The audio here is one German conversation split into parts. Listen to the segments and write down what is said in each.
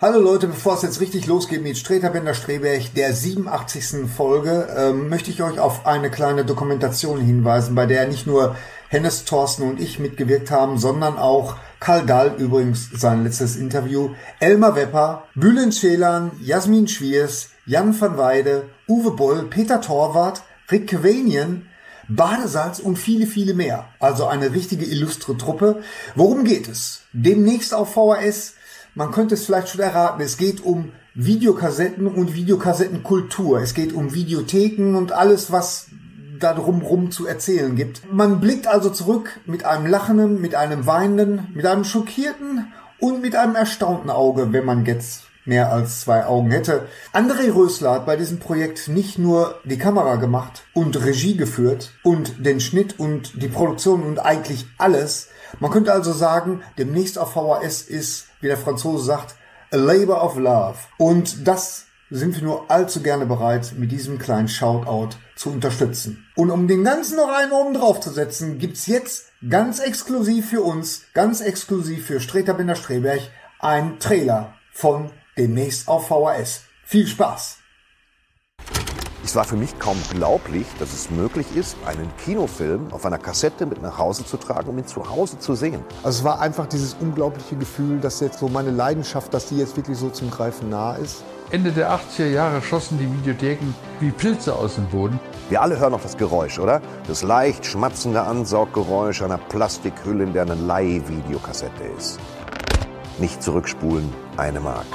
Hallo Leute, bevor es jetzt richtig losgeht mit Streter Bender-Streberg, der 87. Folge, ähm, möchte ich euch auf eine kleine Dokumentation hinweisen, bei der nicht nur Hennes, Thorsten und ich mitgewirkt haben, sondern auch Karl Dahl, übrigens sein letztes Interview, Elmar Wepper, Bülent Schelan, Jasmin Schwiers, Jan van Weide, Uwe Boll, Peter Torwart, Rick Kwenien, Badesalz und viele, viele mehr. Also eine richtige illustre Truppe. Worum geht es? Demnächst auf VHS man könnte es vielleicht schon erraten, es geht um Videokassetten und Videokassettenkultur. Es geht um Videotheken und alles, was da drumrum zu erzählen gibt. Man blickt also zurück mit einem lachenden, mit einem weinenden, mit einem schockierten und mit einem erstaunten Auge, wenn man jetzt mehr als zwei Augen hätte. André Rösler hat bei diesem Projekt nicht nur die Kamera gemacht und Regie geführt und den Schnitt und die Produktion und eigentlich alles. Man könnte also sagen, demnächst auf VHS ist wie der Franzose sagt, a labor of love. Und das sind wir nur allzu gerne bereit, mit diesem kleinen Shoutout zu unterstützen. Und um den ganzen noch einen oben drauf zu setzen, gibt's jetzt ganz exklusiv für uns, ganz exklusiv für Streter Binder Streberg, ein Trailer von demnächst auf VHS. Viel Spaß! Es war für mich kaum glaublich, dass es möglich ist, einen Kinofilm auf einer Kassette mit nach Hause zu tragen, um ihn zu Hause zu sehen. Also es war einfach dieses unglaubliche Gefühl, dass jetzt so meine Leidenschaft, dass die jetzt wirklich so zum Greifen nah ist. Ende der 80er Jahre schossen die Videotheken wie Pilze aus dem Boden. Wir alle hören noch das Geräusch, oder? Das leicht schmatzende Ansauggeräusch einer Plastikhülle, in der eine Leihvideokassette ist. Nicht zurückspulen, eine Mark.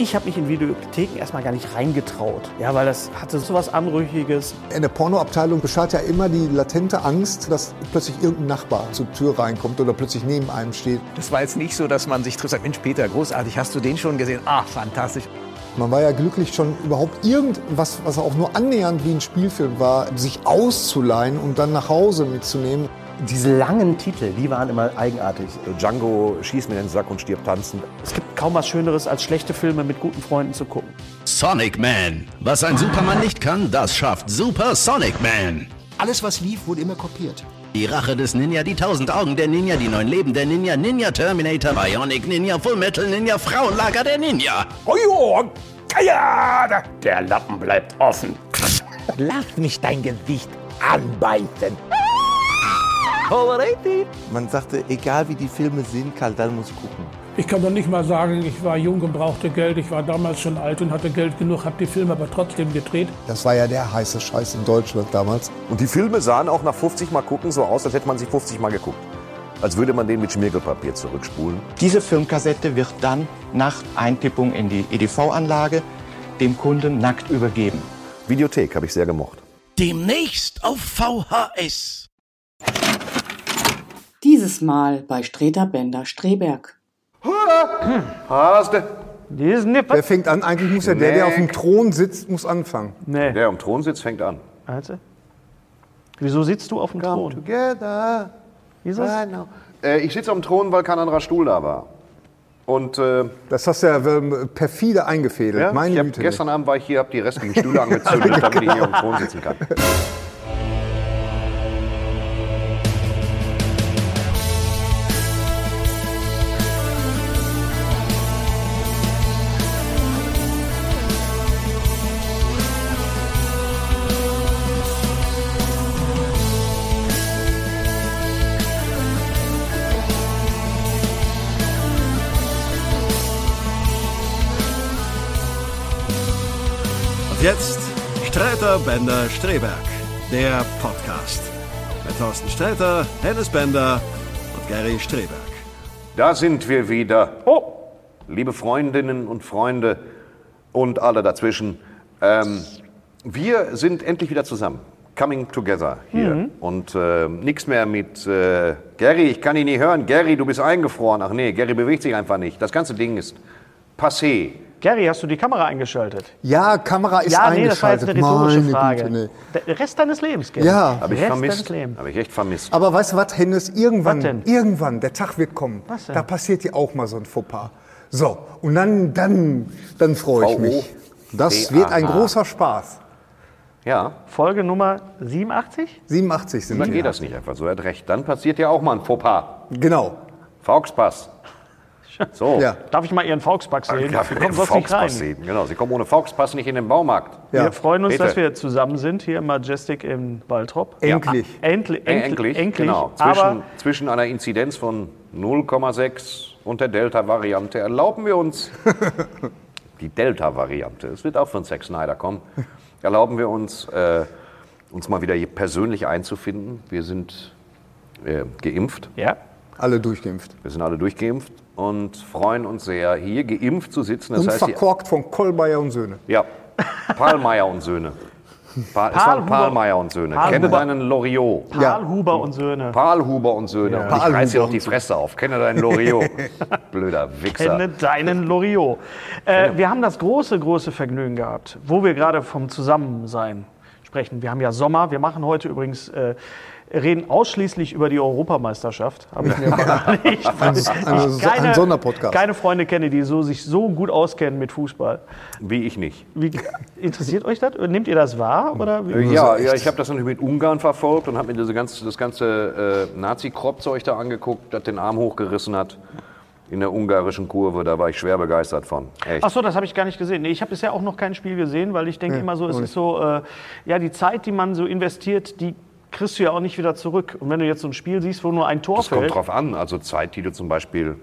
Ich habe mich in Videotheken erstmal gar nicht reingetraut, ja, weil das hatte so was Anrüchiges. In der Pornoabteilung beschert ja immer die latente Angst, dass plötzlich irgendein Nachbar zur Tür reinkommt oder plötzlich neben einem steht. Das war jetzt nicht so, dass man sich trifft, sagt, Mensch Peter, großartig, hast du den schon gesehen? Ah, fantastisch. Man war ja glücklich, schon überhaupt irgendwas, was auch nur annähernd wie ein Spielfilm war, sich auszuleihen und dann nach Hause mitzunehmen. Diese langen Titel, die waren immer eigenartig. Django, Schieß mir den Sack und stirb tanzen. Es gibt kaum was Schöneres, als schlechte Filme mit guten Freunden zu gucken. Sonic Man. Was ein Superman nicht kann, das schafft Super Sonic Man. Alles, was lief, wurde immer kopiert. Die Rache des Ninja, die tausend Augen der Ninja, die neun Leben der Ninja, Ninja Terminator, Bionic Ninja, Full Metal Ninja, Frauenlager der Ninja. Ojo! Der Lappen bleibt offen. Lass mich dein Gesicht anbeißen. Man sagte, egal wie die Filme sind, Karl Dall muss gucken. Ich kann doch nicht mal sagen, ich war jung und brauchte Geld. Ich war damals schon alt und hatte Geld genug, habe die Filme aber trotzdem gedreht. Das war ja der heiße Scheiß in Deutschland damals. Und die Filme sahen auch nach 50 Mal gucken so aus, als hätte man sie 50 Mal geguckt. Als würde man den mit Schmirgelpapier zurückspulen. Diese Filmkassette wird dann nach Eintippung in die EDV-Anlage dem Kunden nackt übergeben. Videothek habe ich sehr gemocht. Demnächst auf VHS. Dieses Mal bei Streter Bender Streberg. Hm. Hast du? Wer fängt an? Eigentlich muss ja der, der auf dem Thron sitzt, muss anfangen. Nee. Der am Thron sitzt, fängt an. Also? Wieso sitzt du auf dem Thron? Together. Now. Äh, ich sitze am Thron, weil kein anderer Stuhl da war. Und äh, Das hast du ja ähm, perfide eingefädelt. ja, Meine ich hab, Güte. gestern Abend war ich hier, habe die restlichen Stühle angezündet, damit ich hier am Thron sitzen kann. Streiter Bender Streberg, der Podcast. Mit Thorsten Streiter, Hennes Bender und Gary Streberg. Da sind wir wieder. Oh, liebe Freundinnen und Freunde und alle dazwischen. Ähm, wir sind endlich wieder zusammen. Coming together hier. Mhm. Und äh, nichts mehr mit äh, Gary, ich kann ihn nicht hören. Gary, du bist eingefroren. Ach nee, Gary bewegt sich einfach nicht. Das ganze Ding ist passé. Gary, hast du die Kamera eingeschaltet? Ja, Kamera ist ja, nee, das war jetzt eingeschaltet. eine rhetorische Meine Frage. Güte, nee. Der Rest deines Lebens, Gary. Ja. Habe ich Rest vermisst. deines Lebens. Habe ich echt vermisst. Aber weißt du was, Hennes? Irgendwann, irgendwann, der Tag wird kommen. Was denn? Da passiert dir auch mal so ein Fauxpas. So, und dann, dann, dann freue ich mich. Das wird ein großer Spaß. Ja, Folge Nummer 87? 87 sind dann wir. geht das nicht einfach so. Er hat recht. Dann passiert ja auch mal ein Fauxpas. Genau. Fauxpass. So. Ja. Darf ich mal Ihren Volkspack sehen? Darf ich kommen sonst nicht rein. Sehen? Genau, Sie kommen ohne Fauxpass nicht in den Baumarkt. Ja. Wir freuen uns, Bitte. dass wir zusammen sind hier im Majestic in Waltrop. Endlich. Endlich, Äh, endlich, Endlich, genau. Aber Zwischen, zwischen einer Inzidenz von 0,6 und der Delta-Variante erlauben wir uns, die Delta-Variante, es wird auch von Zack Snyder kommen, erlauben wir uns, äh, uns mal wieder hier persönlich einzufinden. Wir sind äh, geimpft, ja, Alle durchgeimpft. wir sind alle durchgeimpft und freuen uns sehr, hier geimpft zu sitzen. Das Und heißt, verkorkt von Kolbayer und Söhne. ja, Pahlmeier und Söhne. Pa es waren Pahlhuber- Pahlmeier und Söhne. Kenne Pahlhuber- deinen Loriot. Karl Huber und Söhne. Pahlhuber und Söhne. Und ich reiß dir doch die. Fresse auf. Kenne deinen Loriot. Blöder Wichser. Kenne deinen Loriot. Äh, wir haben das große, große Vergnügen gehabt, wo wir gerade vom Zusammensein sprechen. Wir haben ja Sommer. Wir machen heute übrigens, äh, reden ausschließlich über die Europameisterschaft. Habe ich mir mal ein- ich ein Sonderpodcast. keine Freunde kenne, die so, sich so gut auskennen mit Fußball. Wie ich nicht. Wie, interessiert euch das? Nehmt ihr das wahr? Oder wie? Ja, ja, ich habe das natürlich mit Ungarn verfolgt und habe mir diese ganze, das ganze äh, Nazi-Kropfzeug da angeguckt, das den Arm hochgerissen hat in der ungarischen Kurve. Da war ich schwer begeistert von. Echt. Ach so, das habe ich gar nicht gesehen. Nee, ich habe bisher auch noch kein Spiel gesehen, weil ich denke immer so, es ist so, äh, ja, die Zeit, die man so investiert, die kriegst du ja auch nicht wieder zurück. Und wenn du jetzt so ein Spiel siehst, wo nur ein Tor Das kommt fällt. drauf an. Also Zeit, die du zum Beispiel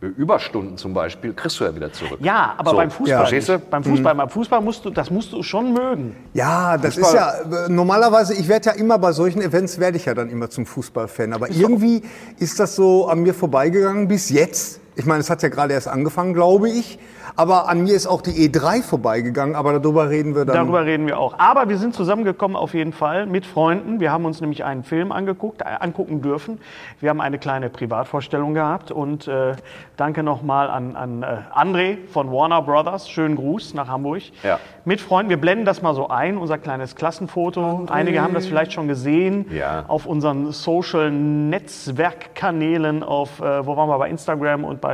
äh, Überstunden zum Beispiel, kriegst du ja wieder zurück. Ja, aber So, beim Fußball, Verstehst du? nicht. beim Fußball, beim Fußball musst du, das musst du schon mögen. Ja, das ist ja äh, normalerweise, ich werde ja immer bei solchen Events werde ich ja dann immer zum Fußballfan, aber irgendwie ist das so an mir vorbeigegangen bis jetzt. Ich meine, es hat ja gerade erst angefangen, glaube ich, aber an mir ist auch die E3 vorbeigegangen, aber darüber reden wir dann. Darüber reden wir auch. Aber wir sind zusammengekommen auf jeden Fall mit Freunden. Wir haben uns nämlich einen Film angeguckt, äh, angucken dürfen. Wir haben eine kleine Privatvorstellung gehabt und äh, danke nochmal an, an äh, André von Warner Brothers. Schönen Gruß nach Hamburg. Ja. Mit Freunden. Wir blenden das mal so ein, unser kleines Klassenfoto. Einige haben das vielleicht schon gesehen Ja. auf unseren Social Netzwerkkanälen auf, äh, wo waren wir, bei Instagram und bei,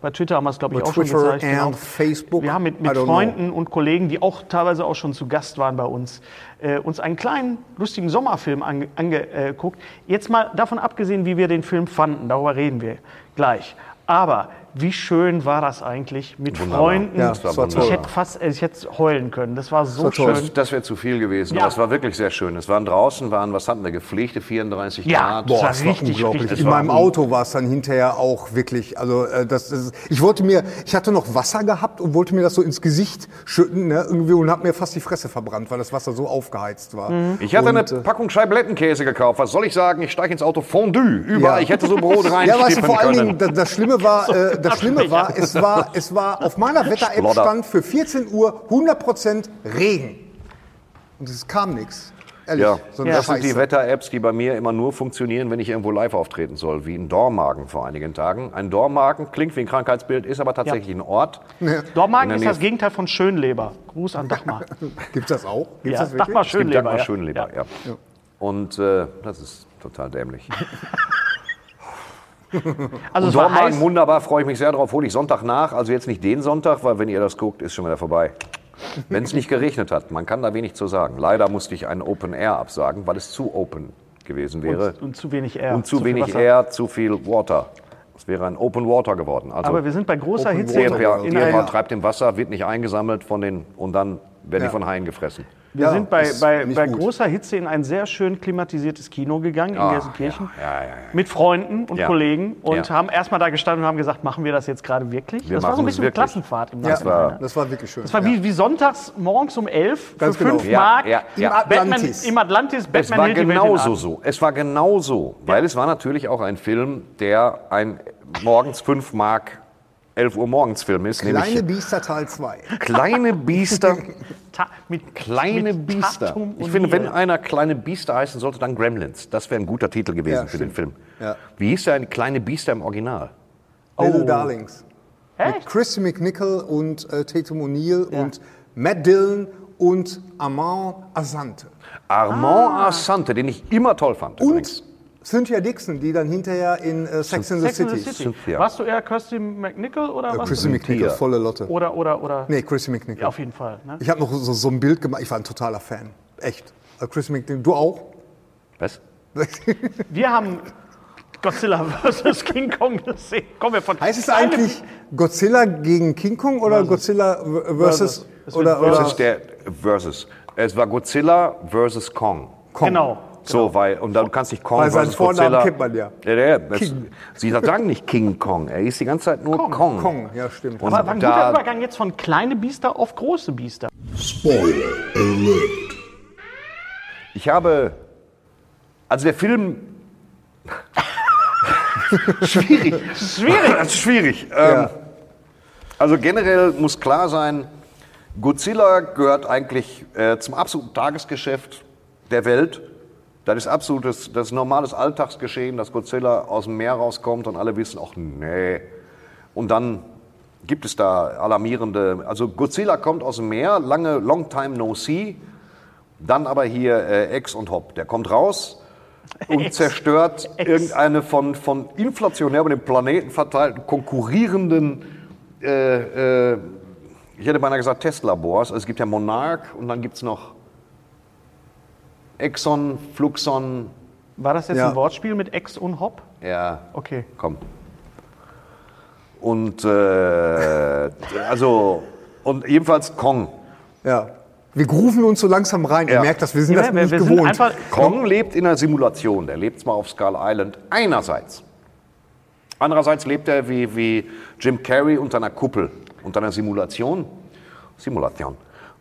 bei Twitter haben wir es, glaube ich, Bei auch schon Twitter gezeigt. genau. Facebook. Wir haben mit, mit don't know. Freunden und Kollegen, die auch teilweise auch schon zu Gast waren bei uns, äh, uns einen kleinen, lustigen Sommerfilm ange- angeguckt. Jetzt mal davon abgesehen, wie wir den Film fanden, darüber reden wir gleich. Aber wie schön war das eigentlich mit Wunderbar. Freunden? Ja, das war das war ich hätte fast, ich hätte heulen können. Das war so war toll. schön. Das, das wäre zu viel gewesen. Ja. Aber es war wirklich sehr schön. Es waren draußen, waren, was hatten wir, gepflegte 34 Ja, Grad. boah, Boah, Das es war war richtig, unglaublich. richtig In war meinem. Auto war es dann hinterher auch wirklich, also äh, das, das ich wollte mir, ich hatte noch Wasser gehabt und wollte mir das so ins Gesicht schütten, ne, irgendwie und habe mir fast die Fresse verbrannt, weil das Wasser so aufgeheizt war. Ich hatte und, eine äh, Packung Scheiblettenkäse gekauft. Was soll ich sagen? Ich steige ins Auto Fondue. Überall. Ja. Ich hätte so Brot reinstippen Ja, weißt du, vor allen können. Dingen, das, das Schlimme war, äh, das Schlimme war, es war, es war auf meiner Wetter-App stand für 14 Uhr 100% Regen. Und es kam nichts. Ehrlich, Ja, so das sind die Scheiße. Wetter-Apps, die bei mir immer nur funktionieren, wenn ich irgendwo live auftreten soll, wie in Dormagen vor einigen Tagen. Ein Dormagen klingt wie ein Krankheitsbild, ist aber tatsächlich ein Ort. Dormagen In der ist das Gegenteil von Schönleber. Gruß an Dachmar. Gibt's das auch? Gibt's ja, das? Dachmar Es gibt Schönleber. Dagmar ja. Schönleber, Ja. ja. Und äh, das ist total dämlich. Also Und heiß. wunderbar, freue ich mich sehr drauf. Hole ich Sonntag nach. Also jetzt nicht den Sonntag, weil wenn ihr das guckt, ist schon wieder vorbei. Wenn es nicht geregnet hat, man kann da wenig zu sagen. Leider musste ich einen Open Air absagen, weil es zu open gewesen wäre. Und, und zu wenig Air. Und zu, viel wenig Wasser. Air, zu viel Water. Es wäre ein Open Water geworden. Also Aber wir sind bei großer Hitze. DMPA, in treibt im Wasser, wird nicht eingesammelt von den und dann werden Ja. die von Haien gefressen. Wir Ja, sind bei, bei, bei gut. großer Hitze in ein sehr schön klimatisiertes Kino gegangen in Ah, Gelsenkirchen. ja, ja. Mit Freunden und. Kollegen und haben erstmal da gestanden und haben gesagt, machen wir das jetzt gerade wirklich? Wir das war so ein bisschen wirklich. Klassenfahrt im Ja, Nachhinein. ne? das war wirklich schön. Das war wie, wie sonntags morgens um 11 Ganz für genau. 5 Ja, Mark. Im Batman, Atlantis. Im Atlantis, Batman Es war genauso so. Es war genauso, weil es war natürlich auch ein Film, der ein morgens 5 Mark 11 Uhr morgens Film ist. Kleine nämlich Biester Teil 2. kleine Biester, mit, kleine mit Biester. Tatum Ich und finde, wenn einer kleine Biester heißen sollte, dann Gremlins. Das wäre ein guter Titel gewesen Ja, für den. Film. Ja. Wie hieß der ein kleine Biester im Original? Little Darlings. Mit Echt? Christy McNichol und äh, Tatum O'Neill und Matt Dillon und Armand Asante. Armand Assante, den ich immer toll fand. übrigens. Cynthia Dixon, die dann hinterher in äh, Sex in the Sex and City. the City. Cynthia. Warst du eher Kirsty McNichol oder was? Christy McNichol, volle Lotte. Oder, oder, oder? Nee, Christy McNichol. Ja, auf jeden Fall. Ne? Ich habe noch so, so ein Bild gemacht. Ich war ein totaler Fan. Echt. Äh, Christy McNichol. Du auch? Was? Wir haben Godzilla vs. King Kong gesehen. Kommen wir von heißt es eigentlich Godzilla gegen King Kong oder Godzilla v- versus wird oder, ist der Versus. Es war Godzilla versus Kong. Kong? Genau. So, weil, und dann kannst nicht Kong Weil seinen Vornamen Godzilla. kennt man ja. ja, ja das, Sie sagen nicht King Kong, er ist die ganze Zeit nur Kong. Kong, ja stimmt. Und Aber war ein guter Übergang jetzt von kleine Biester auf große Biester. Ich habe, also der Film, schwierig, Schwierig. das ist schwierig. Ähm, also generell muss klar sein, Godzilla gehört eigentlich äh, zum absoluten Tagesgeschäft der Welt. Das ist absolutes, das ist normales Alltagsgeschehen, dass Godzilla aus dem Meer rauskommt und alle wissen, ach nee. Und dann gibt es da alarmierende, also Godzilla kommt aus dem Meer, lange, long time no see. Dann aber hier äh, Ex und Hop, der kommt raus und zerstört irgendeine von, von inflationär über den Planeten verteilten konkurrierenden, äh, äh, ich hätte beinahe gesagt Testlabors. Also es gibt ja Monarch und dann gibt es noch Exxon, Fluxon, War das jetzt Ja. ein Wortspiel mit Ex und Hop? ja, Okay. komm. Und äh, also und jedenfalls Kong. Ja. Wir grufen uns so langsam rein. Ihr Ja. merkt das, wir sind Ja, das wir- nicht wir sind gewohnt. einfach- Kong lebt in einer Simulation. Der lebt zwar auf Skull Island einerseits. Andererseits lebt er wie, wie Jim Carrey unter einer Kuppel, unter einer Simulation. Simulation.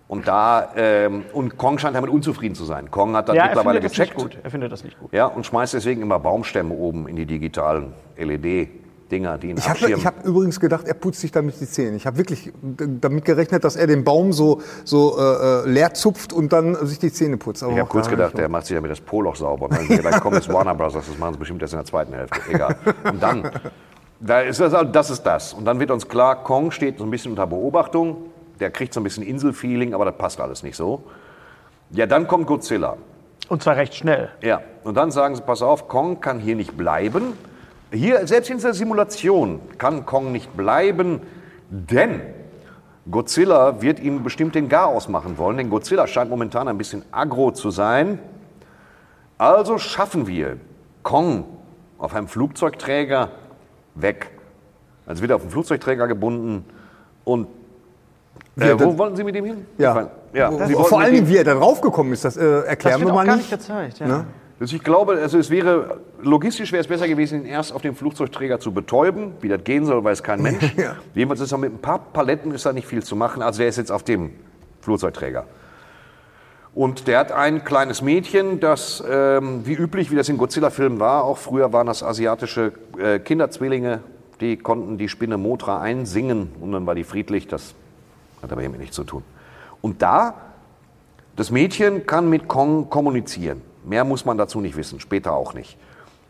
Und da ähm, und Kong scheint damit unzufrieden zu sein. Kong hat das Ja, er mittlerweile findet das nicht gecheckt. gut. Er findet das nicht gut. Ja, und schmeißt deswegen immer Baumstämme oben in die digitalen LED-Dinger, die ihn Ich habe hab übrigens gedacht, er putzt sich damit die Zähne. Ich habe wirklich damit gerechnet, dass er den Baum so, so äh, äh, leer zupft und dann sich die Zähne putzt. Aber Ich habe auch kurz da gedacht, der macht sich damit das Poloch sauber. Und dann ich gedacht, komm, jetzt Warner Bros., das machen sie bestimmt erst in der zweiten Hälfte. Egal. Und dann, da ist das, das ist das. Und dann wird uns klar, Kong steht so ein bisschen unter Beobachtung. Der kriegt so ein bisschen Inselfeeling, aber das passt alles nicht so. Ja, dann kommt Godzilla. Und zwar recht schnell. Ja, und dann sagen sie, pass auf, Kong kann hier nicht bleiben. Hier, selbst in dieser Simulation kann Kong nicht bleiben, denn Godzilla wird ihm bestimmt den Garaus machen wollen, denn Godzilla scheint momentan ein bisschen aggro zu sein. Also schaffen wir Kong auf einem Flugzeugträger weg. Also wird er auf den Flugzeugträger gebunden und Ja, wo wollten Sie mit ihm hin? Ja. ja. Vor Dingen, wie er da draufgekommen ist, das äh, Das erklären wird wir auch mal gar nicht. nicht gezeigt. Ja. Ne? Also ich glaube, also es wäre logistisch wäre es besser gewesen, ihn erst auf dem Flugzeugträger zu betäuben. Wie das gehen soll, weiß kein Mensch. Ja. Jedenfalls ist er mit ein paar Paletten ist da nicht viel zu machen. Also er ist jetzt auf dem Flugzeugträger. Und der hat ein kleines Mädchen, das ähm, wie üblich, wie das in Godzilla-Filmen war, auch früher waren das asiatische äh, Kinderzwillinge, die konnten die Spinne Motra einsingen und dann war die friedlich. Das hat aber hiermit nichts zu tun. Und da das Mädchen kann mit Kong kommunizieren. Mehr muss man dazu nicht wissen, später auch nicht.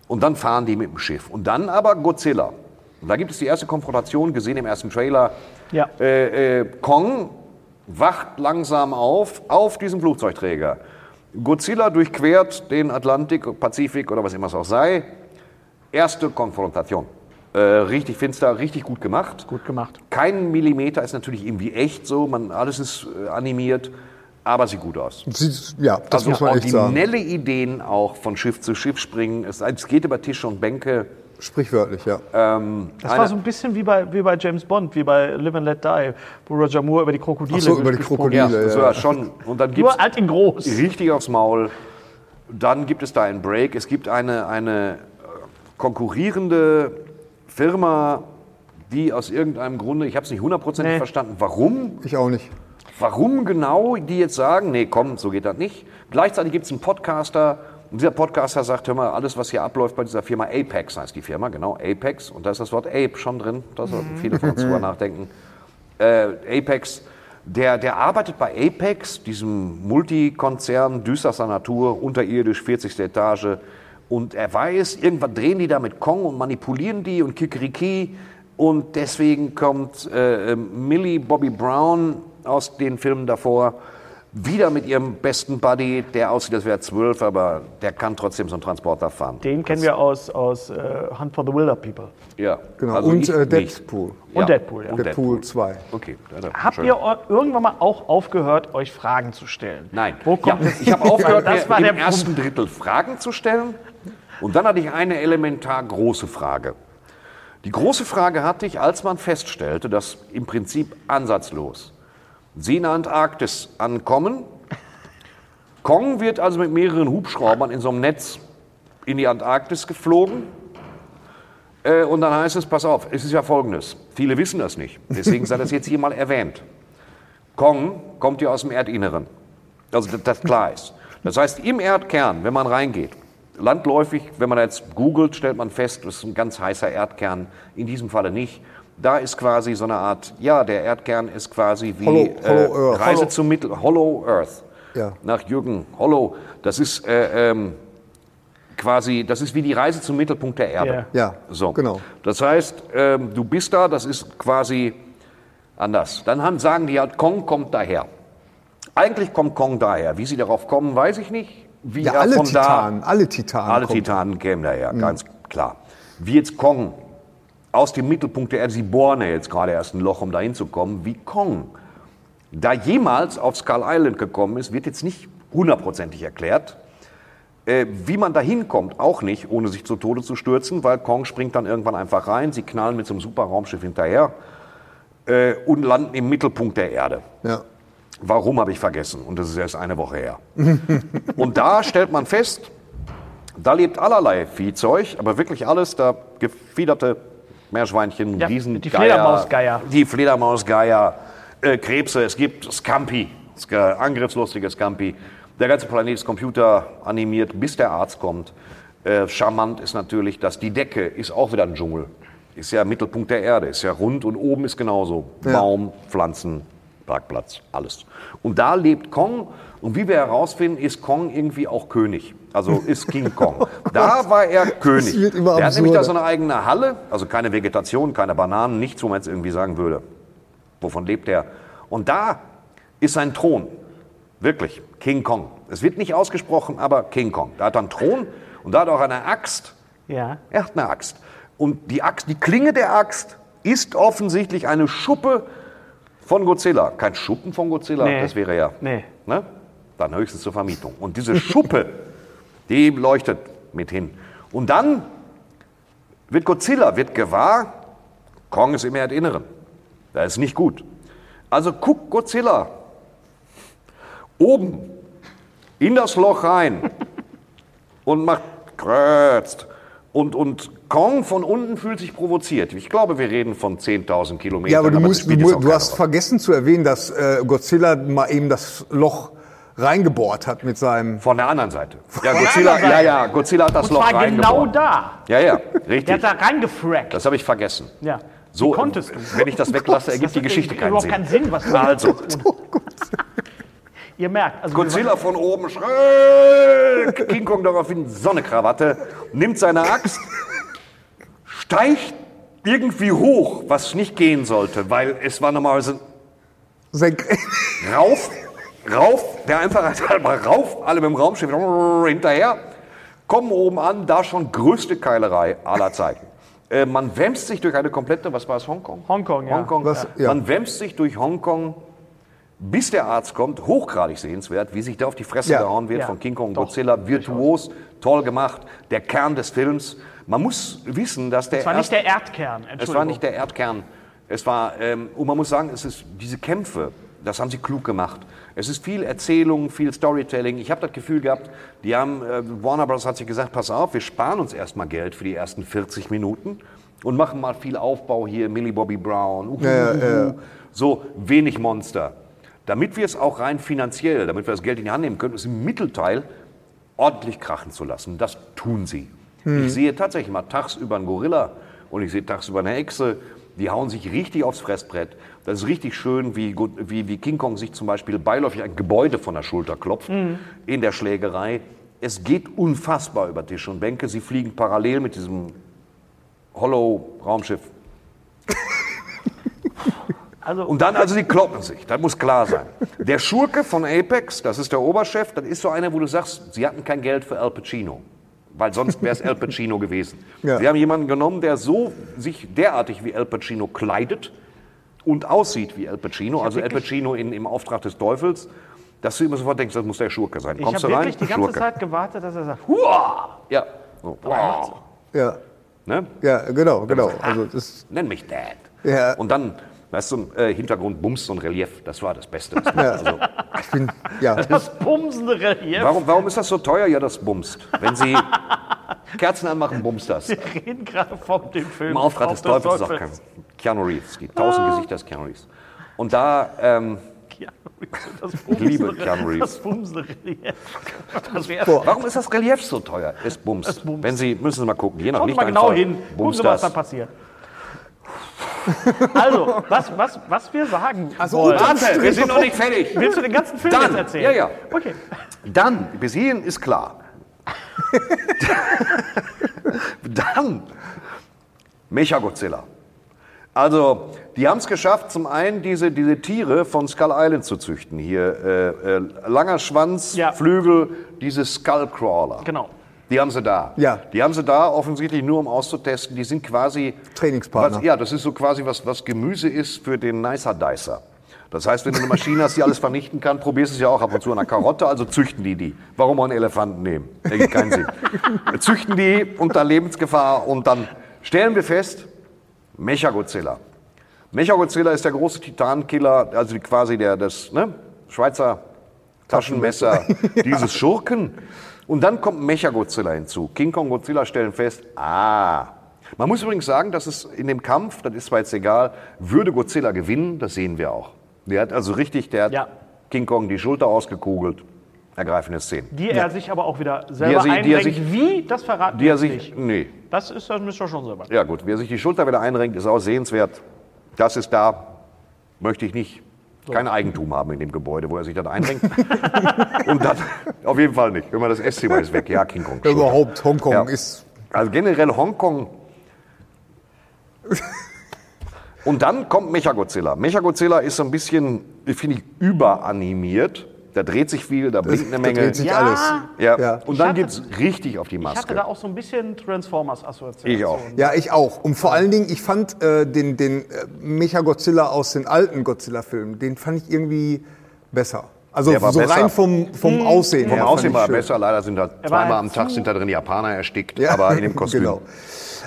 Und dann fahren die mit dem Schiff. Und dann aber Godzilla. Und da gibt es die erste Konfrontation, gesehen im ersten Trailer. Ja. Äh, äh, Kong wacht langsam auf, auf diesem Flugzeugträger. Godzilla durchquert den Atlantik, Pazifik oder was immer es auch sei. Erste Konfrontation. Äh, richtig finster, richtig gut gemacht. Gut gemacht. Kein Millimeter ist natürlich irgendwie echt so, man, alles ist äh, animiert, aber sieht gut aus. Sieht- Ja, das also muss man echt sagen. originelle Ideen auch von Schiff zu Schiff springen. Es, es geht über Tische und Bänke. Sprichwörtlich, ja. Ähm, Das eine- war so ein bisschen wie bei, wie bei James Bond, wie bei Live and Let Die, wo Roger Moore über die Krokodile Ach so, über die ja, Krokodile. hat. das war schon. Und dann Nur gibt's alt in groß. richtig aufs Maul. Dann gibt es da einen Break. Es gibt eine, eine äh, konkurrierende Firma, die aus irgendeinem Grunde, ich habe es nicht hundertprozentig Nee. verstanden, warum, Ich auch nicht. warum genau die jetzt sagen, nee, komm, so geht das nicht. Gleichzeitig gibt es einen Podcaster und dieser Podcaster sagt, hör mal, alles, was hier abläuft bei dieser Firma, Apex heißt die Firma, genau, Apex. Und da ist das Wort Ape schon drin, da sollten viele von uns drüber nachdenken. Äh, Apex, der, der arbeitet bei Apex, diesem Multikonzern düsterster Natur, unterirdisch, 40. Etage. Und er weiß, irgendwann drehen die da mit Kong und manipulieren die und Kikeriki. Und deswegen kommt äh, Millie Bobby Brown aus den Filmen davor wieder mit ihrem besten Buddy, der aussieht, als wäre er zwölf, aber der kann trotzdem so einen Transporter fahren. Den kennen wir aus, aus äh, Hunt for the Wilder People. Ja, Genau. also und äh. Deadpool. Und Deadpool, ja. Und Deadpool 2. Okay, ja, Habt schön. ihr irgendwann mal auch aufgehört, euch Fragen zu stellen? Nein. Wo kommt ja, ich habe aufgehört, das mir war im der ersten. Drittel Fragen zu stellen. Und dann hatte ich eine elementar große Frage. Die große Frage hatte ich, als man feststellte, dass im Prinzip ansatzlos Der Antarktis ankommen. Kong wird also mit mehreren Hubschraubern in so einem Netz in die Antarktis geflogen. Äh, und dann heißt es, pass auf, es ist ja folgendes. Viele wissen das nicht. Deswegen sei das jetzt hier mal erwähnt. Kong kommt ja aus dem Erdinneren. Also dass das klar ist. Das heißt, im Erdkern, wenn man reingeht, landläufig, wenn man jetzt googelt, stellt man fest, das ist ein ganz heißer Erdkern. In diesem Falle nicht. Da ist quasi so eine Art, ja, der Erdkern ist quasi wie Hollow- Hollow äh, Earth. Reise Hollow- zum Mittel, Hollow Earth. Ja. Nach Jürgen Hollow. Das ist äh, ähm, quasi, das ist wie die Reise zum Mittelpunkt der Erde. Ja. Ja, So. genau. Das heißt, ähm, du bist da, das ist quasi anders. Dann haben, sagen die halt, Kong kommt daher. Eigentlich kommt Kong daher. Wie sie darauf kommen, weiß ich nicht. Wie Ja, er alle von Titanen, da, alle Titanen. alle kommen. Mhm. Titanen kämen daher, ganz klar. Wie jetzt Kong aus dem Mittelpunkt der Erde, sie bohren ja jetzt gerade erst ein Loch, um dahin zu kommen, wie Kong da jemals auf Skull Island gekommen ist, wird jetzt nicht hundertprozentig erklärt. Äh, wie man da hinkommt, auch nicht, ohne sich zu Tode zu stürzen, weil Kong springt dann irgendwann einfach rein, sie knallen mit so einem super Raumschiff hinterher äh, und landen im Mittelpunkt der Erde. Ja. Warum habe ich vergessen? Und das ist erst eine Woche her. und da stellt man fest, da lebt allerlei Viehzeug, aber wirklich alles, da gefiederte Meerschweinchen, Ja, Riesengeier, die Fledermausgeier. die Fledermausgeier, äh, Krebse, es gibt Scampi, Sk- angriffslustige Scampi. Der ganze Planet ist computeranimiert, bis der Arzt kommt. Äh, charmant ist natürlich, dass die Decke ist auch wieder ein Dschungel. Ist ja Mittelpunkt der Erde, ist ja rund und oben ist genauso. Baum, Pflanzen, Parkplatz, alles. Und da lebt Kong und wie wir herausfinden, ist Kong irgendwie auch König. Also ist King Kong. Da war er König. wird immer Der hat nämlich da absurder. so eine eigene Halle, also keine Vegetation, keine Bananen, nichts, wo man jetzt irgendwie sagen würde, wovon lebt er. Und da ist sein Thron. Wirklich, King Kong. Es wird nicht ausgesprochen, aber King Kong. Da hat er einen Thron und da hat er auch eine Axt. Ja. Er hat eine Axt. Und die Axt, die Klinge der Axt ist offensichtlich eine Schuppe von Godzilla. Kein Schuppen von Godzilla, Nee. das wäre ja. Nee. Ne? Dann höchstens zur Vermietung. Und diese Schuppe, die leuchtet mit hin. Und dann wird Godzilla, wird gewahr, Kong ist im Erdinneren. Das ist nicht gut. Also guckt Godzilla oben in das Loch rein und macht krötzt. Und, und Kong von unten fühlt sich provoziert. Ich glaube, wir reden von 10.000 Kilometern. Ja, aber du, das musst, du, du hast vergessen zu erwähnen, dass äh, Godzilla mal eben das Loch reingebohrt hat mit seinem. Von der anderen Seite. Ja, Godzilla, anderen ja, Seite. ja, Godzilla hat das Und Loch zwar genau reingebohrt. da. Ja, ja, Der richtig. hat da reingefrackt. Das habe ich vergessen. Ja. So, Wie konntest du? Wenn ich das weglasse, ergibt die Geschichte keinen überhaupt Sinn. keinen Sinn, was du Also, Ihr merkt, also Godzilla von oben schräg, King Kong daraufhin Sonnekrawatte, nimmt seine Axt, steigt irgendwie hoch, was nicht gehen sollte, weil es war normalerweise Senkrecht. rauf, rauf, der Einfachheit halber rauf, alle mit dem Raumschiff hinterher, kommen oben an, da schon größte Keilerei aller Zeiten. Äh, man wämst sich durch eine komplette, was war es, Hongkong? Hongkong, ja. Hongkong. Was- ja. Man wämst sich durch Hongkong, bis der Arzt kommt, hochgradig sehenswert, wie sich da auf die Fresse Ja. gehauen wird Ja, von King Kong und doch, Godzilla, virtuos, toll gemacht, der Kern des Films. Man muss wissen, dass der Es war nicht erste- der Erdkern. es Entschuldigung. war nicht der Erdkern. Es war, ähm, und man muss sagen, es ist diese Kämpfe, das haben sie klug gemacht. Es ist viel Erzählung, viel Storytelling. Ich habe das Gefühl gehabt, die haben, äh, Warner Bros. hat sich gesagt, pass auf, wir sparen uns erstmal Geld für die ersten 40 Minuten und machen mal viel Aufbau hier, Millie Bobby Brown, uhu, Ja, uhu, ja. so wenig Monster. Damit wir es auch rein finanziell, damit wir das Geld in die Hand nehmen können, ist im Mittelteil ordentlich krachen zu lassen. Das tun sie. Hm. Ich sehe tatsächlich mal tagsüber einen Gorilla und ich sehe tagsüber eine Echse. Die hauen sich richtig aufs Fressbrett. Das ist richtig schön, wie, wie, wie King Kong sich zum Beispiel beiläufig ein Gebäude von der Schulter klopft in der Schlägerei. Es geht unfassbar über Tische und Bänke. Sie fliegen parallel mit diesem Hollow-Raumschiff. Also, Und dann, also die kloppen sich, das muss klar sein. Der Schurke von Apex, das ist der Oberchef, das ist so einer, wo du sagst, sie hatten kein Geld für Al Pacino. Weil sonst wäre es Al Pacino gewesen. Ja. Sie haben jemanden genommen, der so sich derartig wie Al Pacino kleidet und aussieht wie Al Pacino, also Al Pacino in, im Auftrag des Teufels, dass du immer sofort denkst, das muss der Schurke sein. ich Kommst habe du rein? wirklich die ganze Schurke. Zeit gewartet, dass er sagt, Hua! Ja. So. Wow. Ja, Ne? ja, genau, genau. Also das, Nenn mich Dad. Ja. Und dann, weißt du, äh, Hintergrund, Bums und Relief, das war das Beste. Ja. Also, ich bin, ja, Das bumsende Relief. Warum, warum ist das so teuer? Ja, das bumst. Wenn Sie Kerzen anmachen, bumst das. Wir reden gerade von dem Film. Im Auftrag des Teufels sagt kein Keanu Reeves. Die tausend Gesichter des Keanu Reeves. Und da, ähm, Keanu Reeves, Das Ich liebe Keanu Reeves. Das bumsende Relief. Das warum ist das Relief so teuer? Es bumst. bumst. Wenn Sie, müssen Sie mal gucken. Je nach Schauen Sie mal genau hin. Gucken Bumst Sie, was da passiert. Also, was, was, was wir sagen Also, wollen. Warte, wir sind noch nicht fertig. Willst du den ganzen Film Dann, jetzt erzählen? ja, ja. Okay. Dann, bis hierhin ist klar. Dann Mechagodzilla. Also, die haben es geschafft, zum einen diese, diese Tiere von Skull Island zu züchten. Hier äh, äh, langer Schwanz, Ja. Flügel, diese Skullcrawler. Genau. Die haben sie da. Ja. Die haben sie da offensichtlich nur, um auszutesten. Die sind quasi Trainingspartner. Was, ja, das ist so quasi was, was Gemüse ist für den Nicer Dicer. Das heißt, wenn du eine Maschine hast, die alles vernichten kann, probierst du es ja auch ab und zu an einer Karotte, also züchten die die. Warum auch einen Elefanten nehmen? Ergibt keinen Sinn. Züchten die unter Lebensgefahr und dann stellen wir fest, Mechagodzilla. Mechagodzilla ist der große Titankiller, also quasi der, das ne, Schweizer Taschenmesser dieses Schurken. Und dann kommt Mechagodzilla hinzu. King Kong Godzilla stellen fest, ah. Man muss übrigens sagen, dass es in dem Kampf, das ist zwar jetzt egal, würde Godzilla gewinnen, das sehen wir auch. Der hat also richtig, der hat Ja. King Kong die Schulter ausgekugelt. Ergreifende Szene. Die er sich aber auch wieder selber sich- die er sich- Wie? Das verraten Die er sich, nicht. nee, Das, ist, das müsst ihr schon selber. Ja gut, wer sich die Schulter wieder einrenkt, ist auch sehenswert. Das ist da, möchte ich nicht. Kein Eigentum haben in dem Gebäude, wo er sich das einrenkt. Und das auf jeden Fall nicht. Wenn man das Esszimmer ist weg. Ja, King Kong. Schulter. überhaupt, Hongkong Ja. ist, Also generell Hongkong. Und dann kommt Mechagodzilla. Mechagodzilla ist so ein bisschen, finde ich, überanimiert. Da dreht sich viel, da blinkt eine da Menge. dreht sich Ja. alles. ja. Ja. Und Ich dann hatte- geht's richtig auf die Ich hatte Maske. da auch so ein bisschen Transformers-Assoziation. Ich auch. Ja, ich auch. Und vor allen Dingen, ich fand äh, den, den äh, Mecha-Godzilla aus den alten Godzilla-Filmen, den fand ich irgendwie besser. Also so besser. rein vom, vom Aussehen Vom her. Aussehen war er besser. Leider sind da zweimal halt am Tag sind da drin Japaner erstickt, Ja, aber in dem Kostüm. Genau.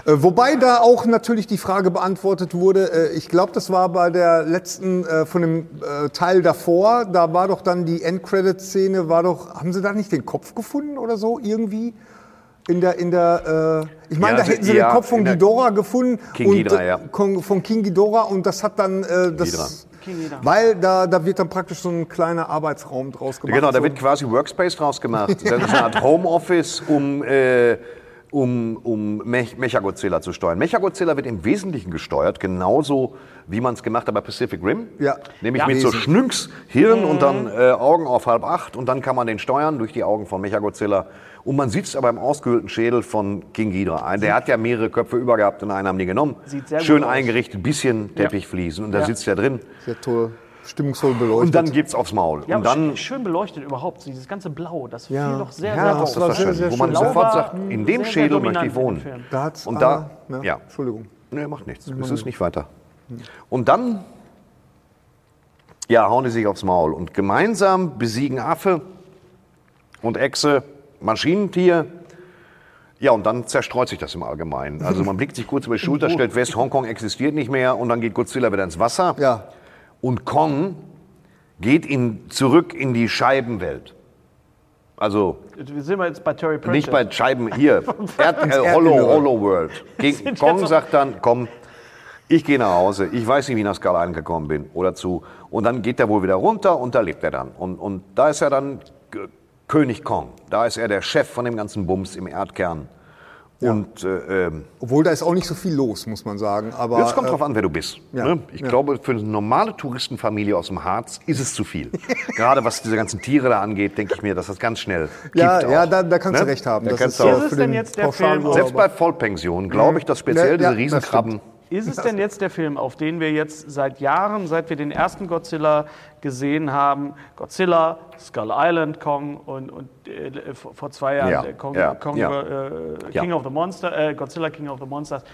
Äh, Wobei da auch natürlich die Frage beantwortet wurde, äh, ich glaube, das war bei der letzten, äh, von dem Teil davor, da war doch dann die Endcredit-Szene, war doch, haben sie da nicht den Kopf gefunden oder so irgendwie? In der, in der, äh, ich meine, Ja, da also, hätten sie ja, den Kopf von Ghidorah gefunden. King und, Ghidorah, ja. Von King Ghidorah und das hat dann, äh, das, weil da, da wird dann praktisch so ein kleiner Arbeitsraum draus gemacht. Genau, da wird quasi Workspace draus gemacht. Das ist eine Art Homeoffice, um, äh, um, um Mech Mechagodzilla zu steuern. Mechagodzilla wird im Wesentlichen gesteuert, genauso wie man es gemacht hat bei Pacific Rim. Ja. Nämlich Ja. mit so. Schnünks Hirn und dann äh, Augen auf halb acht und dann kann man den steuern durch die Augen von Mechagodzilla. Und man sieht es aber im ausgehöhlten Schädel von King Ghidorah. Ein- Der hat ja mehrere Köpfe über gehabt und einen haben die genommen. Sieht sehr gut Schön aus. eingerichtet, bisschen Teppichfliesen und da Ja. sitzt er drin. Sehr toll, stimmungsvoll beleuchtet. Und dann gibt's aufs Maul. Ja, und dann sch- schön beleuchtet überhaupt, dieses ganze Blau, das Ja. fiel doch sehr, Ja, sehr das das war sehr, schön, sehr wo man schön. sofort sagt, in dem sehr, sehr Schädel möchte dominant ich wohnen. Da hat's, Und da, ah, ja, ja. Entschuldigung. Nee, macht nichts. Es ist nicht weiter. Und dann, ja, hauen die sich aufs Maul. Und gemeinsam besiegen Affe und Echse, Maschinentier Ja, und dann zerstreut sich das im Allgemeinen. Also man blickt sich kurz über die Schulter, stellt fest, Hongkong existiert nicht mehr und dann geht Godzilla wieder ins Wasser. Ja. Und Kong geht in, zurück in die Scheibenwelt. Also Wir sind wir jetzt bei Terry Pratchett. nicht bei Scheiben hier. Erd, äh. Hollow, Hollow World. Gegen Kong sagt dann, komm, ich gehe nach Hause. Ich weiß nicht, wie ich nach Skull Island gekommen bin oder zu. Und dann geht er wohl wieder runter und da lebt er dann. Und, und da ist er dann König Kong. Da ist er der Chef von dem ganzen Bums im Erdkern. Und äh, ähm, Obwohl da ist auch nicht so viel los, muss man sagen. Aber Jetzt kommt äh, drauf an, wer du bist. ja, ne? Ich ja. glaube, für eine normale Touristenfamilie aus dem Harz ist es zu viel. Gerade was diese ganzen Tiere da angeht, denke ich mir, dass das ganz schnell ja, kippt ja, auch. da, da kannst du Ne? recht haben. Da Das kannst ist du auch- Ist es denn den jetzt der Film- Selbst bei Vollpensionen glaube ich, dass speziell Ja, diese ja, das Riesenkrabben. Ist es denn jetzt der Film, auf den wir jetzt seit Jahren, seit wir den ersten Godzilla gesehen haben, Godzilla, Skull Island, Kong und, und äh, vor zwei Jahren Ja, Kong, ja, Kong ja. äh, Ja. King of the Monster, äh, Godzilla King of the Monsters.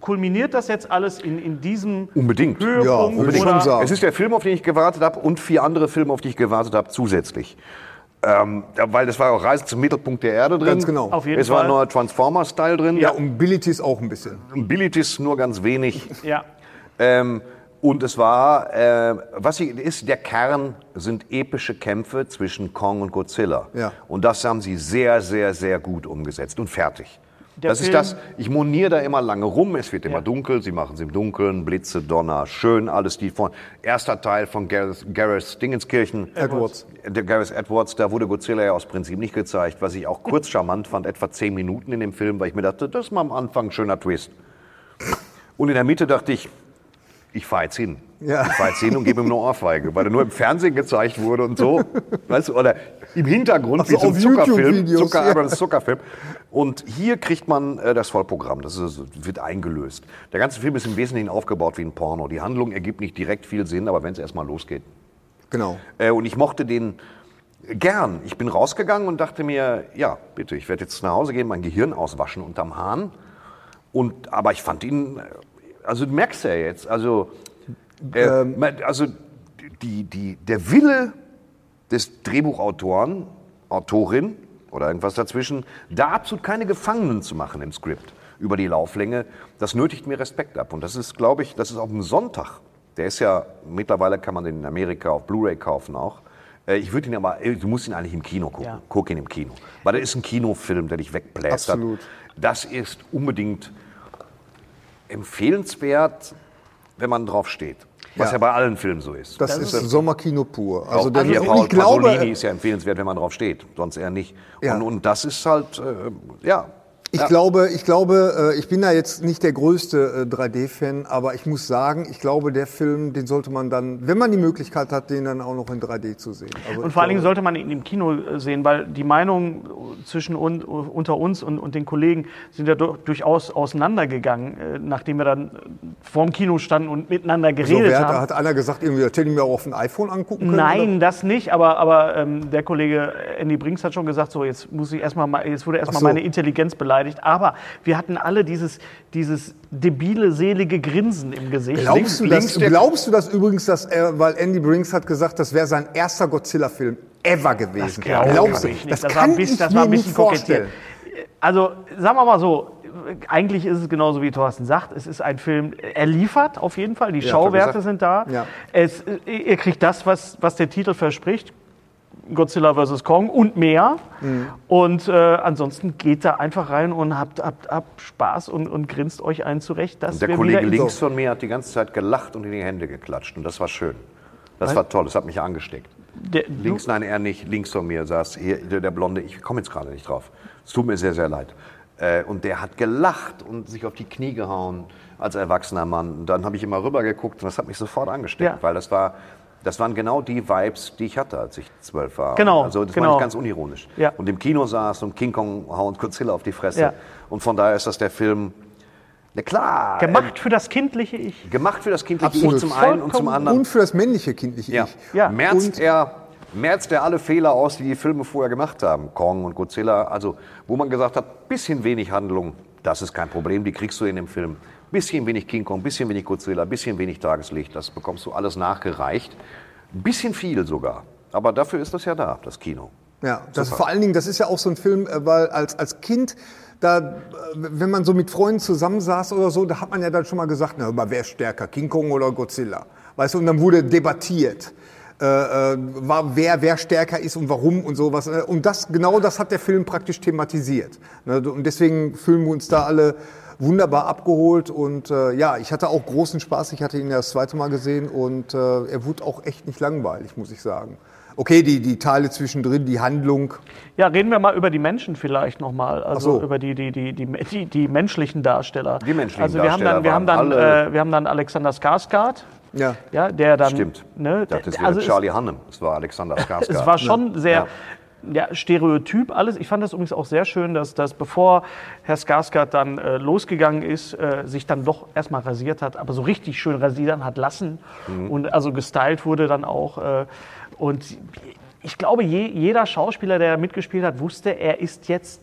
Kulminiert das jetzt alles in, in diesem Unbedingt. Höhepunkt? Ja, sagen. Es ist der Film, auf den ich gewartet habe und vier andere Filme, auf die ich gewartet habe, zusätzlich. Ähm, weil das war auch Reise zum Mittelpunkt der Erde drin. Ganz genau. Auf jeden es war ein Fall. neuer Transformer-Style drin. Ja, und Abilities auch ein bisschen. Abilities nur ganz wenig. Ja. Ähm, und es war, äh, was sie- ist, der Kern sind epische Kämpfe zwischen Kong und Godzilla. Ja. Und das haben sie sehr, sehr, sehr gut umgesetzt und fertig. Der das ist Film- das, ich moniere da immer lange rum, es wird immer Ja. dunkel, sie machen es im Dunkeln, Blitze, Donner, schön, alles die von, erster Teil von Gareth, Gareth Dingenskirchen. Edwards. Der Gareth Edwards, da wurde Godzilla ja aus Prinzip nicht gezeigt, was ich auch kurz charmant fand, etwa zehn Minuten in dem Film, weil ich mir dachte, das ist mal am Anfang ein schöner Twist. Und in der Mitte dachte ich, ich fahre jetzt hin. Ja. Ich fahre jetzt hin und gebe ihm eine Ohrfeige, weil er nur im Fernsehen gezeigt wurde und so. weißt du, oder im Hintergrund Ach so, wie so ein Zuckerfilm. Zucker, ja. aber das ist Zuckerfilm. Und hier kriegt man äh, das Vollprogramm. Das ist, wird eingelöst. Der ganze Film ist im Wesentlichen aufgebaut wie ein Porno. Die Handlung ergibt nicht direkt viel Sinn, aber wenn es erstmal losgeht. Genau. Äh, und ich mochte den gern. Ich bin rausgegangen und dachte mir, ja, bitte, ich werde jetzt nach Hause gehen, mein Gehirn auswaschen unterm Hahn. Und, aber ich fand ihn, äh, also du merkst ja jetzt, also, äh, Ähm. also die, die, der Wille des Drehbuchautoren, Autorin oder irgendwas dazwischen, da absolut keine Gefangenen zu machen im Skript über die Lauflänge, das nötigt mir Respekt ab. Und das ist, glaube ich, das ist auf dem Sonntag. Der ist ja, mittlerweile kann man den in Amerika auf Blu-ray kaufen auch. Äh, Ich würde ihn aber, du musst ihn eigentlich im Kino gucken. Ja. Guck ihn im Kino. Weil das ist ein Kinofilm, der dich wegplästert. Absolut. Das ist unbedingt empfehlenswert, wenn man drauf steht. Was ja, Ja. bei allen Filmen so ist. Das, ist Sommerkino pur. Also der, hier Paul ich glaube, Pasolini ist ja empfehlenswert, wenn man drauf steht, sonst eher nicht. Ja. Und, und das ist halt, äh, ja. Ich ja. glaube, ich glaube, äh, ich bin da jetzt nicht der größte äh, 3D-Fan, aber ich muss sagen, ich glaube, der Film, den sollte man dann, wenn man die Möglichkeit hat, den dann auch noch in 3D zu sehen. Also Und vor allen Dingen sollte man ihn im Kino äh, sehen, weil die Meinungen zwischen un, unter uns und, und den Kollegen sind ja dur- durchaus auseinandergegangen, äh, nachdem wir dann äh, vorm Kino standen und miteinander geredet wer hat, haben. hat einer gesagt, irgendwie, das hätte ich mir auch auf dem iPhone angucken können? Nein, das nicht, aber, aber ähm, der Kollege Andy Brinks hat schon gesagt, so jetzt muss ich erstmal, mal- jetzt wurde erstmal so. meine Intelligenz beleidigt. Aber wir hatten alle dieses, dieses debile, selige Grinsen im Gesicht. Glaubst, du, links das, glaubst du das übrigens, dass er, weil Andy Brinks hat gesagt, das wäre sein erster Godzilla-Film ever gewesen? glaube Glaubst du? ich nicht. Das, Das war kann ein bisschen- ich das war ein mir nicht vorstellen. Also sagen wir mal so, eigentlich ist es genauso wie Thorsten sagt. Es ist ein Film, er liefert auf jeden Fall. Die Schauwerte gesagt. sind da. Ja. Es, ihr kriegt das, was, was der Titel verspricht. Godzilla vs. Kong und mehr. Mhm. Und äh, ansonsten geht da einfach rein und habt, habt, habt Spaß und, und grinst euch einen zurecht. Dass Und der Kollege links von mir hat die ganze Zeit gelacht und in die Hände geklatscht. Und das war schön. Das war toll, das hat mich angesteckt. Der, Links, nein, er nicht. Links von mir saß hier der, der Blonde. Ich komme jetzt gerade nicht drauf. Es tut mir sehr, sehr leid. Äh, und der hat gelacht und sich auf die Knie gehauen als erwachsener Mann. Und dann habe ich immer rüber geguckt und das hat mich sofort angesteckt, Ja. weil das war, das waren genau die Vibes, die ich hatte, als ich zwölf war. Genau, Also das genau. ich ganz unironisch. Ja. Und im Kino saß und King Kong haut Godzilla auf die Fresse. Ja. Und von daher ist das der Film. Na klar. gemacht für das kindliche Ich. Ähm, gemacht für das kindliche Absolut. Ich zum einen und zum anderen. Und für das männliche kindliche Ja. Ich. Ja. Merzt, Und- er, merzt er alle Fehler aus, die die Filme vorher gemacht haben. Kong und Godzilla. Also, wo man gesagt hat, bisschen wenig Handlung, das ist kein Problem, die kriegst du in dem Film. Bisschen wenig King Kong, bisschen wenig Godzilla, bisschen wenig Tageslicht, das bekommst du alles nachgereicht. Ein bisschen viel sogar. Aber dafür ist das ja da, das Kino. Ja, das vor allen Dingen, das ist ja auch so ein Film, äh, weil als, als Kind, da, äh, wenn man so mit Freunden zusammensaß oder so, da hat man ja dann schon mal gesagt, na, aber wer ist stärker, King Kong oder Godzilla? Weißt du, und dann wurde debattiert. Äh, äh, war, wer, wer stärker ist und warum und sowas. Äh, Und das, genau das hat der Film praktisch thematisiert. Ne, Und deswegen fühlen wir uns da alle wunderbar abgeholt und äh, ja, ich hatte auch großen Spaß. Ich hatte ihn ja das zweite Mal gesehen und äh, er wurde auch echt nicht langweilig, muss ich sagen. Okay, die, die Teile zwischendrin, die Handlung. Ja, reden wir mal über die Menschen vielleicht nochmal, also so. über die, die, die, die, die, die menschlichen Darsteller. Die menschlichen also wir haben dann, wir haben Darsteller dann, äh, wir haben dann Alexander Skarsgård, Ja. ja, der dann, Stimmt. ne, Ich dachte, es der- wäre also Charlie Hannem. Es war Alexander Skarsgård. Es war schon sehr Ja. Ja, stereotyp alles. Ich fand das übrigens auch sehr schön, dass, dass bevor Herr Skarsgård dann äh, losgegangen ist, äh, sich dann doch erstmal rasiert hat, aber so richtig schön rasieren hat lassen Mhm. und also gestylt wurde dann auch. Äh, und ich glaube, je, jeder Schauspieler, der mitgespielt hat, wusste, er ist jetzt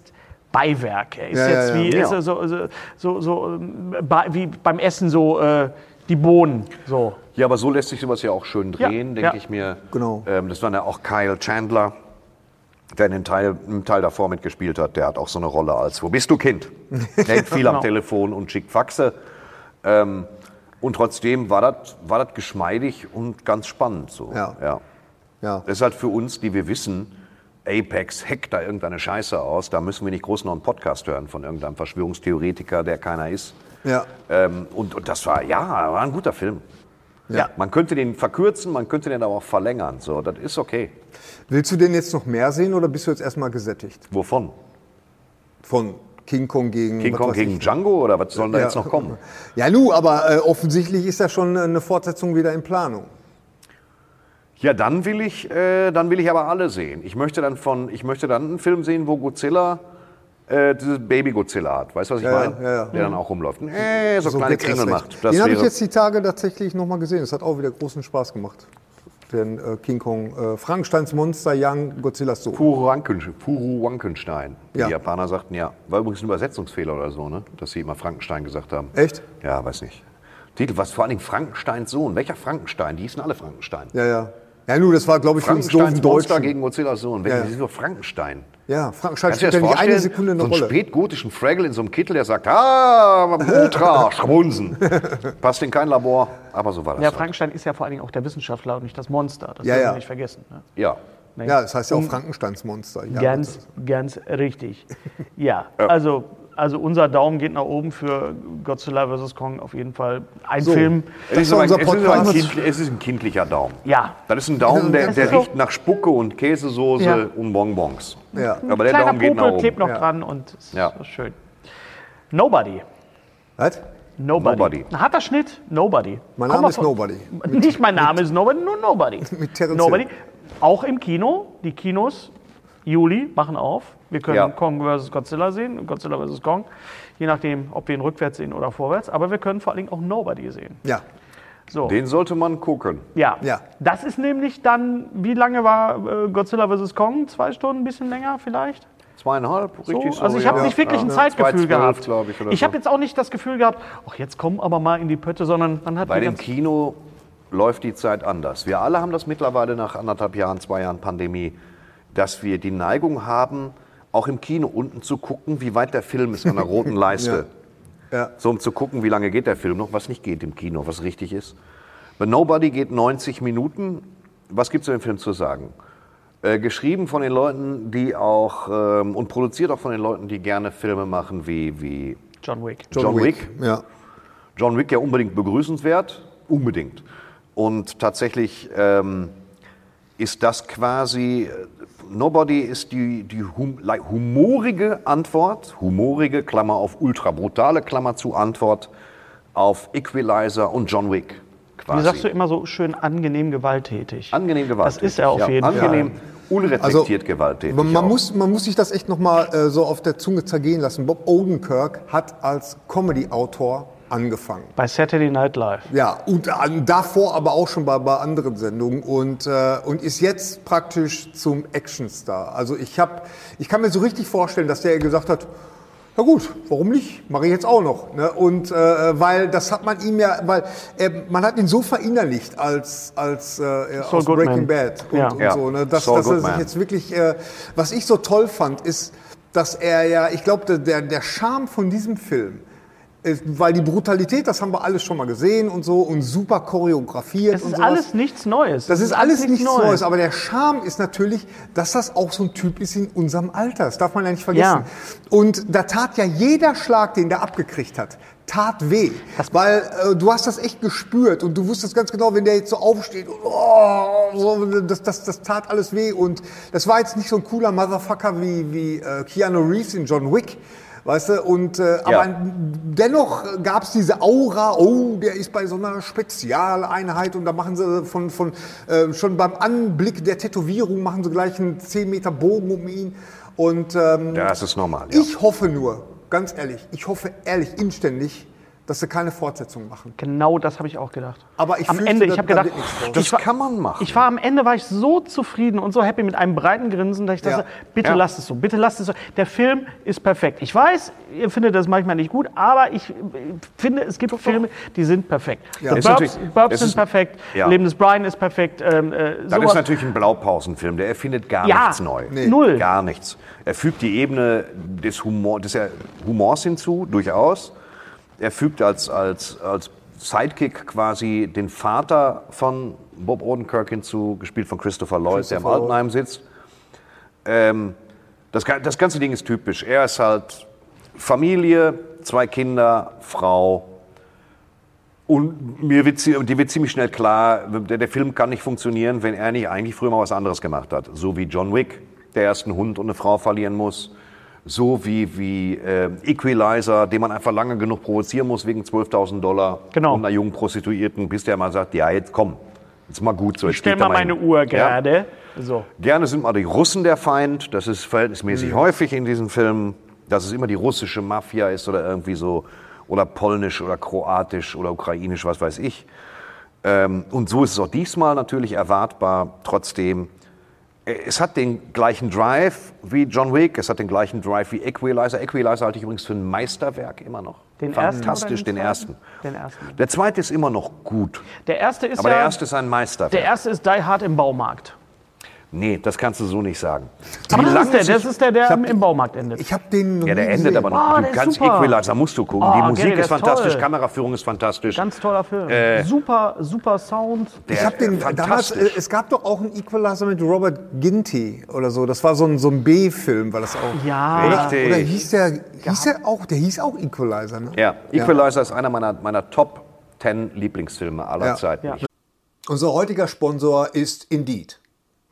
Beiwerk. Er ist Ja, jetzt ja. wie, Ja. Ist er so, so, so, so ähm, bei- wie beim Essen so äh, die Bohnen. So. Ja, aber so lässt sich sowas ja auch schön Ja, drehen, denke ja. ich mir. Genau. Ähm, das war ja auch Kyle Chandler, der in dem Teil, im Teil davor mitgespielt hat. Der hat auch so eine Rolle als Wo bist du, Kind? Hängt viel am Genau. Telefon und schickt Faxe. Ähm, und trotzdem war das war geschmeidig und ganz spannend. So. Ja. Ja. Ja. Das ist halt für uns, die wir wissen, Apex hackt da irgendeine Scheiße aus. Da müssen wir nicht groß noch einen Podcast hören von irgendeinem Verschwörungstheoretiker, der keiner ist. Ja. Ähm, und, und das war, ja, war ein guter Film. Ja. Man könnte den verkürzen, man könnte den aber auch verlängern. So, das ist okay. Willst du den jetzt noch mehr sehen oder bist du jetzt erstmal gesättigt? Wovon? Von King Kong gegen. King Kong gegen ich. Django oder was soll da Ja. jetzt noch kommen? Ja, nu, aber äh, offensichtlich ist da schon eine Fortsetzung wieder in Planung. Ja, dann will ich, äh, dann will ich aber alle sehen. Ich möchte dann von, ich möchte dann einen Film sehen, wo Godzilla äh, dieses Baby Godzilla hat. Weißt du, was ich Ja, meine? ja, ja. Der dann auch rumläuft. und, Äh, so, kleine geht's erst Kringel macht. Das Den habe ich jetzt die Tage tatsächlich nochmal gesehen. Das hat auch wieder großen Spaß gemacht. Den äh, King Kong, äh, Frankensteins Monster, Young, Godzillas Sohn. Furu, Wanken, Furu Wankenstein. Die Ja. Japaner sagten ja. War übrigens ein Übersetzungsfehler oder so, ne? dass sie immer Frankenstein gesagt haben. Echt? Ja, weiß nicht. Titel, was vor allen Dingen Frankensteins Sohn. Welcher Frankenstein? Die hießen alle Frankenstein. Ja, ja. Ja, nu, das war, glaube ich, für uns doofen Monster gegen Godzillas Sohn. Ja. Welcher ist doch Frankenstein? Ja, Frankenstein Kannst du dir spielt ja das nicht eine? Sekunde eine so einen Rolle. spätgotischen Fraggle in so einem Kittel, der sagt, ah, Ultra, Schmunsen. Passt in kein Labor, aber so war das. Ja, halt. Frankenstein ist ja vor allen Dingen auch der Wissenschaftler und nicht das Monster. Das Ja, dürfen ja. wir nicht vergessen. Ne? Ja. Nee. Ja, das heißt ja auch Frankensteins Monster. Ja, ganz, ganz richtig. Ja, also, also unser Daumen geht nach oben für Godzilla vs. Kong auf jeden Fall. Ein So. Film. Es ist, unser es, ist ein kind, es ist ein kindlicher Daumen. Ja. Das ist ein Daumen, der, der so- riecht nach Spucke und Käsesoße Ja. und Bonbons. Ja. Aber der Kleiner Daumen geht nach Popel klebt oben. noch dran und ist Ja. schön. Nobody. Was? Nobody. Nobody. Ein harter Schnitt, Nobody. Mein Name ist von- Nobody. Nicht mein Name ist Nobody, nur Nobody. Mit Terence Nobody. Hill. Auch im Kino. Die Kinos, Juli, machen auf. Wir können Ja. Kong vs. Godzilla sehen, Godzilla vs. Kong. Je nachdem, ob wir ihn rückwärts sehen oder vorwärts. Aber wir können vor allen Dingen auch Nobody sehen. Ja. So. Den sollte man gucken. Ja. Ja. Das ist nämlich dann, wie lange war äh, Godzilla vs. Kong? Zwei Stunden, ein bisschen länger vielleicht? Zweieinhalb, So, richtig so. also ich ja. habe nicht wirklich ein Ja. Zeitgefühl 2,12, gehabt. ich, ich so. habe jetzt auch nicht das Gefühl gehabt, ach jetzt kommen aber mal in die Pötte, sondern man hat Bei dem Kino läuft die Zeit anders. Wir alle haben das mittlerweile nach anderthalb Jahren, zwei Jahren Pandemie, dass wir die Neigung haben, auch im Kino unten zu gucken, wie weit der Film ist an der roten Leiste. Ja. So um zu gucken, wie lange geht der Film noch, was nicht geht im Kino, was richtig ist. Bei Nobody geht 90 Minuten. Was gibt es zu dem Film zu sagen? Äh, geschrieben von den Leuten, die auch ähm, und produziert auch von den Leuten, die gerne Filme machen wie, wie John Wick. John, Wick. Ja. John Wick ja unbedingt begrüßenswert, unbedingt. Und tatsächlich ähm, ist das quasi, Nobody ist die, die hum, like, humorige Antwort, humorige, Klammer auf ultra brutale, Klammer zu Antwort auf Equalizer und John Wick. Quasi. Wie sagst du immer so schön angenehm gewalttätig? Angenehm gewalttätig. Das ist er auf jeden angenehm, Fall. unreflektiert gewalttätig. Man, man muss, man muss sich das echt nochmal äh, so auf der Zunge zergehen lassen. Bob Odenkirk hat als Comedy-Autor angefangen. Bei Saturday Night Live. Ja, und äh, davor aber auch schon bei, bei anderen Sendungen und, äh, und ist jetzt praktisch zum Actionstar. Also ich, hab, ich kann mir so richtig vorstellen, dass der gesagt hat, Na gut, warum nicht? Mache ich jetzt auch noch. Ne? Und äh, weil das hat man ihm ja, weil äh, man hat ihn so verinnerlicht als als äh, aus Goodman. Breaking Bad und, Ja. und Ja. so, ne? dass, Saul dass er sich jetzt wirklich, äh, was ich so toll fand, ist, dass er ja, ich glaube, der der Charme von diesem Film. Ist, Weil die Brutalität, das haben wir alles schon mal gesehen und so und super choreografiert. Und ist sowas. alles nichts Neues. Das ist alles nichts Neues. aber der Charme ist natürlich, dass das auch so ein Typ ist in unserem Alter. Das darf man ja nicht vergessen. Ja. Und da tat ja jeder Schlag, den der abgekriegt hat, tat weh. Weil äh, du hast das echt gespürt und du wusstest ganz genau, wenn der jetzt so aufsteht, und, oh, so, das, das, das tat alles weh. Und das war jetzt nicht so ein cooler Motherfucker wie, wie äh, Keanu Reeves in John Wick. Weißt du, und äh, aber dennoch gab es diese Aura, oh, der ist bei so einer Spezialeinheit und da machen sie von, von äh, schon beim Anblick der Tätowierung machen sie gleich einen 10 Meter Bogen um ihn. Und ähm, Ja, das ist normal. Ja. ich hoffe nur, ganz ehrlich, ich hoffe ehrlich, inständig, dass sie keine Fortsetzung machen. Genau das habe ich auch gedacht. Aber ich am Ende, ich habe da gedacht. Das war, kann man machen. ich war am Ende war ich so zufrieden und so happy mit einem breiten Grinsen, dass ich dachte, Ja. bitte Ja. lasst es so, bitte lasst es so. Der Film ist perfekt. Ich weiß, ihr findet das manchmal nicht gut, aber ich äh, finde, es gibt Filme, die sind perfekt. Ja. The Burbs, sind ist- perfekt, Ja. Leben des Brian ist perfekt. Ähm, äh, sowas. ist natürlich ein Blaupausenfilm, der erfindet gar Ja. nichts neu. Nee. Null. Gar nichts. Er fügt die Ebene des, Humor, des Humors hinzu, durchaus. Er fügt als, als, als Sidekick quasi den Vater von Bob Odenkirk hinzu, gespielt von Christopher Lloyd, der im Altenheim sitzt. Ähm, das, das ganze Ding ist typisch. Er ist halt Familie, zwei Kinder, Frau. Und mir wird, dir wird ziemlich schnell klar, der, der Film kann nicht funktionieren, wenn er nicht eigentlich früher mal was anderes gemacht hat. So wie John Wick, der erst einen Hund und eine Frau verlieren muss. So wie, wie äh, Equalizer, den man einfach lange genug provozieren muss wegen 12.000 Dollar Genau. und einer jungen Prostituierten, bis der mal sagt, ja, jetzt komm, jetzt mal gut so. ich stell mal meine. Uhr Ja. gerade. So. Gerne sind mal die Russen der Feind. Das ist verhältnismäßig Mhm. häufig in diesen Filmen, dass es immer die russische Mafia ist oder irgendwie so, oder polnisch oder kroatisch oder ukrainisch, was weiß ich. Ähm, und so ist es auch diesmal natürlich erwartbar. Trotzdem, es hat den gleichen Drive wie John Wick, es hat den gleichen Drive wie Equalizer. Equalizer halte ich übrigens für ein Meisterwerk immer noch. Den ersten Fantastisch, oder den den ersten. Den ersten. Der zweite ist immer noch gut, Der erste ist aber ja, der erste ist ein Meisterwerk. der erste ist Die Hard im Baumarkt. Nee, das kannst du so nicht sagen. Aber Wie das ist der, das ist der, der hab- im, Baumarkt endet. Ich habe den noch Ja, der endet gesehen. aber noch. Ah, du kannst super. Equalizer musst du gucken. Oh, die Musik der ist fantastisch, toll. Kameraführung ist fantastisch. Ganz toller Film. Äh, super, super Sound. Der- Ich habe den äh, damals, äh, es gab doch auch einen Equalizer mit Robert Ginty oder so. Das war so ein, so ein B-Film, war das auch. Ja. Oder, Richtig. oder hieß der, hieß der auch, der hieß auch Equalizer, ne? ja, Equalizer ist einer meiner, meiner Top 10 Lieblingsfilme aller Ja. Zeiten. Ja. Unser heutiger Sponsor ist Indeed.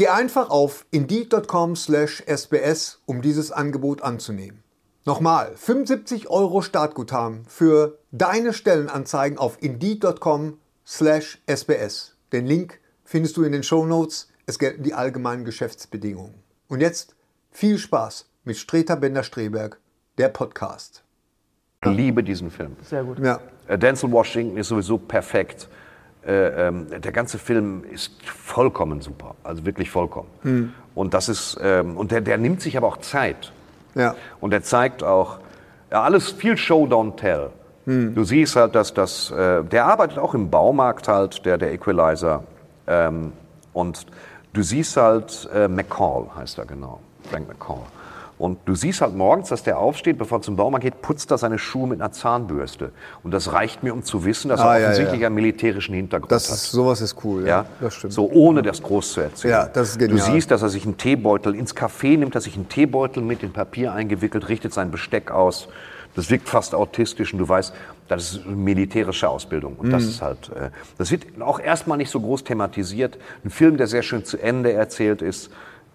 Geh einfach auf indeed.com/sbs, um dieses Angebot anzunehmen. Nochmal, 75 Euro Startguthaben für deine Stellenanzeigen auf indeed.com/sbs. Den Link findest du in den Shownotes. Es gelten die allgemeinen Geschäftsbedingungen. Und jetzt viel Spaß mit Streter Bender-Streberg, der Podcast. Ich liebe diesen Film. Sehr gut. Ja. Denzel Washington ist sowieso perfekt. Äh, ähm, der ganze Film ist vollkommen super, also wirklich vollkommen. Hm. Und das ist ähm, und der, der nimmt sich aber auch Zeit. Ja. Und er zeigt auch ja, alles viel Show don't tell. Hm. Du siehst halt, dass das äh, der arbeitet auch im Baumarkt halt, der der Equalizer. Ähm, und du siehst halt äh, McCall heißt er genau, Frank McCall. Und du siehst halt morgens, dass der aufsteht, bevor er zum Baumarkt geht, putzt er seine Schuhe mit einer Zahnbürste. Und das reicht mir, um zu wissen, dass Ah, er ja, offensichtlich ja. einen militärischen Hintergrund Das hat. ist, sowas ist cool, ja. Ja, Das stimmt. So ohne das groß zu erzählen. Ja, das ist genial. Du siehst, dass er sich einen Teebeutel ins Café nimmt, er sich einen Teebeutel mit in Papier eingewickelt, richtet sein Besteck aus. Das wirkt fast autistisch und du weißt, das ist militärische Ausbildung. Und Mhm. das ist halt, äh, das wird auch erstmal nicht so groß thematisiert. Ein Film, der sehr schön zu Ende erzählt ist,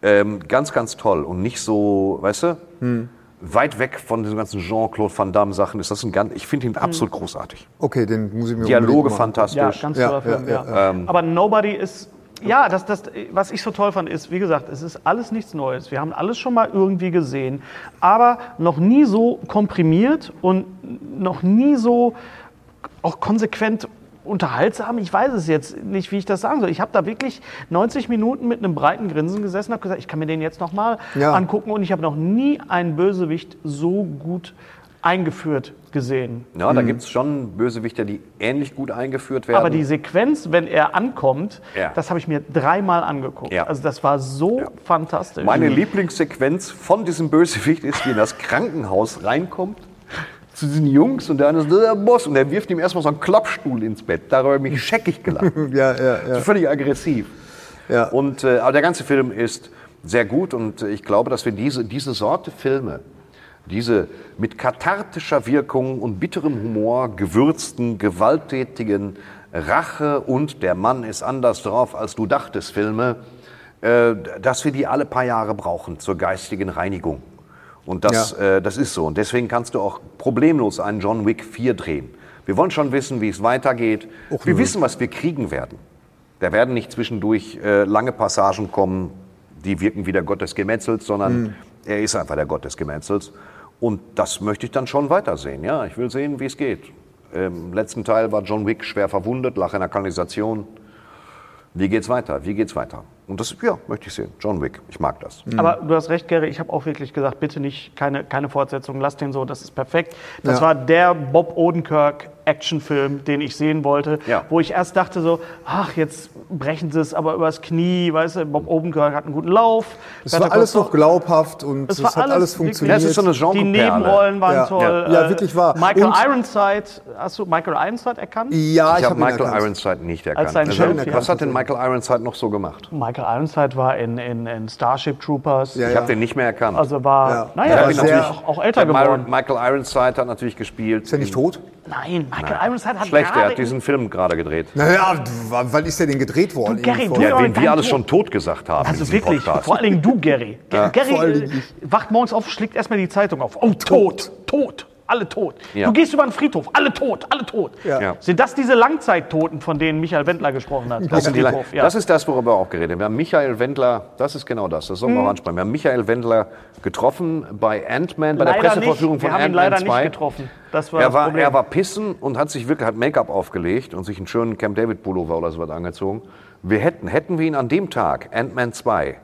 ähm, ganz, ganz toll und nicht so, weißt du, Hm. weit weg von diesen ganzen Jean-Claude Van Damme Sachen ist das ein ganz, ich finde ihn absolut Hm. großartig. Okay, den muss ich mir Dialoge fantastisch. Ja, ganz toller Film, ja. Ähm, Aber Nobody ist, ja, das, das, was ich so toll fand, ist, wie gesagt, es ist alles nichts Neues. Wir haben alles schon mal irgendwie gesehen, aber noch nie so komprimiert und noch nie so auch konsequent unterhaltsam. Ich weiß es jetzt nicht, wie ich das sagen soll. Ich habe da wirklich 90 Minuten mit einem breiten Grinsen gesessen, habe gesagt, ich kann mir den jetzt noch mal Ja. angucken und ich habe noch nie einen Bösewicht so gut eingeführt gesehen. Ja, da Mhm. gibt es schon Bösewichter, die ähnlich gut eingeführt werden. Aber die Sequenz, wenn er ankommt, Ja. das habe ich mir dreimal angeguckt. Ja. Also das war so fantastisch. Meine Lieblingssequenz von diesem Bösewicht ist, wie er in das Krankenhaus reinkommt zu diesen Jungs und der eine ist der Boss und der wirft ihm erstmal so einen Klappstuhl ins Bett. Darüber habe ich mich scheckig gelacht. ja, ja, ja. Völlig aggressiv. Ja. Und, äh, aber der ganze Film ist sehr gut und äh, ich glaube, dass wir diese, diese Sorte Filme, diese mit kathartischer Wirkung und bitterem Humor gewürzten, gewalttätigen Rache und der Mann ist anders drauf, als du dachtest Filme, äh, dass wir die alle paar Jahre brauchen zur geistigen Reinigung. Und das, äh, das ist so. Und deswegen kannst du auch problemlos einen John Wick 4 drehen. Wir wollen schon wissen, wie es weitergeht. wir wissen, was wir kriegen werden. Da werden nicht zwischendurch äh, lange Passagen kommen, die wirken wie der Gott des Gemetzels, sondern Mhm. er ist einfach der Gott des Gemetzels. Und das möchte ich dann schon weitersehen. Ja, ich will sehen, wie es geht. Im letzten Teil war John Wick schwer verwundet, lag in der Kanalisation. Wie geht's weiter? Wie geht's weiter? Und das, ja, möchte ich sehen. John Wick, ich mag das. Aber du hast recht, Gary, ich habe auch wirklich gesagt, bitte nicht, keine, keine Fortsetzung, lass den so, das ist perfekt. Das Ja. war der Bob Odenkirk Actionfilm, den ich sehen wollte, Ja. wo ich erst dachte so, ach, jetzt brechen sie es aber übers Knie, weißt du, Bob Odenkirk hat einen guten Lauf. Es war alles noch glaubhaft und Es es, war hat alles alles funktioniert. Ja, es ist so. Die Nebenrollen waren Ja. toll. Ja. Ja, äh, wirklich wahr. Michael Und- Ironside, hast du Michael Ironside erkannt? Ja, ich habe ihn Michael erkannt. Ironside nicht erkannt. Also, ja. was hat denn Michael Ironside noch so gemacht? Michael Ironside war in, in, in Starship Troopers. ich habe den nicht mehr erkannt. Also war, Ja. naja, Ja, er natürlich- auch, auch älter geworden. Michael Ironside hat natürlich gespielt. Ist er nicht tot? Nein, Michael Ironside hat Schlecht, er hat diesen Film gerade gedreht. Naja, wann ist der denn gedreht worden? Du, Gary, du Ja, dein wir alles schon tot gesagt haben Also wirklich, Podcast. vor allen Dingen du, Gary. Ja. Gary äh, wacht morgens auf, schlägt erstmal die Zeitung auf. Oh, tot, tot, alle tot. Ja. Du gehst über den Friedhof, alle tot, alle tot. Ja. Ja. Sind das diese Langzeittoten, von denen Michael Wendler gesprochen hat? Das, sind die, Friedhof, ja. das ist das, worüber wir auch geredet haben. Wir haben Michael Wendler, das ist genau das, das sollen wir auch ansprechen. Wir haben Michael Wendler getroffen bei Ant-Man, bei der leider Pressevorführung nicht. Wir von haben ihn Ant-Man leider 2. nicht getroffen. Das war Er das war, Problem. er war pissen und hat sich wirklich hat Make-up aufgelegt und sich einen schönen Camp David Pullover oder so was angezogen. Wir hätten, hätten wir ihn an dem Tag, Ant-Man 2,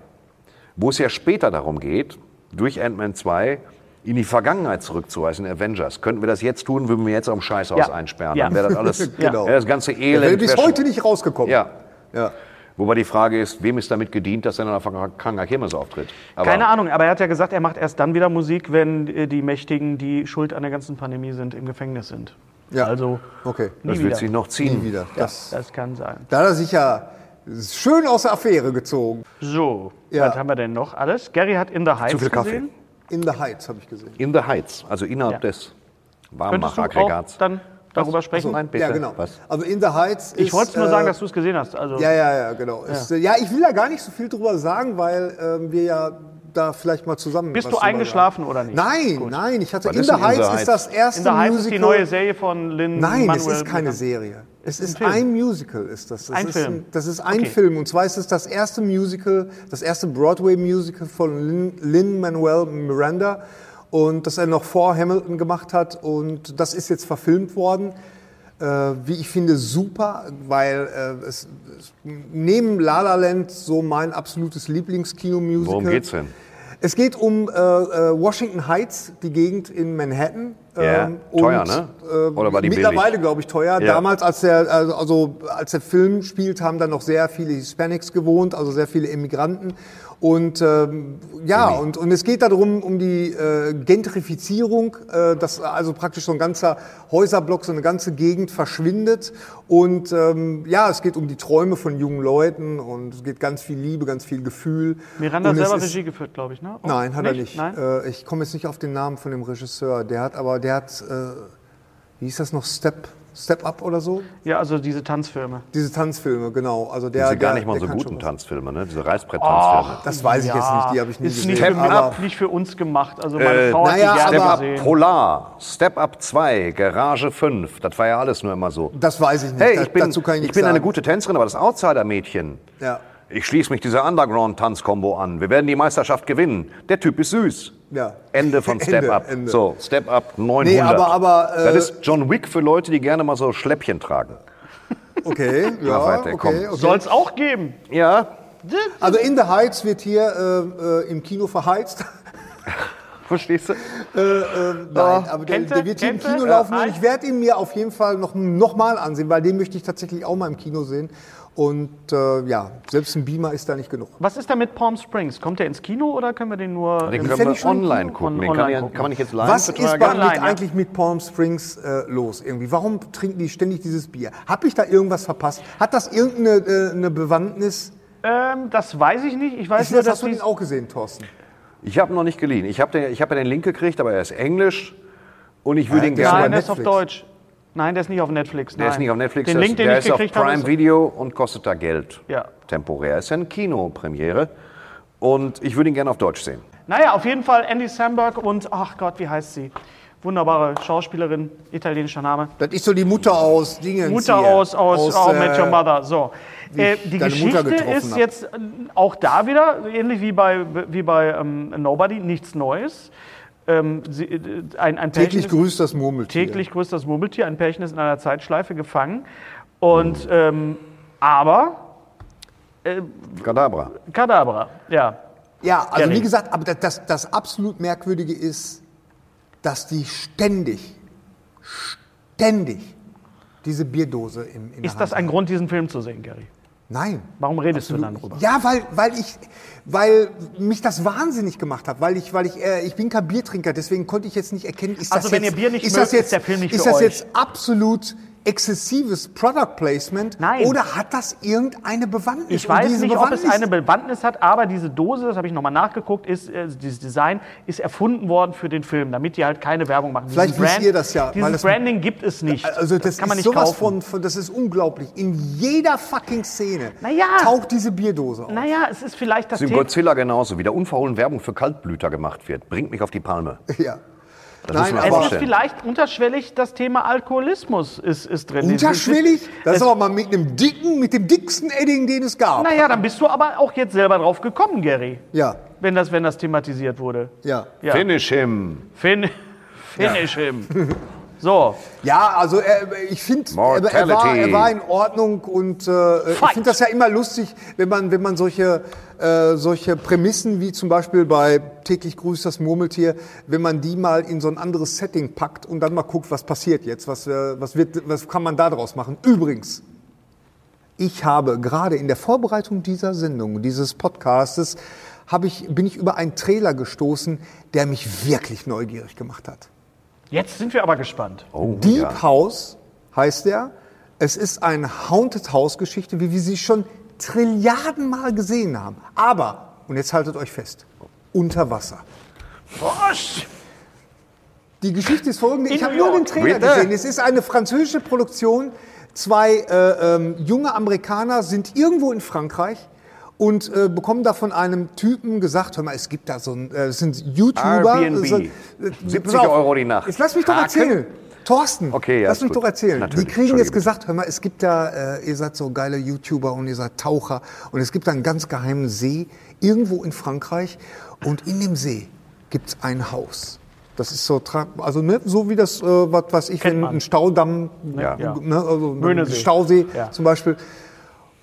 wo es ja später darum geht, durch Ant-Man 2 in die Vergangenheit zurückzuweisen, in Avengers. Könnten wir das jetzt tun, würden wir jetzt am Scheißhaus Ja. einsperren. Ja. Dann wäre das alles, Genau. das ganze Der wäre Elend. bis heute nicht rausgekommen. Ja. Ja. Wobei die Frage ist, wem ist damit gedient, dass er in einer Vergangenheit Kirmes auftritt? Aber Keine Ahnung, aber er hat ja gesagt, er macht erst dann wieder Musik, wenn äh, die Mächtigen, die schuld an der ganzen Pandemie sind, im Gefängnis sind. Ja. Also Okay. nie Das wieder. wird sich noch ziehen. Nie wieder. Das, Das kann sein. da hat er sich ja schön aus der Affäre gezogen. So, Ja. was haben wir denn noch alles? Gary hat In the Heights viel Kaffee. gesehen. In the Heights habe ich gesehen. In the Heights, also innerhalb Ja. des Warmmacher-Aggregats. dann darüber sprechen? Nein, bitte. Ja, genau. Was? Also In the Heights ist. Ich wollte nur äh, sagen, dass du es gesehen hast. Also, Ja, ja, ja, genau. Ja. Ist, äh, ja, ich will da gar nicht so viel drüber sagen, weil ähm, wir ja da vielleicht mal zusammen. Bist du eingeschlafen oder nicht? Nein, Gut. nein. Ich hatte Was In ist the Heights Heights? ist das erste In the Heights Musical. ist die neue Serie von Lin Nein, Manuel. es ist keine Serie. Es ist Film. ein Musical, ist das. das Ein ist Film. das ist ein Okay. Film. Und zwar ist es das erste Musical, das erste Broadway-Musical von Lin-Manuel Miranda. Und das er noch vor Hamilton gemacht hat. Und das ist jetzt verfilmt worden. Äh, wie ich finde, super, weil äh, es, es neben La La Land so mein absolutes Lieblingskino-Musical. Worum geht's denn? Es geht um äh, äh, Washington Heights, die Gegend in Manhattan. Ja, Ähm, teuer, und, ne? ähm, Oder war die Mittlerweile, glaube ich, teuer. Ja. Damals, als der, also, also als der Film spielt, haben da noch sehr viele Hispanics gewohnt, also sehr viele Immigranten. Und ähm, ja, und, und es geht darum, um die äh, Gentrifizierung, äh, dass also praktisch so ein ganzer Häuserblock, so eine ganze Gegend verschwindet. Und ähm, ja, es geht um die Träume von jungen Leuten und es geht ganz viel Liebe, ganz viel Gefühl. Miranda und selber ist- Regie geführt, glaube ich, ne? Oh, Nein, hat er nicht. Nein? Äh, ich komme jetzt nicht auf den Namen von dem Regisseur. Der hat aber, der hat, äh, wie hieß das noch, Step, Step Up oder so? Ja, also diese Tanzfilme. Diese Tanzfilme, genau. Also der, Diese gar der, nicht mal der so kann guten was. Tanzfilme, ne? Diese Reißbrett-Tanzfilme. Das weiß ich jetzt nicht, die habe ich nie ist gesehen. Nicht für, aber nicht für uns gemacht. Also meine Äh, Frau hat naja, die gerne Step Up gesehen. Polar, Step Up 2, Garage 5. Das war ja alles nur immer so. das weiß ich nicht. Hey, Da- ich bin, dazu kann ich, ich nichts bin eine sagen. gute Tänzerin, aber das Outsider-Mädchen. Ja. Ich schließe mich dieser Underground-Tanzkombo an. Wir werden die Meisterschaft gewinnen. Der Typ ist süß. Ja. Ende von Step Ende, Up. Ende. So, Step Up 900. Nee, aber- aber, äh, das ist John Wick für Leute, die gerne mal so Schläppchen tragen. Okay, ja, weiter, komm. okay, okay. Soll es auch geben. Ja, Also In the Heights wird hier äh, äh, im Kino verheizt. verstehst du? Nein, aber der, der wird hier im? Kino laufen und ich werde ihn mir auf jeden Fall noch, noch mal ansehen, weil den möchte ich tatsächlich auch mal im Kino sehen. Und äh, ja, selbst ein Beamer ist da nicht genug. Was ist da mit Palm Springs? Kommt der ins Kino oder können wir den nur Den können wir ich online gucken. Den kann, online gucken. kann man nicht jetzt live Was ist bei, Online, mit ja. eigentlich mit Palm Springs äh, los irgendwie? Warum trinken die ständig dieses Bier? Habe ich da irgendwas verpasst? Hat das irgendeine äh, eine Bewandtnis? Ähm, das weiß ich nicht. Ich weiß Ich nur, das dass hast du den auch gesehen, Thorsten. Ich habe noch nicht geliehen. Ich habe ich hab ja den Link gekriegt, aber er ist Englisch. Und ich würde Ja, ihn gerne. aber Nein, der ist auf. Deutsch. Nein, der ist nicht auf Netflix. Der nein. ist nicht auf Netflix, Den der Link, ist, den der ich ist auf gekriegt habe, Prime ist- Video und kostet da Geld. Ja. Temporär. Ist ja eine Kinopremiere. Und ich würde ihn gerne auf Deutsch sehen. Naja, auf jeden Fall Andy Samberg und, ach Gott, wie heißt sie? Wunderbare Schauspielerin, italienischer Name. Das ist so die Mutter aus Dingen. Mutter hier. aus, aus, How I Met Your äh, Mother. So. Äh, die Geschichte ist hab. jetzt äh, auch da wieder, ähnlich wie bei, wie bei ähm, Nobody, nichts Neues. Ähm, sie, äh, ein, ein Pärchen Täglich ist- grüßt das Murmeltier. täglich grüßt das Murmeltier. Ein Pärchen ist in einer Zeitschleife gefangen. Und, ähm, aber, Kadabra. Kadabra, ja. Ja, also Gary. wie gesagt, aber das, das, das absolut Merkwürdige ist, dass die ständig, ständig diese Bierdose im in der Ist das ein Grund, diesen Film zu sehen, Gary? Nein. Warum redest Absolut du dann drüber? Ja, weil, weil ich, weil mich das wahnsinnig gemacht hat, weil ich, weil ich, äh, ich bin kein Biertrinker, deswegen konnte ich jetzt nicht erkennen, ist Also das wenn jetzt, ihr Bier nicht ist mögt, das jetzt, ist der Film nicht ist für das euch. jetzt absolut exzessives Product Placement Nein. oder hat das irgendeine Bewandtnis? Ich weiß diese nicht, ob es Bewandtnis- eine Bewandtnis hat, aber diese Dose, das habe ich nochmal nachgeguckt, ist, äh, dieses Design ist erfunden worden für den Film, damit die halt keine Werbung machen. Vielleicht Diesen wisst ihr das ja, weil Dieses das- Branding gibt es nicht. Also das, kann man ist nicht sowas kaufen. von, von, das ist unglaublich. In jeder fucking Szene Naja. taucht diese Bierdose auf. Naja, es ist vielleicht das Das ist in Thema. Godzilla genauso, wie da unverhohlen Werbung für Kaltblüter gemacht wird. Bringt mich auf die Palme. Ja. Das Nein, aber- Es ist vielleicht unterschwellig das Thema Alkoholismus ist, ist drin. Unterschwellig? Das ist aber mal mit einem dicken, mit dem dicksten Edding, den es gab. Naja, dann bist du aber auch jetzt selber drauf gekommen, Gary. Ja, Wenn das, wenn das thematisiert wurde. ja. Ja. Finish him. Fin finish him. So, Ja, also er, ich finde, er, er, war, Mortality. er war in Ordnung und äh, ich Fight. finde das ja immer lustig, wenn man, wenn man solche, äh, solche Prämissen wie zum Beispiel bei täglich grüßt das Murmeltier, wenn man die mal in so ein anderes Setting packt und dann mal guckt, was passiert jetzt, was, äh, was, wird, was kann man da draus machen. Übrigens, ich habe gerade in der Vorbereitung dieser Sendung, dieses Podcastes, habe ich, bin ich über einen Trailer gestoßen, der mich wirklich neugierig gemacht hat. Jetzt sind wir aber gespannt. Oh, Deep ja. House heißt er. Es ist eine Haunted House Geschichte, wie wir sie schon Trilliarden Mal gesehen haben. Aber, und jetzt haltet euch fest, unter Wasser. Bosch! Die Geschichte ist folgende. Ich habe nur den. Trailer gesehen. Es ist eine französische Produktion. Zwei äh, ähm, junge Amerikaner sind irgendwo in Frankreich und äh, bekommen da von einem Typen gesagt, hör mal, es gibt da so ein, äh, es sind YouTuber. Airbnb. So, äh, 70 pass auf, Euro die Nacht. Jetzt lass mich doch Haken. erzählen. Thorsten, Okay, ja, lass mich gut. doch erzählen. Natürlich, Die kriegen jetzt gesagt, hör mal, es gibt da, äh, ihr seid so geile YouTuber und ihr seid Taucher und es gibt da einen ganz geheimen See irgendwo in Frankreich und in dem See gibt's ein Haus. Das ist so, also ne, so wie das, äh, was weiß ich, Kennt wenn man. ein Staudamm, Ja. Ja. ne, also ein. Stausee Ja. zum Beispiel.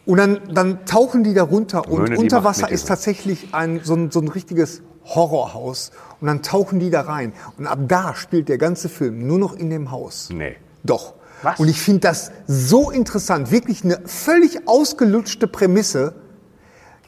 Und dann, dann tauchen die da runter und Möhne, unter Wasser ist tatsächlich ein, so, ein, so ein richtiges Horrorhaus und dann tauchen die da rein. Und ab da spielt der ganze Film nur noch in dem Haus. Nee. Doch. Was? Und ich finde das so interessant, wirklich eine völlig ausgelutschte Prämisse,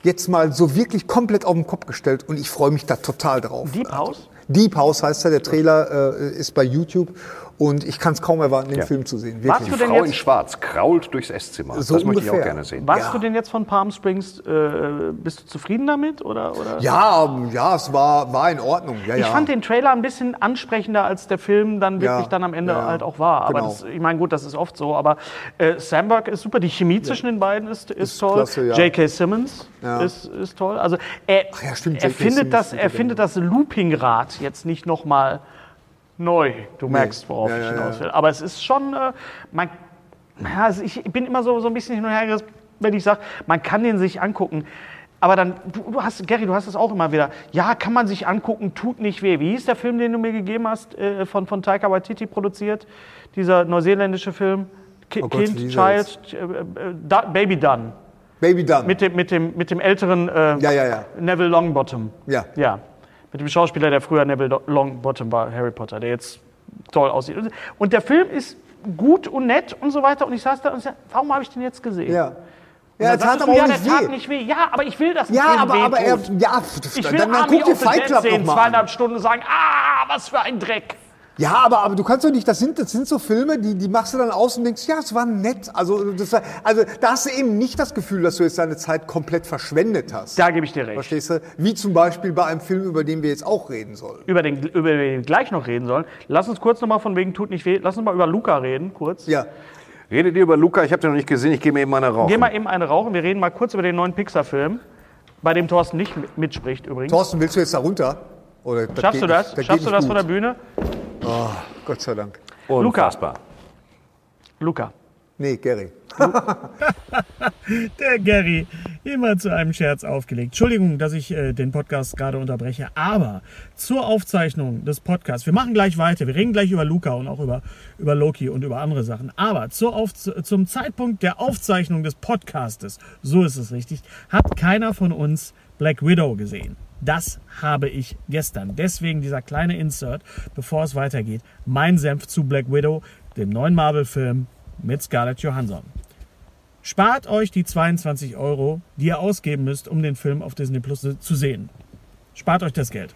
jetzt mal so wirklich komplett auf den Kopf gestellt und ich freue mich da total drauf. Deep House? Deep House heißt er, der Trailer äh, ist bei YouTube und ich kann es kaum erwarten, den Ja. Film zu sehen. Warst Wirklich. du denn Frau in jetzt- Schwarz krault durchs Esszimmer. So das möchte ich auch ungefähr. gerne sehen. Warst Ja. du denn jetzt von Palm Springs, äh, bist du zufrieden damit? Oder, oder? Ja, ja, es war, war in Ordnung. Ja, Ich ja. fand den Trailer ein bisschen ansprechender, als der Film dann wirklich Ja, dann am Ende ja, halt auch war. Aber genau. das, ich meine, gut, das ist oft so. Aber äh, Sandberg ist super. Die Chemie zwischen den beiden ist, ist, toll. klasse, ja. J.K. Simmons Ja. ist, ist toll. Also er, ja, stimmt, er findet Simmons das, ist er findet das Loopingrad jetzt nicht noch mal neu. Du merkst, worauf Ja, ich hinaus will. Aber es ist schon, äh, man, also ich bin immer so, so ein bisschen hin und her gerissen, wenn ich sage, man kann den sich angucken. Aber dann, du, du hast, Gary, du hast es auch immer wieder. Ja, kann man sich angucken, tut nicht weh. Wie hieß der Film, den du mir gegeben hast, äh, von, von Taika Waititi produziert? Dieser neuseeländische Film? Ki Oh Gott, kind? Child, äh, äh, da, Baby Done. Baby Dunn. Mit dem, mit dem, mit dem älteren äh, ja, ja, ja. Neville Longbottom. Ja. Ja. Mit dem Schauspieler, der früher Neville Longbottom war, Harry Potter, der jetzt toll aussieht. Und der Film ist gut und nett und so weiter. Und ich saß da und sagte, warum habe ich den jetzt gesehen? Ja. Ja, aber du, auch ja, nicht weh. nicht weh. Ja, aber ich will, ein Ja, Film aber, aber er, ja, Ich will dann, dann guck dir Fight Club sehen, zweieinhalb. Stunden und sagen, ah, was für ein Dreck. Ja, aber, aber du kannst doch nicht, das sind, das sind so Filme, die, die machst du dann aus und denkst, ja, es war nett. Also, das war, also da hast du eben nicht das Gefühl, dass du jetzt deine Zeit komplett verschwendet hast. Da gebe ich dir recht. Verstehst du? Wie zum Beispiel bei einem Film, über den wir jetzt auch reden sollen. Über den, über den wir gleich noch reden sollen. Lass uns kurz nochmal von wegen tut nicht weh. Lass uns mal über Luca reden, kurz. Ja. Redet ihr über Luca? Ich habe den noch nicht gesehen. Ich gehe mir eben eine rauchen. Geh mal eben eine rauchen. Wir reden mal kurz über den neuen Pixar-Film, bei dem Thorsten nicht mit- mitspricht übrigens. Thorsten, willst du jetzt da runter? Oder, das Schaffst du das? geht Schaffst du das von der gut. Bühne? Oh, Gott sei Dank. Unfassbar. Luca. Nee, Gary. Der Gary, immer zu einem Scherz aufgelegt. Entschuldigung, dass ich äh, den Podcast gerade unterbreche, aber zur Aufzeichnung des Podcasts, wir machen gleich weiter, wir reden gleich über Luca und auch über, über Loki und über andere Sachen, aber zur Auf, zum Zeitpunkt der Aufzeichnung des Podcastes, so ist es richtig, hat keiner von uns Black Widow gesehen. Das habe ich gestern. Deswegen dieser kleine Insert, bevor es weitergeht. Mein Senf zu Black Widow, dem neuen Marvel-Film mit Scarlett Johansson. Spart euch die 22 Euro, die ihr ausgeben müsst, um den Film auf Disney Plus zu sehen. Spart euch das Geld.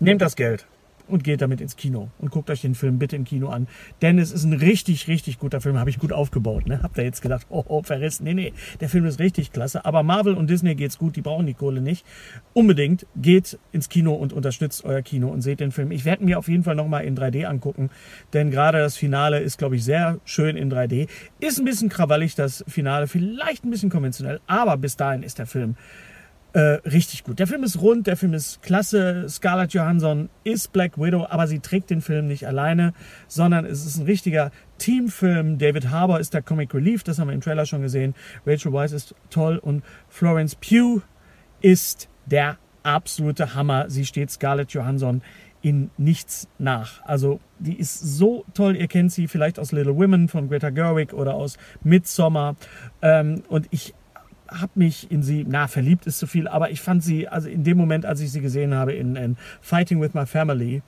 Nehmt das Geld und geht damit ins Kino und guckt euch den Film bitte im Kino an. Denn es ist ein richtig, richtig guter Film. Habe ich gut aufgebaut. Ne? Habt ihr jetzt gedacht, oh, oh, verrissen. Nee, nee, der Film ist richtig klasse. Aber Marvel und Disney geht's gut, die brauchen die Kohle nicht. Unbedingt geht ins Kino und unterstützt euer Kino und seht den Film. Ich werde mir auf jeden Fall nochmal in 3D angucken, denn gerade das Finale ist, glaube ich, sehr schön in 3D. Ist ein bisschen krawallig, das Finale, vielleicht ein bisschen konventionell, aber bis dahin ist der Film äh, richtig gut. Der Film ist rund, der Film ist klasse. Scarlett Johansson ist Black Widow, aber sie trägt den Film nicht alleine, sondern es ist ein richtiger Teamfilm. David Harbour ist der Comic Relief, das haben wir im Trailer schon gesehen. Rachel Weisz ist toll und Florence Pugh ist der absolute Hammer. Sie steht Scarlett Johansson in nichts nach. Also die ist so toll. Ihr kennt sie vielleicht aus Little Women von Greta Gerwig oder aus Midsommar. Ähm, und ich habe mich in sie, na, verliebt ist zu viel, aber ich fand sie, also in dem Moment, als ich sie gesehen habe in, in Fighting with My Family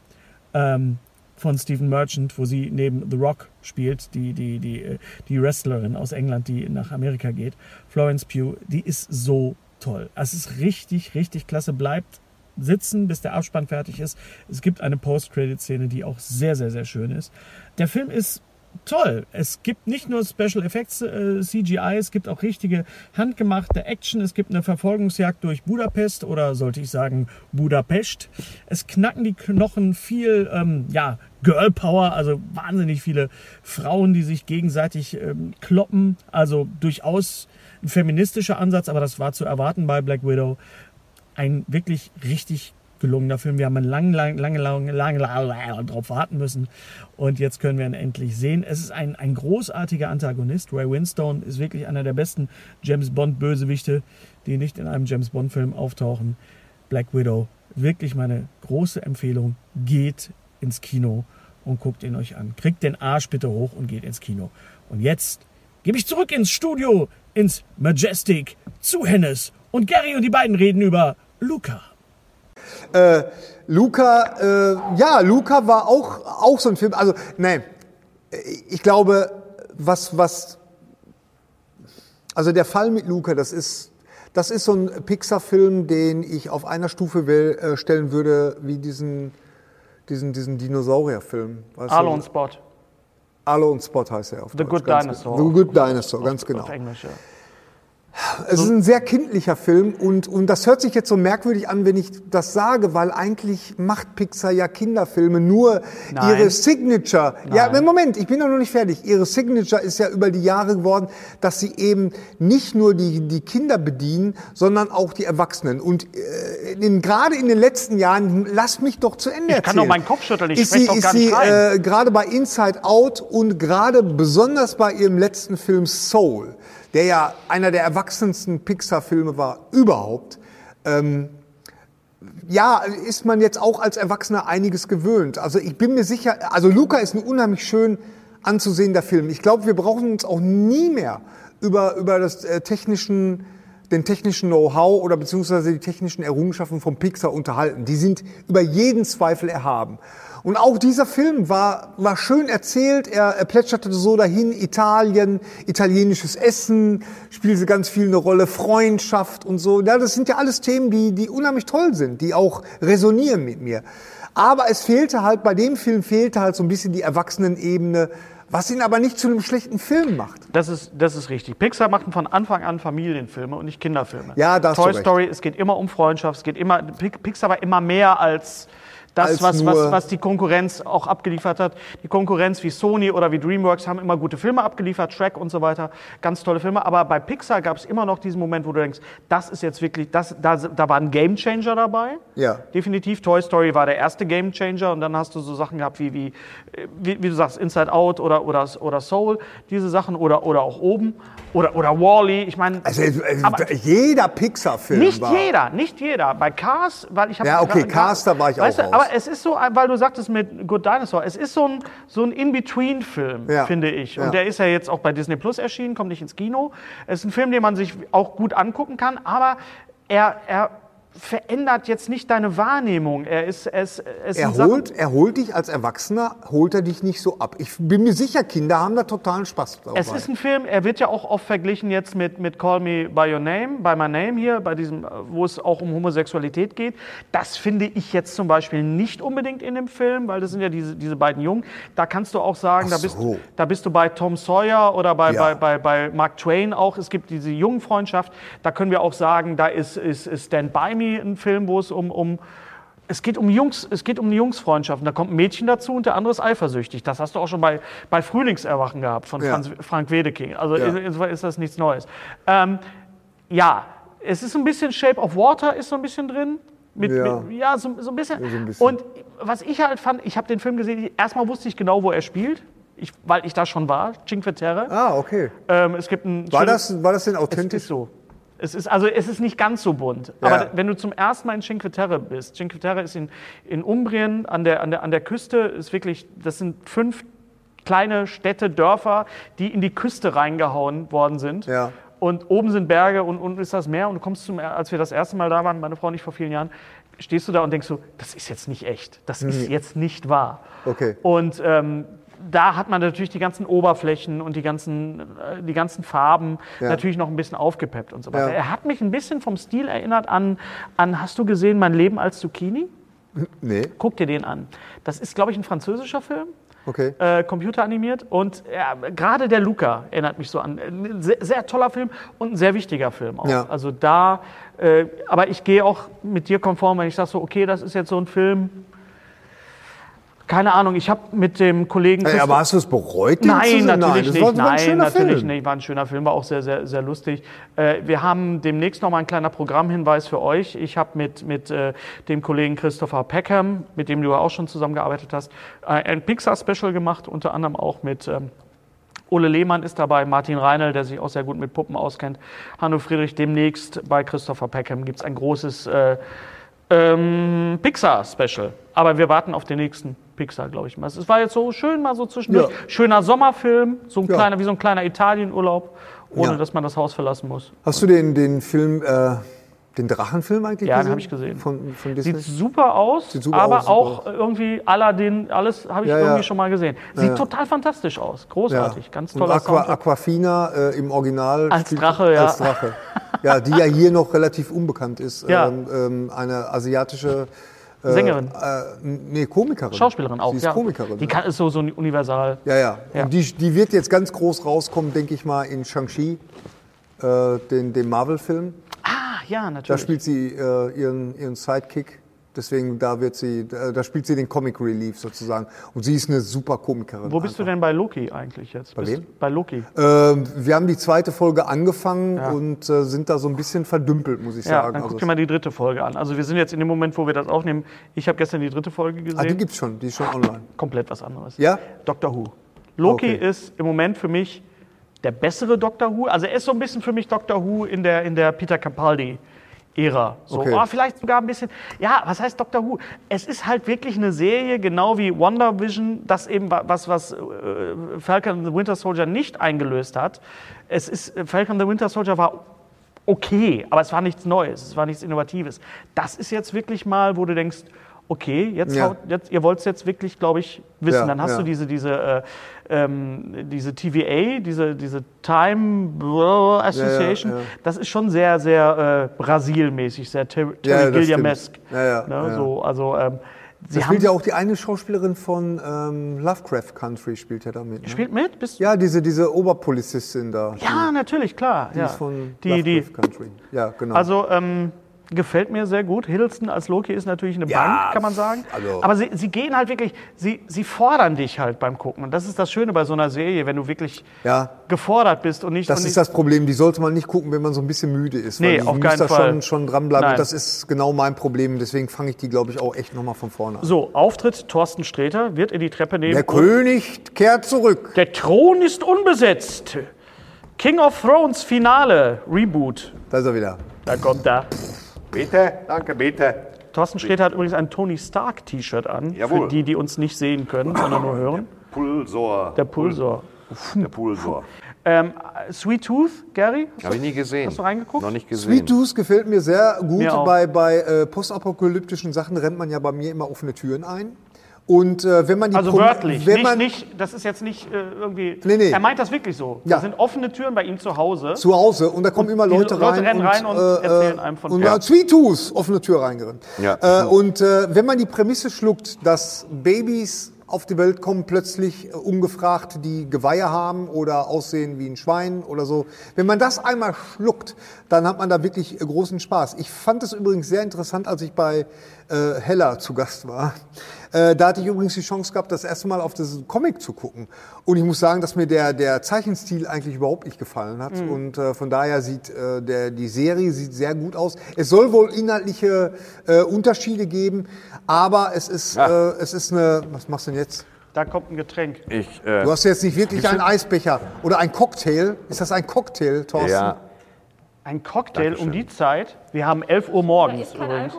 ähm, von Stephen Merchant, wo sie neben The Rock spielt, die, die, die, äh, die Wrestlerin aus England, die nach Amerika geht, Florence Pugh, die ist so toll. Es ist richtig, richtig klasse. Bleibt sitzen, bis der Abspann fertig ist. Es gibt eine Post-Credit-Szene, die auch sehr, sehr, sehr schön ist. Der Film ist toll. Es gibt nicht nur Special Effects äh, CGI, es gibt auch richtige handgemachte Action. Es gibt eine Verfolgungsjagd durch Budapest oder sollte ich sagen Budapest. Es knacken die Knochen viel, ähm, ja, Girl Power, also wahnsinnig viele Frauen, die sich gegenseitig ähm, kloppen. Also durchaus ein feministischer Ansatz, aber das war zu erwarten bei Black Widow. Ein wirklich richtig gelungener Film. Wir haben lange, lange, lange, lange, lange, lange drauf warten müssen. Und jetzt können wir ihn endlich sehen. Es ist ein, ein großartiger Antagonist. Ray Winstone ist wirklich einer der besten James Bond-Bösewichte, die nicht in einem James Bond-Film auftauchen. Black Widow, wirklich meine große Empfehlung. Geht ins Kino und guckt ihn euch an. Kriegt den Arsch bitte hoch und geht ins Kino. Und jetzt gebe ich zurück ins Studio, ins Majestic, zu Hennes. Und Gary und die beiden reden über Luca. Äh, Luca, äh, ja, Luca war auch, auch so ein Film. Also, nein, ich glaube, was, was, also der Fall mit Luca, das ist, das ist so ein Pixar-Film, den ich auf einer Stufe will, äh, stellen würde, wie diesen, diesen, diesen Dinosaurier-Film. Arlo und Spot. Arlo und Spot heißt er auf The Deutsch, Good Dinosaur. genau. The Good Dinosaur, ganz genau. Auf Englisch, ja. Es ist ein sehr kindlicher Film und, und das hört sich jetzt so merkwürdig an, wenn ich das sage, weil eigentlich macht Pixar ja Kinderfilme nur Nein. ihre Signature. Ja, Moment, ich bin ja noch nicht fertig. Ihre Signature ist ja über die Jahre geworden, dass sie eben nicht nur die, die Kinder bedienen, sondern auch die Erwachsenen. Und äh, gerade in den letzten Jahren, lass mich doch zu Ende Ich kann erzählen. doch meinen Kopf schütteln, ich ist sie, doch ist gar sie nicht rein. äh, gerade bei Inside Out und gerade besonders bei ihrem letzten Film Soul, der ja einer der erwachsensten Pixar-Filme war überhaupt, ähm, ja, ist man jetzt auch als Erwachsener einiges gewöhnt. Also ich bin mir sicher, also Luca ist ein unheimlich schön anzusehender Film. Ich glaube, wir brauchen uns auch nie mehr über, über das äh, technischen, den technischen Know-how oder beziehungsweise die technischen Errungenschaften von Pixar unterhalten. Die sind über jeden Zweifel erhaben. Und auch dieser Film war, war schön erzählt. Er, er plätscherte so dahin. Italien, italienisches Essen spielte ganz viel eine Rolle. Freundschaft und so. Ja, das sind ja alles Themen, die, die unheimlich toll sind, die auch resonieren mit mir. Aber es fehlte halt, bei dem Film fehlte halt so ein bisschen die Erwachsenenebene, was ihn aber nicht zu einem schlechten Film macht. Das ist, das ist richtig. Pixar macht von Anfang an Familienfilme und nicht Kinderfilme. Ja, da hast du Toy. Story, es geht immer um Freundschaft, es geht immer, Pi- Pixar war immer mehr als das, was, was, was die Konkurrenz auch abgeliefert hat. Die Konkurrenz wie Sony oder wie DreamWorks haben immer gute Filme abgeliefert, Shrek und so weiter, ganz tolle Filme. Aber bei Pixar gab es immer noch diesen Moment, wo du denkst, das ist jetzt wirklich, das, da, da war ein Gamechanger dabei. Ja. Definitiv. Toy Story war der erste Gamechanger und dann hast du so Sachen gehabt wie, wie, wie, wie du sagst, Inside Out oder, oder, oder Soul, diese Sachen oder, oder auch oben oder, oder Wally. Ich meine, Also jeder Pixar-Film nicht war. jeder, nicht jeder. Bei Cars, weil ich habe Ja, okay, Cars, da war ich weißt auch du, raus. Aber es ist so, weil du sagtest mit Good Dinosaur, es ist so ein, so ein In-Between-Film, Ja. finde ich. Ja. Und der ist ja jetzt auch bei Disney Plus erschienen, kommt nicht ins Kino. Es ist ein Film, den man sich auch gut angucken kann, aber er, er verändert jetzt nicht deine Wahrnehmung. Er ist, es, Er holt, er holt dich als Erwachsener, holt er dich nicht so ab. Ich bin mir sicher, Kinder haben da totalen Spaß dabei. Es ist ein Film, er wird ja auch oft verglichen jetzt mit, mit Call Me By Your Name, By My Name hier, bei diesem, wo es auch um Homosexualität geht. Das finde ich jetzt zum Beispiel nicht unbedingt in dem Film, weil das sind ja diese, diese beiden Jungen. Da kannst du auch sagen, Ach da, bist, so. da bist du bei Tom Sawyer oder bei, Ja. bei, bei, bei Mark Twain auch. Es gibt diese Jungenfreundschaft. Da können wir auch sagen, da ist, ist, ist Stand By Me ein Film, wo es um, um es geht um Jungs, es geht um eine Jungsfreundschaft. Und Da kommt ein Mädchen dazu und der andere ist eifersüchtig. Das hast du auch schon bei, bei Frühlingserwachen gehabt von Ja. Franz, Frank Wedeking. Also Ja. insofern ist das nichts Neues. Ähm, ja, es ist ein bisschen Shape of Water ist so ein bisschen drin. Mit, Ja. Mit, ja so, so ein bisschen. So ein bisschen. Und was ich halt fand, ich habe den Film gesehen, erstmal wusste ich genau, wo er spielt. Ich, weil ich da schon war, Cinque Terre. ah, okay. Ähm, es gibt ein War das, war das denn es authentisch? ist so. Es ist, also es ist nicht ganz so bunt. Ja. Aber wenn du zum ersten Mal in Cinque Terre bist, Cinque Terre ist in, in Umbrien an der, an, der, an der Küste, ist wirklich, das sind fünf kleine Städte, Dörfer, die in die Küste reingehauen worden sind. Ja. Und oben sind Berge und unten ist das Meer. Und du kommst zum, als wir das erste Mal da waren, meine Frau und ich vor vielen Jahren, stehst du da und denkst so, das ist jetzt nicht echt. Das ist jetzt nicht wahr. Okay. Und ähm, da hat man natürlich die ganzen Oberflächen und die ganzen, äh, die ganzen Farben Ja. natürlich noch ein bisschen aufgepeppt und so weiter. Ja. Er hat mich ein bisschen vom Stil erinnert an, an, hast du gesehen, Mein Leben als Zucchini? Nee, Guck dir den an. Das ist, glaube ich, ein französischer Film okay. äh, computeranimiert. Und ja, gerade der Luca erinnert mich so an. Ein sehr, sehr toller Film und ein sehr wichtiger Film auch. Ja. Also da, äh, aber ich gehe auch mit dir konform, wenn ich sage so, okay, das ist jetzt so ein Film. Keine Ahnung, ich habe mit dem Kollegen. Ey, aber hast du es bereut? Nein, natürlich das nicht. War, war ein Nein, schöner natürlich Film. nicht. War ein schöner Film, war auch sehr, sehr, sehr lustig. Äh, wir haben demnächst noch mal ein kleiner Programmhinweis für euch. Ich habe mit, mit äh, dem Kollegen Christopher Peckham, mit dem du ja auch schon zusammengearbeitet hast, äh, ein Pixar-Special gemacht, unter anderem auch mit. Ähm, Ole Lehmann ist dabei, Martin Reinl, der sich auch sehr gut mit Puppen auskennt, Hanno Friedrich. Demnächst bei Christopher Peckham gibt es ein großes äh, ähm, Pixar-Special. Aber wir warten auf den nächsten Pixar, glaube ich mal. Es war jetzt so schön, mal so zwischendurch. Ja. Schöner Sommerfilm, so ein Ja. kleiner, wie so ein kleiner Italienurlaub, ohne Ja. dass man das Haus verlassen muss. Hast du den, den Film äh, Den Drachenfilm eigentlich Ja, den gesehen? habe ich gesehen. Von, von? Sieht super aus, Sieht super aber aus, super auch irgendwie Aladdin, alles habe ich Ja, ja. irgendwie schon mal gesehen. Sieht Ja, ja. total fantastisch aus. Großartig, ganz Und toller Aqua, Soundtrack. Aquafina äh, im Original. Als Drache, ja. Als Drache. Ja, die ja hier noch relativ unbekannt ist. Ja. Ähm, ähm, eine asiatische Sängerin. Äh, nee, Komikerin. Schauspielerin auch, Sie ist ja. Komikerin. Die kann, ist so, so universal. ja, ja. Ja. Und die, die wird jetzt ganz groß rauskommen, denke ich mal, in Shang-Chi, äh, den, den Marvel-Film. Ah, ja, Da natürlich. spielt sie äh, ihren, ihren Sidekick. Deswegen, da wird sie, äh, da spielt sie den Comic Relief sozusagen. Und sie ist eine super Komikerin. Wo bist du denn bei Loki eigentlich jetzt? Bei wem? Bei Loki. Ähm, wir haben die zweite Folge angefangen Ja. und äh, sind da so ein bisschen verdümpelt, muss ich Ja, sagen. dann guck Also dir mal die dritte Folge an. Also wir sind jetzt in dem Moment, wo wir das aufnehmen. Ich habe gestern die dritte Folge gesehen. ah, die gibt's schon, die ist schon online. Komplett was anderes. Ja? Doctor Who. Loki Okay. ist im Moment für mich der bessere Doctor Who. Also er ist so ein bisschen für mich Doctor Who in der, in der Peter Capaldi. Ära. So, Okay. oh, vielleicht sogar ein bisschen. Ja, was heißt Doctor Who? Es ist halt wirklich eine Serie, genau wie Wonder Vision, das eben wa- was, was äh, Falcon and the Winter Soldier nicht eingelöst hat. Es ist, äh, Falcon and the Winter Soldier war okay, aber es war nichts Neues, es war nichts Innovatives. Das ist jetzt wirklich mal, wo du denkst, okay, jetzt, Ja. haut, jetzt ihr wollt es jetzt wirklich, glaube ich, wissen. Ja, Dann hast ja. du diese, diese, äh, ähm, diese TVA, diese, diese Time Association. Das ist schon sehr, sehr äh, Brasil-mäßig, sehr Ter Terry das Gilliam-esque. stimmt. Ja, ja, ne. So, also, ähm, sie spielt ja auch die eine Schauspielerin von ähm, Lovecraft Country, spielt ja da mit. Ne? spielt mit? Bist, Ja, diese, diese Oberpolizistin da. ja, natürlich, klar. die ja. ist von die, die, Lovecraft Country. Ja, genau. Also ähm, gefällt mir sehr gut. Hiddleston als Loki ist natürlich eine Ja, Bank, kann man sagen. also- Aber sie, sie gehen halt wirklich, sie, sie fordern dich halt beim Gucken. Und das ist das Schöne bei so einer Serie, wenn du wirklich ja, gefordert bist und nicht. das und ist nicht, das Problem. Die sollte man nicht gucken, wenn man so ein bisschen müde ist. Nee, auf keinen da Fall. Schon, schon dranbleiben. Nein. Und das ist genau mein Problem. Deswegen fange ich die, glaube ich, auch echt nochmal von vorne an. So, Auftritt Thorsten Sträter wird in die Treppe nehmen. Der König kehrt zurück. Der Thron ist unbesetzt. King of Thrones Finale, Reboot. Da ist er wieder. Da kommt er. Bitte, danke, bitte. Thorsten Sträter hat übrigens ein Tony Stark T-Shirt an. Jawohl. Für die, die uns nicht sehen können, sondern nur hören. Pulsor. Der Pulsor. Der Pulsor. Ähm, Sweet Tooth, Gary? Habe ich nie gesehen. Hast du reingeguckt? Noch nicht gesehen. Sweet Tooth gefällt mir sehr gut. Mir. Bei, bei äh, postapokalyptischen Sachen rennt man ja bei mir immer offene Türen ein. Und äh, wenn man die Also Pro- wörtlich, wenn nicht, man nicht, das ist jetzt nicht äh, irgendwie. Nee, nee. Er meint das wirklich so. Ja. Da sind offene Türen bei ihm zu Hause. zu Hause und da kommen immer die Leute, Leute rein, rennen rein und erzählen einem von- und Ja. ja. Sweet Tooth, offene Tür reingerannt. Ja. Äh, und äh, wenn man die Prämisse schluckt, dass Babys auf die Welt kommen, plötzlich äh, ungefragt, die Geweihe haben oder aussehen wie ein Schwein oder so. Wenn man das einmal schluckt, dann hat man da wirklich äh, großen Spaß. Ich fand es übrigens sehr interessant, als ich bei äh, Hella zu Gast war. Äh, da hatte ich übrigens die Chance gehabt, das erste Mal auf das Comic zu gucken. Und ich muss sagen, dass mir der, der Zeichenstil eigentlich überhaupt nicht gefallen hat. Mhm. Und äh, von daher sieht äh, der, die Serie sieht sehr gut aus. Es soll wohl inhaltliche äh, Unterschiede geben, aber es ist, Ja. äh, es ist eine. Was machst du denn jetzt? Da kommt ein Getränk. Ich, äh, Du hast jetzt nicht wirklich einen Eisbecher oder ein Cocktail. Ist das ein Cocktail, Thorsten? ja, Ein Cocktail Dankeschön. um die Zeit. Wir haben 11 Uhr morgens übrigens.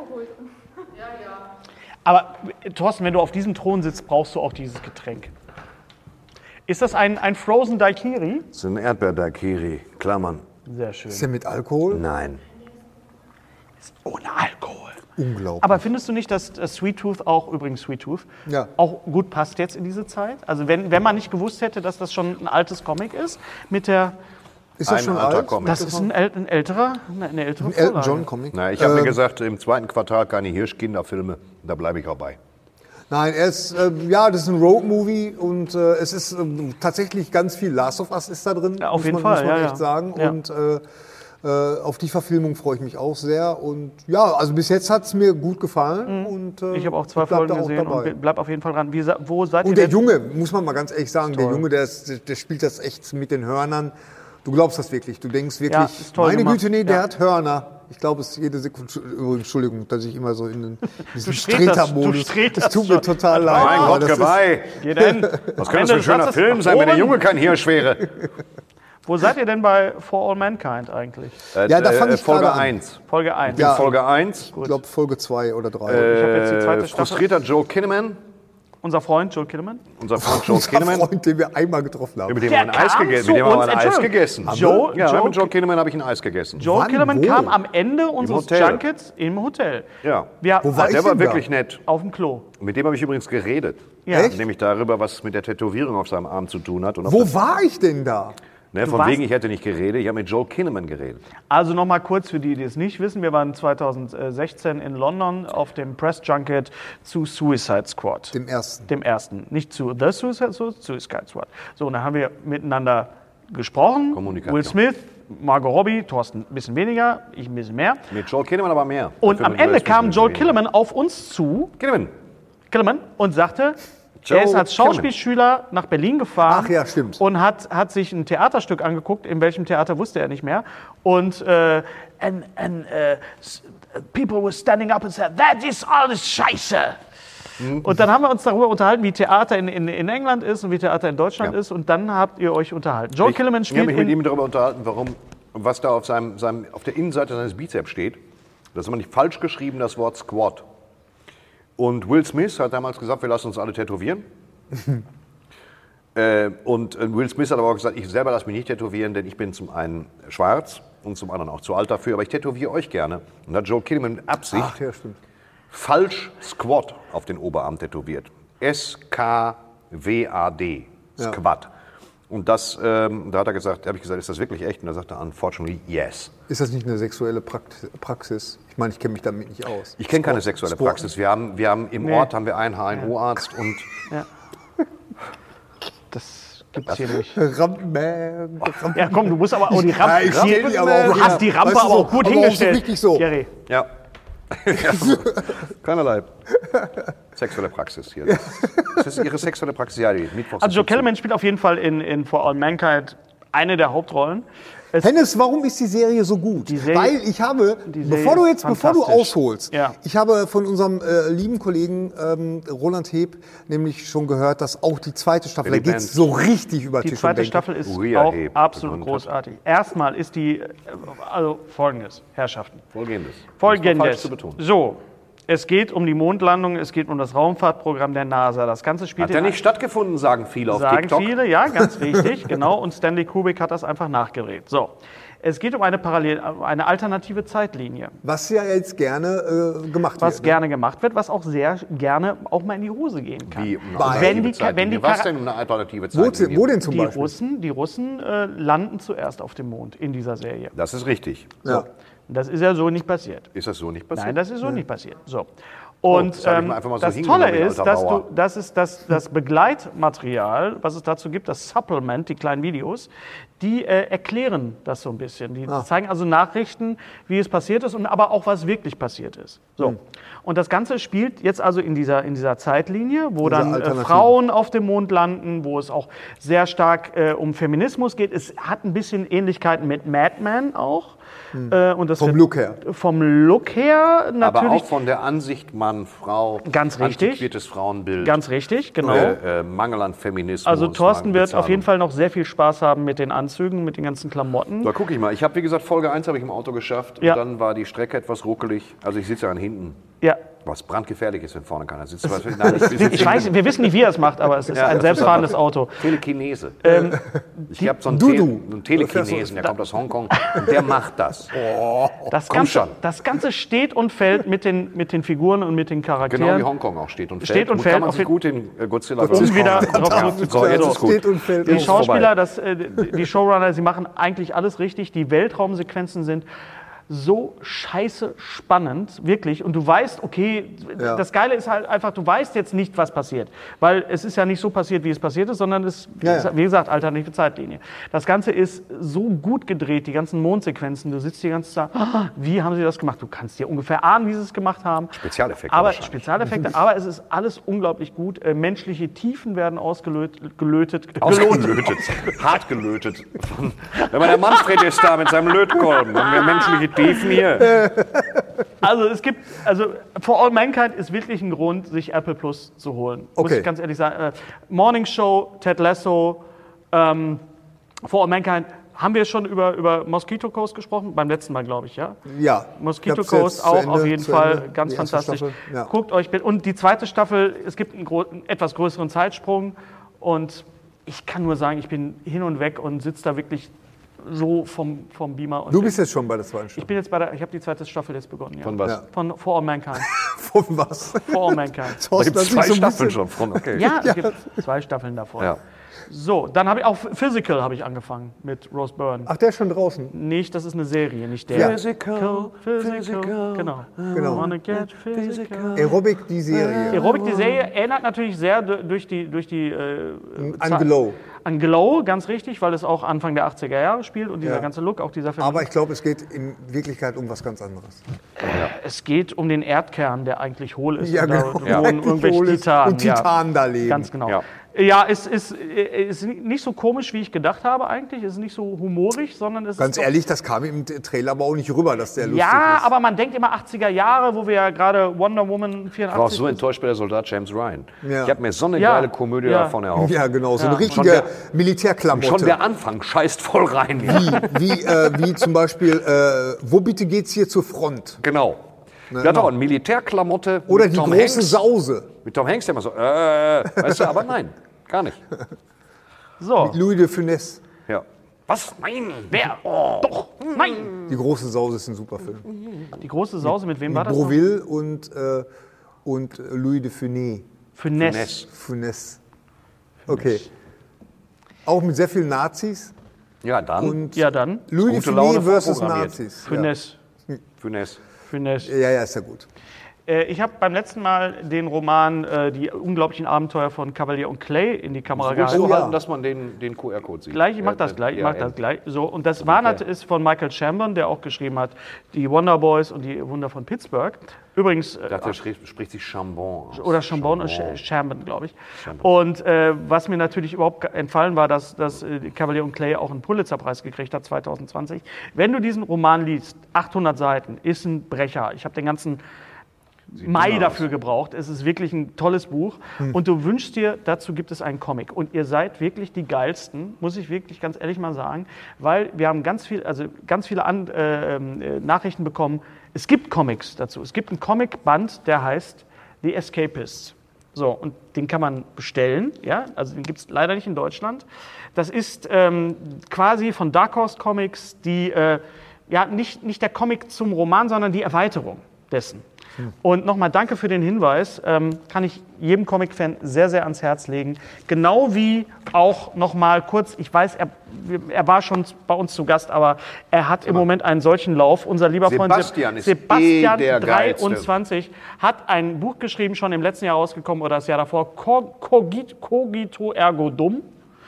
Aber Thorsten, wenn du auf diesem Thron sitzt, brauchst du auch dieses Getränk. Ist das ein, ein Frozen Daiquiri? das ist ein Erdbeer-Daiquiri. Klammern. Sehr schön. Ist der mit Alkohol? Nein. Ohne Alkohol. Unglaublich. Aber findest du nicht, dass Sweet Tooth auch, übrigens Sweet Tooth, Ja. auch gut passt jetzt in diese Zeit? Also wenn, wenn man nicht gewusst hätte, dass das schon ein altes Comic ist, mit der, ist das ein schon alter alt? Comic. das ist ein, äl- ein älterer, eine, ältere Ein Elton. John Comic? Na, ich habe mir Ähm, gesagt, im zweiten Quartal keine Hirschkinderfilme. Da bleibe ich auch bei. Nein, er ist, äh, ja, das ist ein Road-Movie und äh, es ist ähm, tatsächlich ganz viel Last of Us ist da drin. Ja, auf muss jeden man, Fall, Muss man ja, echt ja. sagen. Ja. Und äh, äh, auf die Verfilmung freue ich mich auch sehr. Und ja, also bis jetzt hat es mir gut gefallen. Und, äh, Mhm. Ich habe auch zwei Folgen auch gesehen dabei. und bleib auf jeden Fall dran. Wie, wo seid ihr Und der denn? Junge, muss man mal ganz ehrlich sagen, der. Junge, der, ist, der spielt das echt mit den Hörnern. Du glaubst das wirklich. Du denkst wirklich, Ja, toll meine gemacht. Güte, nee, der Ja. hat Hörner. Ich glaube, es ist jede Sekunde, übrigens, Entschuldigung, dass ich immer so in den, diesen Streter-Modus. Es tut mir total leid. Mein Gott, das Geweih. Geht denn? Was könnte das für ein schöner Film sein, wenn der. Junge kein Hirsch wäre? Wo seid ihr denn bei For All Mankind eigentlich? Äh, Ja, da äh, fang ich Folge gerade an. 1. Folge 1. Ja. Folge 1. Ich glaube, Folge zwei oder drei. Ich habe jetzt die Äh, zweite Staffel. frustrierter Joe Kinnaman. Unser Freund Joel Kinnaman. Unser Freund Joel Unser Kinnaman. Freund, den wir einmal getroffen haben. Mit dem Der haben wir ein Eis zu Mit dem haben wir uns, ein Eis gegessen. Joe- ja, Joe- mit Joel Kinnaman habe ich ein Eis gegessen. Joel Wann? Wo? kam am Ende unseres Hotel. Junkets im Hotel. Ja. Wir, Wo war ich Der war denn da? wirklich nett. Auf dem Klo. Mit dem habe ich übrigens geredet. Ja. Echt? Nämlich darüber, was mit der Tätowierung auf seinem Arm zu tun hat. Wo war ich denn da? Ne, von wegen, ich hätte nicht geredet. Ich habe mit Joel Kinnaman geredet. Also nochmal kurz für die, die es nicht wissen. Wir waren 2016 in London auf dem Press Junket zu Suicide Squad. Dem ersten. Dem ersten. Nicht zu The Suicide, zu Suicide Squad. So, und dann haben wir miteinander gesprochen. Kommunikation. Will Smith, Margot Robbie, Thorsten ein bisschen weniger, ich ein bisschen mehr. Mit Joel Kinnaman aber mehr. Und Dafür am Ende kam Joel Killerman auf uns zu, Kinnaman. Killerman, und sagte, Joel er ist als. Schauspielschüler nach Berlin gefahren Ach ja, stimmt. und hat, hat sich ein Theaterstück angeguckt, in welchem Theater wusste er nicht mehr. Und äh, and, and, s- people were standing up and said, that is alles Scheiße. Mhm. Und dann haben wir uns darüber unterhalten, wie Theater in, in, in England ist und wie Theater in Deutschland Ja. ist. Und dann habt ihr euch unterhalten. Joel Ich, Killerman ich habe spielt mich mit ihm darüber unterhalten, warum, was da auf, seinem, seinem, auf der Innenseite seines Bizeps steht. Das ist immer nicht falsch geschrieben, das Wort Squat. Und Will Smith hat damals gesagt, wir lassen uns alle tätowieren. äh, und äh, Will Smith hat aber auch gesagt, ich selber lasse mich nicht tätowieren, denn ich bin zum einen schwarz und zum anderen auch zu alt dafür, aber ich tätowiere euch gerne. Und da hat Joe Kinnaman mit Absicht Ach ja, falsch Squat auf den Oberarm tätowiert. S-K-W-A-D. Ja. Squat. Und das, ähm, da hat er gesagt, habe ich gesagt, ist das wirklich echt? Und da sagte er, unfortunately, yes. Ist das nicht eine sexuelle Praxis? Ich meine, ich kenne mich damit nicht aus. Ich kenne keine sexuelle Sport. Praxis. Wir haben, wir haben im Nee. Ort haben wir einen HNO-Arzt und Ja. Das gibt's hier nicht. Rampman, Rampman. Ja, komm, du musst aber auch die Rampe. Ja, die aber auch, du ja. hast die Rampe Weißt du aber so, auch gut aber auch hingestellt. richtig so. Gary. ja. ja. Keinerlei. Sexuelle Praxis hier. Das ist Ihre sexuelle Praxis, ja, die Mittwochs. Also Joe Kellerman spielt auf jeden Fall in, in For All Mankind eine der Hauptrollen. Es, Hennes, warum ist die Serie so gut? Die Serie- Weil ich habe, die bevor du jetzt, bevor du ausholst, Ja. ich habe von unserem äh, lieben Kollegen ähm, Roland Heb nämlich schon gehört, dass auch die zweite Staffel, da Wenn die geht so richtig über die Tisch und zweite. Staffel ist Uriah auch Heep absolut großartig. Erstmal ist die, äh, also folgendes, Herrschaften. Folgendes. Folgendes. zu betonen. So, es geht um die Mondlandung, es geht um das Raumfahrtprogramm der NASA. Das Ganze spielt Hat ja nicht stattgefunden, sagen viele auf Sagen TikTok. viele, ja, ganz richtig, genau. Und Stanley Kubrick hat das einfach nachgedreht. So, es geht um eine parallel, eine alternative Zeitlinie, Was ja jetzt gerne äh, gemacht was wird. gerne gemacht wird, was auch sehr gerne auch mal in die Hose gehen kann. Wie Wenn die- Zeitlinie. wenn die Was denn eine alternative Wo, Zeitlinie? wo denn zum die Beispiel? Russen, die Russen äh, landen zuerst auf dem Mond in dieser Serie. Das ist richtig. Ja. Das ist ja so nicht passiert. Ist das so nicht passiert? Nein, das ist so nicht passiert. So. Und das hab ich ähm, so das Tolle ist, dass du, das ist das, das Begleitmaterial, was es dazu gibt, das Supplement, die kleinen Videos, die äh, erklären das so ein bisschen. Die Ah. zeigen also Nachrichten, wie es passiert ist und aber auch, was wirklich passiert ist. So. Hm. Und das Ganze spielt jetzt also in dieser, in dieser Zeitlinie, wo Dieser dann äh. Frauen auf dem Mond landen, wo es auch sehr stark äh, um Feminismus geht. Es hat ein bisschen Ähnlichkeiten mit Mad Men auch. Äh, und das. Vom Look her. Vom Look her Aber natürlich. auch von der Ansicht Mann, Frau, Ganz richtig. antiquiertes Frauenbild, Ganz richtig, genau. äh, äh, Mangel an Feminismus. Also Thorsten wird auf jeden. Fall noch sehr viel Spaß haben mit den Anzügen, mit den ganzen Klamotten. Da gucke ich mal. Ich habe, wie gesagt, Folge 1 habe ich im Auto geschafft. Ja. Und dann war die Strecke etwas ruckelig. Also ich sitze ja an hinten. Ja. Was brandgefährlich ist, wenn vorne keiner sitzt. Was- Nein, ich sitze Ich weiß, wir wissen nicht, wie er es macht, aber es ist Ja, ein das selbstfahrendes ist Auto. Telekinese. Ähm, ich habe so einen, Dudu. Te einen Telekinesen, der kommt aus Hongkong und der macht das. Das Komm Ganze, schon. das Ganze steht und fällt mit den, mit den Figuren und mit den Charakteren. Genau wie Hongkong auch steht und fällt. Steht und Gut, fällt Kann man sich gut in äh, Godzilla Um wieder drauf. So, jetzt ist gut. Steht und fällt Die. Schauspieler, das, äh, die Showrunner, sie machen eigentlich alles richtig. Die Weltraumsequenzen sind so scheiße spannend, wirklich. Und du weißt, okay, Ja. das Geile ist halt einfach, du weißt jetzt nicht, was passiert. Weil es ist ja nicht so passiert, wie es passiert ist, sondern es Ja, ist, ja. wie gesagt, alternative Zeitlinie. Das Ganze ist so gut gedreht, die ganzen Mondsequenzen. Du sitzt die ganze Zeit, ah, wie haben sie das gemacht? Du kannst dir ungefähr ahnen, wie sie es gemacht haben. Spezialeffekte Aber. Spezialeffekte, aber es ist alles unglaublich gut. Äh, menschliche Tiefen werden ausgelötet, gelötet. Ausgelötet. Hart gelötet. Wenn man der Manfred ist da mit seinem Lötkolben. Haben wir menschliche Tiefen hier. Also es gibt, also For All Mankind ist wirklich ein Grund, sich Apple Plus zu holen. Muss Okay. ich ganz ehrlich sagen. Äh, Morning Show, Ted Lasso, ähm, For All Mankind, Haben wir schon über, über Mosquito Coast gesprochen? Beim letzten Mal, glaube ich, ja? Ja. Mosquito Coast auch Ende- auf jeden Fall Ende, ganz fantastisch. Ja. Guckt euch bitte. Und die zweite Staffel, es gibt einen, einen etwas größeren Zeitsprung und ich kann nur sagen, ich bin hin und weg und sitze da wirklich so vom, vom Beamer. Und Du bist jetzt schon bei der zweiten ich Staffel. bin jetzt bei der, ich habe die zweite Staffel jetzt begonnen. Ja. Von was? Ja. Von For All Mankind. Von was? For All Mankind. Da gibt zwei so Staffeln schon von, okay. Ja, es gibt zwei Staffeln davon. Ja. So, dann habe ich auch Physical habe ich angefangen mit Rose Byrne. Ach, der ist schon draußen. Nicht, das ist eine Serie, nicht der. Ja. Physical, physical, genau. Genau. Wanna get physical. Aerobic, die Serie. Aerobic, die Serie erinnert natürlich sehr du- durch die, durch die äh, An Zeit- Glow. An Glow, ganz richtig, weil es auch Anfang der 80er Jahre spielt und dieser Ja. ganze Look, auch dieser Film. Aber ich glaube, es geht in Wirklichkeit um was ganz anderes. es geht um den Erdkern, der eigentlich hohl ist. Ja, und da genau. wohnen Ja. irgendwelche Hohl ist Titanen. und Titanen da leben. Ganz genau. Ja. Ja, es ist, äh, ist nicht so komisch, wie ich gedacht habe eigentlich. Es ist nicht so humorig, sondern es Ganz ist ehrlich, das kam im Trailer aber auch nicht rüber, dass der lustig Ja, ist. aber man denkt immer 80er Jahre, wo wir ja gerade Wonder Woman Ich war auch 84 so enttäuscht bei der Soldat James Ryan. Ja. Ich habe mir so eine Ja. geile Komödie Ja. davon erhofft. Ja, genau, so eine richtige Militärklamotte. Schon der Anfang scheißt voll rein. wie, wie, äh, wie zum Beispiel, äh, wo bitte geht's hier zur Front? Genau. Ja, doch, eine Militärklamotte. Oder mit die Tom große Hanks. Sause. Mit Tom Hanks, der immer so, äh, weißt du, aber nein, gar nicht. So, Louis de Funès. Ja. Was? Nein, wer? Oh. doch, nein. Die große Sause ist ein super Film. Die große Sause, mit wem war das? Broville und, äh, und Louis de Funès. Finesse. Funès. Okay. Auch mit sehr vielen Nazis. Ja, dann. Und Ja, dann. Louis de Funès versus. Nazis. Finesse. Finesse. Finesse. Ja. ja, ja, ist ja gut. Äh, Ich habe beim letzten Mal den Roman äh, Die unglaublichen Abenteuer von Cavalier und Clay in die Kamera gehalten. so ja. halten, dass man den, den QR-Code sieht. Gleich, ich mach Ja, das gleich, ich mach das gleich. So, und das war nat- ist von Michael Chambon, der auch geschrieben hat, die Wonder Boys und die Wunder von Pittsburgh. Übrigens, äh, Ich dachte, der spricht, spricht sich Chambon aus. oder Chambon, Chambon. Chambon glaube ich. Und äh, was mir natürlich überhaupt entfallen war, dass, dass äh, Cavalier und Clay auch einen Pulitzerpreis gekriegt hat 2020. Wenn du diesen Roman liest, 800 Seiten, ist ein Brecher. Ich habe den ganzen Mai aus. dafür gebraucht. Es ist wirklich ein tolles Buch. Und du wünschst dir, dazu gibt es einen Comic. Und ihr seid wirklich die geilsten, muss ich wirklich ganz ehrlich mal sagen, weil wir haben ganz viel, also ganz viele An äh, äh, Nachrichten bekommen. Es gibt Comics dazu. Es gibt einen Comicband, der heißt The Escapists. So, und den kann man bestellen, ja, also den gibt es leider nicht in Deutschland. Das ist ähm, quasi von Dark Horse Comics die, äh, ja, nicht, nicht der Comic zum Roman, sondern die Erweiterung dessen. Und nochmal danke für den Hinweis. Ähm, kann ich jedem Comic-Fan sehr, sehr ans Herz legen. Genau wie auch nochmal kurz, ich weiß, er, er war schon bei uns zu Gast, aber er hat im Moment einen solchen Lauf. Unser lieber Freund Sebastian ist Sebastian eh der Geilste. 23 hat ein Buch geschrieben, schon im letzten Jahr rausgekommen oder das Jahr davor, Co- Cogit, Cogito Ergo Dum.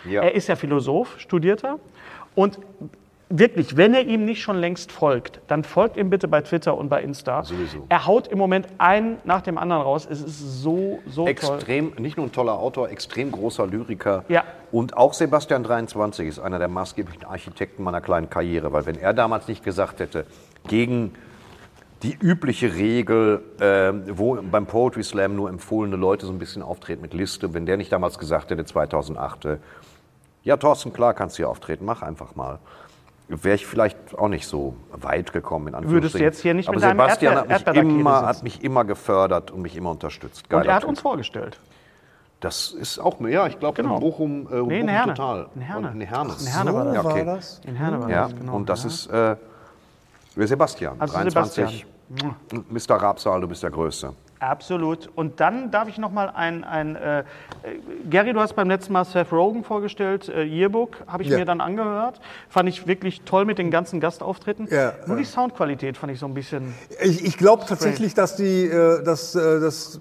Ja. Er ist ja Philosoph, studierter. Und wirklich, wenn er ihm nicht schon längst folgt, dann folgt ihm bitte bei Twitter und bei Insta. Sowieso. Er haut im Moment einen nach dem anderen raus. Es ist so, so toll. Extrem, nicht nur ein toller Autor, extrem großer Lyriker. Ja. Und auch Sebastian 23 ist einer der maßgeblichen Architekten meiner kleinen Karriere, weil wenn er damals nicht gesagt hätte, gegen die übliche Regel, äh, wo beim Poetry Slam nur empfohlene Leute so ein bisschen auftreten mit Liste, wenn der nicht damals gesagt hätte, 2008, äh, ja Thorsten, klar kannst du hier auftreten, mach einfach mal, wäre ich vielleicht auch nicht so weit gekommen, in Anführungsstrichen. Würdest du jetzt hier nicht Aber mit deinem Sebastian Erdbeer- hat, mich immer, hat mich immer gefördert und mich immer unterstützt. Und Geiler er hat Typ. uns vorgestellt. Das ist auch, ja, ich glaube Genau. in Bochum, äh, Nee, Bochum in Herne. total. In Herne. Und In Herne. In Herne war das. Ja, okay. War das? In Herne war Ja, das, genau. und das ist äh, Sebastian, Also 23. Mr. Rapsal, du bist der Größte. Absolut. Und dann darf ich noch mal ein, ein äh, Gary, du hast beim letzten Mal Seth Rogen vorgestellt, äh, Yearbook, habe ich Ja. mir dann angehört. Fand ich wirklich toll mit den ganzen Gastauftritten. Ja, Nur die Soundqualität fand ich so ein bisschen. Ich, ich glaube tatsächlich, dass, die, äh, dass, äh, dass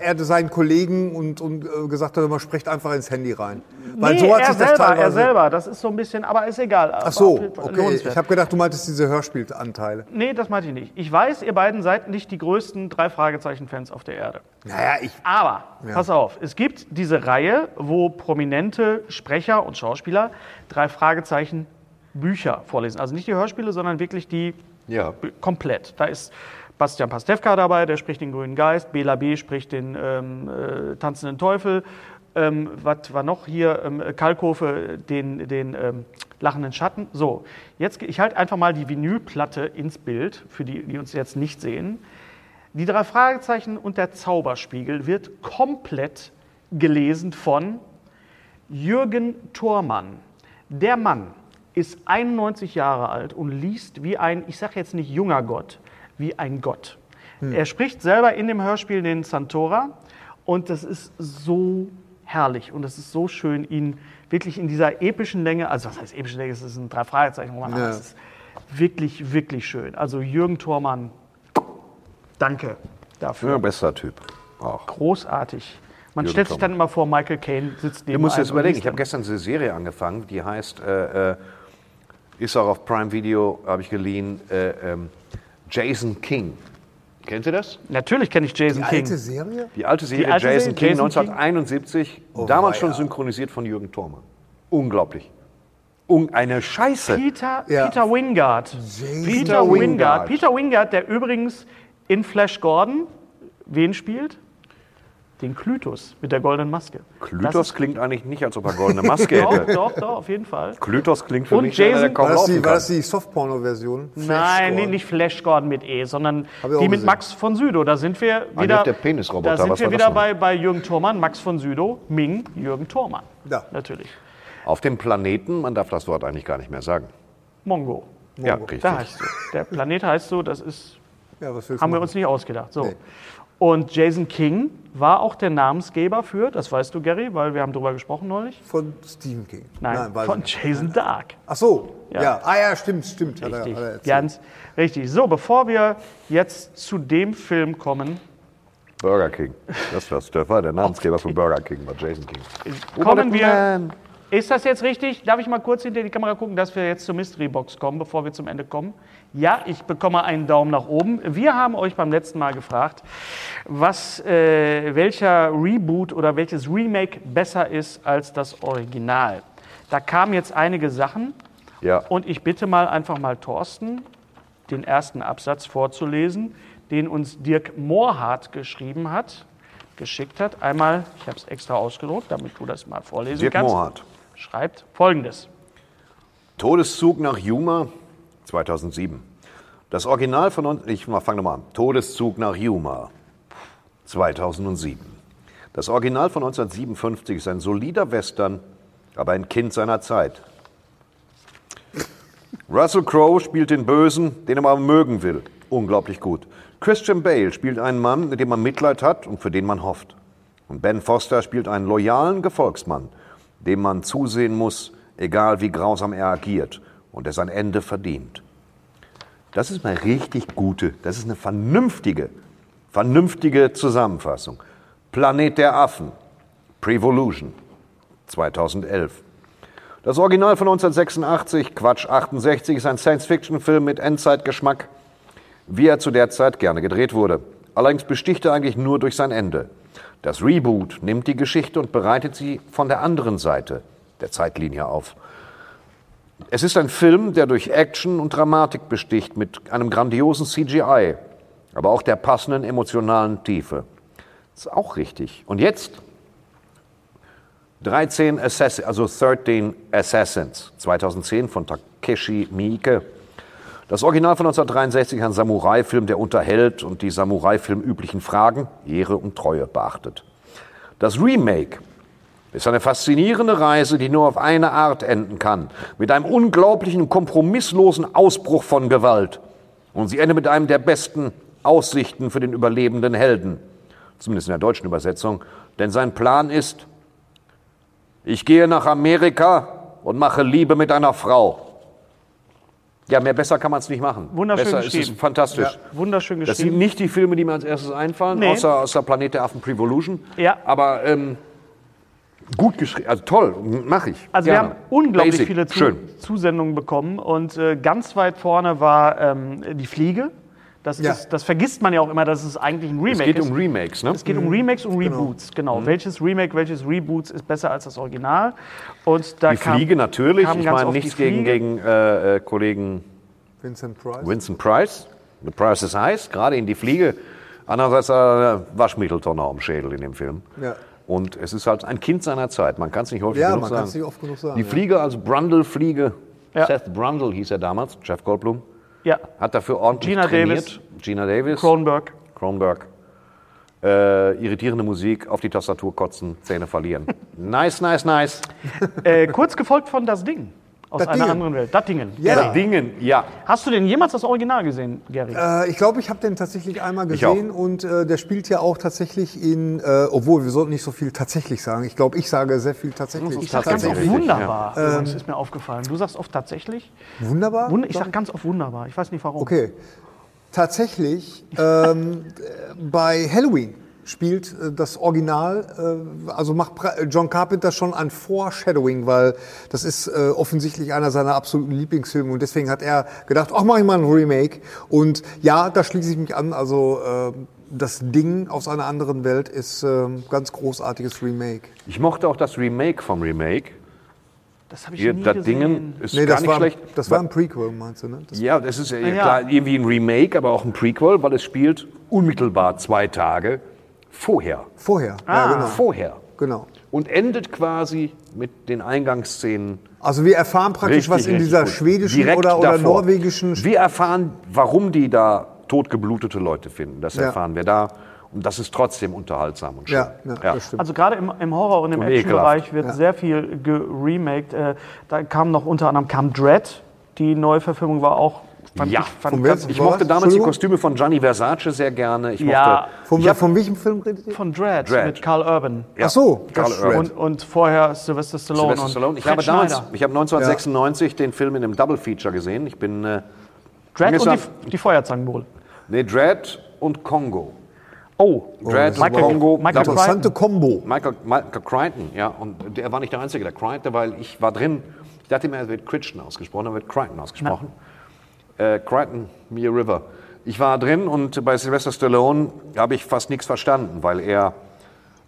er seinen Kollegen und, und äh, gesagt hat, man spricht einfach ins Handy rein. Weil nee, so hat er sich das selber, teilweise. er selber. Das ist so ein bisschen, aber ist egal. Ach so, okay. Ich habe gedacht, du meintest diese Hörspielanteile. Nee, das meinte ich nicht. Ich weiß, ihr beiden seid nicht die größten drei Fragezeichen-Fans auf der Erde. Naja, ich. Aber, pass auf, es gibt diese Reihe, wo prominente Sprecher und Schauspieler drei Fragezeichen Bücher vorlesen. Also nicht die Hörspiele, sondern wirklich die Ja. komplett. Da ist Bastian Pastewka dabei, der spricht den grünen Geist, Bela B. spricht den ähm, äh, tanzenden Teufel. Ähm, was war noch hier? Ähm, Kalkofe, den, den ähm, lachenden Schatten. So, jetzt, ich halte einfach mal die Vinylplatte ins Bild, für die, die uns jetzt nicht sehen. Die drei Fragezeichen und der Zauberspiegel wird komplett gelesen von Jürgen Thormann. Der Mann ist 91 Jahre alt und liest wie ein, ich sage jetzt nicht junger Gott, wie ein Gott. Hm. Er spricht selber in dem Hörspiel den Santora und das ist so herrlich und es ist so schön, ihn wirklich in dieser epischen Länge, also was heißt epische Länge, es ist ein drei Fragezeichen Roman, aber Ja. es ist wirklich, wirklich schön. Also Jürgen Thormann, danke dafür. Ja, bester Typ. Auch. Großartig. Man Jürgen stellt sich dann immer vor, Michael Caine sitzt neben Du musst jetzt überlegen, ich habe gestern diese Serie angefangen, die heißt, äh, äh, ist auch auf Prime Video, habe ich geliehen, äh, ähm, Jason King. Kennt ihr das? Natürlich kenne ich Jason Die King. alte Serie? Die alte Serie alte Jason Serie, King, Jason King? 1971, Oh, damals weia. schon synchronisiert von Jürgen Thormann. Unglaublich. Un eine Scheiße. Peter, Ja. Peter Wingard. Jason Peter Wingard. Wingard. Peter Wingard, der übrigens in Flash Gordon wen spielt? Den Klytus mit der goldenen Maske. Klytos klingt eigentlich nicht, als ob er goldene Maske Doch, hätte. doch, doch, auf jeden Fall. Klytos klingt für Und mich wie einer, der Jason- kaum War das die, war das die Softporno-Version? Nein, nee, nicht Flash Gordon mit E, sondern die mit gesehen. Max von Südow. Da sind wir Ah, wieder, der Penisroboter, da sind wir wieder bei, bei Jürgen Thormann, Max von Südow, Ming, Jürgen Thormann. Ja. Natürlich. Auf dem Planeten, man darf das Wort eigentlich gar nicht mehr sagen. Mongo. Ja, richtig. Da heißt du. Der Planet heißt so, das ist Ja, Haben wir uns nicht ausgedacht. So. Nee. Und Jason King war auch der Namensgeber für, das weißt du, Gary, weil wir haben darüber gesprochen neulich. Von Stephen King. Nein, weiß von. Jason Dark. Ach so, Ja. ja. Ah ja, stimmt, stimmt. Hat er, Richtig, hat er ganz richtig. So, bevor wir jetzt zu dem Film kommen, Burger King. Das war's. Der war der Namensgeber von Burger King, war Jason King. kommen wir. Ist das jetzt richtig? Darf ich mal kurz hinter die Kamera gucken, dass wir jetzt zur Mystery Box kommen, bevor wir zum Ende kommen? Ja, ich bekomme einen Daumen nach oben. Wir haben euch beim letzten Mal gefragt, was, äh, welcher Reboot oder welches Remake besser ist als das Original. Da kamen jetzt einige Sachen Ja. und ich bitte mal einfach mal Thorsten, den ersten Absatz vorzulesen, den uns Dirk Mohrhardt geschrieben hat, geschickt hat. Einmal, ich habe es extra ausgedruckt, damit du das mal vorlesen Dirk kannst. Mohrhardt. Schreibt folgendes. Todeszug nach Yuma 2007. Das Original von ich fange nochmal an. Todeszug nach Yuma 2007. Das Original von 1957 ist ein solider Western, aber ein Kind seiner Zeit. Russell Crowe spielt den Bösen, den er aber mögen will. Unglaublich gut. Christian Bale spielt einen Mann, mit dem man Mitleid hat und für den man hofft. Und Ben Foster spielt einen loyalen Gefolgsmann, dem man zusehen muss, egal wie grausam er agiert und der sein Ende verdient. Das ist eine richtig gute, das ist eine vernünftige, vernünftige Zusammenfassung. Planet der Affen, Prevolution, 2011. Das Original von 1986, Quatsch 68, ist ein Science-Fiction-Film mit Endzeitgeschmack, wie er zu der Zeit gerne gedreht wurde. Allerdings besticht er eigentlich nur durch sein Ende. Das Reboot nimmt die Geschichte und bereitet sie von der anderen Seite der Zeitlinie auf. Es ist ein Film, der durch Action und Dramatik besticht, mit einem grandiosen CGI, aber auch der passenden emotionalen Tiefe. Das ist auch richtig. Und jetzt 13 Assassins, also 13 Assassins, 2010 von Takeshi Miike. Das Original von 1963 ein Samurai-Film, der unterhält und die Samurai-Film üblichen Fragen, Ehre und Treue beachtet. Das Remake ist eine faszinierende Reise, die nur auf eine Art enden kann. Mit einem unglaublichen, kompromisslosen Ausbruch von Gewalt. Und sie endet mit einem der besten Aussichten für den überlebenden Helden. Zumindest in der deutschen Übersetzung. Denn sein Plan ist, ich gehe nach Amerika und mache Liebe mit einer Frau. Ja, mehr besser kann man es nicht machen. Wunderschön besser ist es geschrieben. fantastisch. Wunderschön Das sind geschrieben. nicht die Filme, die mir als erstes einfallen, Nee. außer, außer Planet der Affen Prevolution. Ja. Aber ähm, gut geschrieben, also toll, mache ich. Also Gerne. wir haben unglaublich Basic, viele Zu Schön. Zusendungen bekommen und äh, ganz weit vorne war ähm, die Fliege. Das, Ja. ist, das vergisst man ja auch immer, dass es eigentlich ein Remake Es geht ist. um Remakes, ne? Es geht um Remakes und Reboots, genau. Welches Remake, welches Reboots ist besser als das Original? Und da Die kam, Fliege natürlich. kam Ich meine nichts gegen, gegen äh, äh, Kollegen Vincent Price. Vincent Price. The Price is heiß, gerade in die Fliege. Andererseits äh, Waschmitteltonne am Schädel in dem Film. Ja. Und es ist halt ein Kind seiner Zeit. Man kann es nicht häufig Ja, genug man sagen. nicht oft genug sagen, Die ja. Fliege als Brundle-Fliege, Ja. Seth Brundle hieß er damals, Jeff Goldblum, Ja, hat dafür ordentlich Gina trainiert. Davis. Gina Davis. Cronenberg. Kronberg. Äh, irritierende Musik, auf die Tastatur kotzen, Zähne verlieren. nice, nice, nice. Äh, kurz gefolgt von Das Ding. Aus Das einer anderen Welt. Das Dingen. Ja. Gary. Dingen, ja. Hast du denn jemals das Original gesehen, Gary? Äh, ich glaube, ich habe den tatsächlich einmal gesehen und äh, der spielt ja auch tatsächlich in, äh, obwohl wir sollten nicht so viel tatsächlich sagen. Ich glaube, ich sage sehr viel tatsächlich. ich sag ganz oft wunderbar. ja. Das ist mir aufgefallen. Du sagst oft tatsächlich. Wunderbar? Wund ich sag ganz oft wunderbar. Ich weiß nicht warum. Okay. Tatsächlich, ähm, bei Halloween spielt äh, das Original, äh, also macht John Carpenter schon ein Foreshadowing, weil das ist äh, offensichtlich einer seiner absoluten Lieblingsfilme und deswegen hat er gedacht, ach, mach ich mal ein Remake. Und ja, da schließe ich mich an, also äh, das Ding aus einer anderen Welt ist ein ganz großartiges Remake. Ich mochte auch das Remake vom Remake. Das habe ich Hier, nie das gesehen. Dingen ist Nee, gar das nicht war, schlecht. das war ein Prequel, meinst du, ne? Das, ja, das ist ja, ja. klar irgendwie ein Remake, aber auch ein Prequel, weil es spielt unmittelbar zwei Tage vorher. Vorher, Ah. ja genau. Vorher. genau. Und endet quasi mit den Eingangsszenen Also wir erfahren praktisch, was in richtig dieser gut. schwedischen Direkt oder, oder norwegischen Wir erfahren, warum die da totgeblutete Leute finden. Das Ja. erfahren wir da. Und das ist trotzdem unterhaltsam und schön. Ja, ja, das stimmt. Also gerade im, im Horror- und im Action-Bereich wird sehr viel geremaked. Äh, da kam noch unter anderem kam Dread. Die Neuverfilmung war auch. Fand Ja, ich, fand Von ganz, Ich mochte damals die? Kostüme von Gianni Versace sehr gerne. Ich Ja. mochte, von, ich hab, von welchem Film redet ihr? von Dread, Dread. mit Carl Urban. ja, Ach so, das Urban. Und, und vorher Sylvester Stallone. Sylvester und Stallone. Ich Fred habe damals, Schneider. ich habe 1996 den Film in einem Double Feature gesehen. Ich bin äh, Dread und die, die Feuerzangenbowle. nee, Dread und Kongo. Oh, Dread und Michael- Kongo. Michael Interessante Kombo. Michael, Michael Crichton, ja, und der war nicht der Einzige, der Crichton, weil ich war drin. Ich dachte immer, er wird Crichton ausgesprochen, er wird Crichton ausgesprochen. Äh, Crichton, Mere River. Ich war drin und bei Sylvester Stallone habe ich fast nichts verstanden, weil er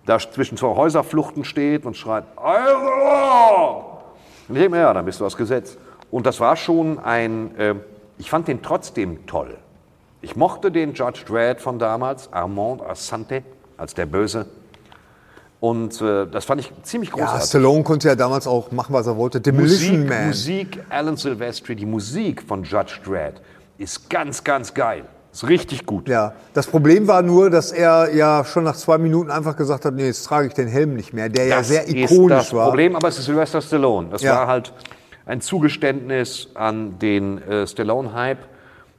da zwischen zwei Häuserfluchten steht und schreit, Euro! Und ich denke mir, ja, dann bist du ausgesetzt. Und das war schon ein, äh, ich fand den trotzdem toll. Ich mochte den Judge Dredd von damals, Armand Assante, als der Böse. Und äh, das fand ich ziemlich Ja, großartig. Stallone konnte ja damals auch machen, was er wollte. Demolition Musik, Man. Musik, Alan Silvestri, die Musik von Judge Dredd ist ganz, ganz geil. Ist richtig gut. Ja, das Problem war nur, dass er ja schon nach zwei Minuten einfach gesagt hat, nee, jetzt trage ich den Helm nicht mehr, der ja das sehr ist ikonisch das war. Problem, aber es ist Sylvester Stallone. Das Ja. war halt ein Zugeständnis an den äh, Stallone-Hype.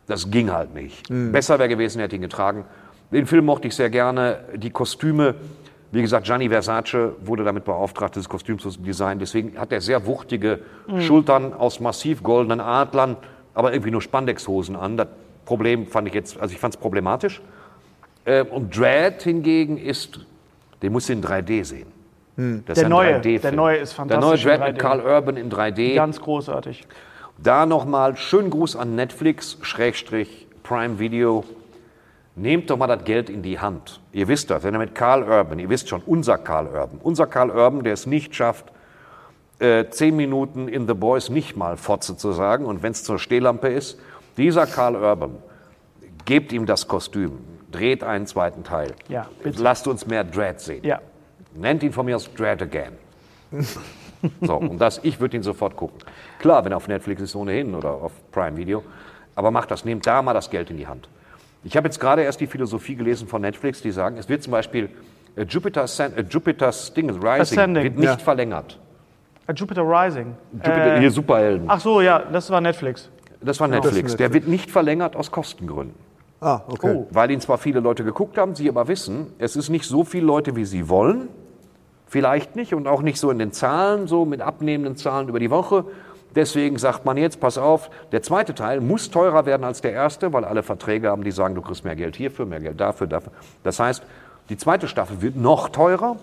Das ging halt nicht. Mhm. Besser wäre gewesen, er hätte ihn getragen. Den Film mochte ich sehr gerne. Die Kostüme, wie gesagt, Gianni Versace wurde damit beauftragt, dieses Kostüm zu designen. Deswegen hat er sehr wuchtige Mhm. Schultern aus massiv goldenen Adlern, aber irgendwie nur Spandexhosen an. Das Problem fand ich jetzt, also ich fand es problematisch. Ähm, und Dread hingegen ist, den musst du in 3D sehen. Das Der ein neue, 3D-Film. der neue ist Der neue fantastisch Dread mit 3D. Carl Urban in 3D. Ganz großartig. Da nochmal schönen Gruß an Netflix, Schrägstrich, Prime Video. Nehmt doch mal das Geld in die Hand. Ihr wisst das, wenn ihr mit Carl Urban, ihr wisst schon, unser Carl Urban, unser Carl Urban, der es nicht schafft, äh, zehn Minuten in The Boys nicht mal Fotze zu sagen und wenn es zur Stehlampe ist, dieser Carl Urban, gebt ihm das Kostüm, dreht einen zweiten Teil. Ja, bitte. Lasst uns mehr Dread sehen. Ja. Nennt ihn von mir aus Dread Again. So, und das, ich würde ihn sofort gucken. Klar, wenn er auf Netflix ist ohnehin oder auf Prime Video, aber macht das, nehmt da mal das Geld in die Hand. Ich habe jetzt gerade erst die Philosophie gelesen von Netflix, die sagen, es wird zum Beispiel äh, Jupiter, Ascend, äh, Jupiter's Ding, Rising Ascending. wird nicht Ja. verlängert. Äh, Jupiter Rising. Jupiter, Äh, hier Superhelden. ach so, ja, das war Netflix. das war Netflix. Das Der wird nicht verlängert aus Kostengründen. Ah, okay. Oh. Weil ihn zwar viele Leute geguckt haben, sie aber wissen, es ist nicht so viele Leute, wie sie wollen. Vielleicht nicht und auch nicht so in den Zahlen, so mit abnehmenden Zahlen über die Woche. Deswegen sagt man jetzt, pass auf, der zweite Teil muss teurer werden als der erste, weil alle Verträge haben, die sagen, du kriegst mehr Geld hierfür, mehr Geld dafür, dafür. Das heißt, die zweite Staffel wird noch teurer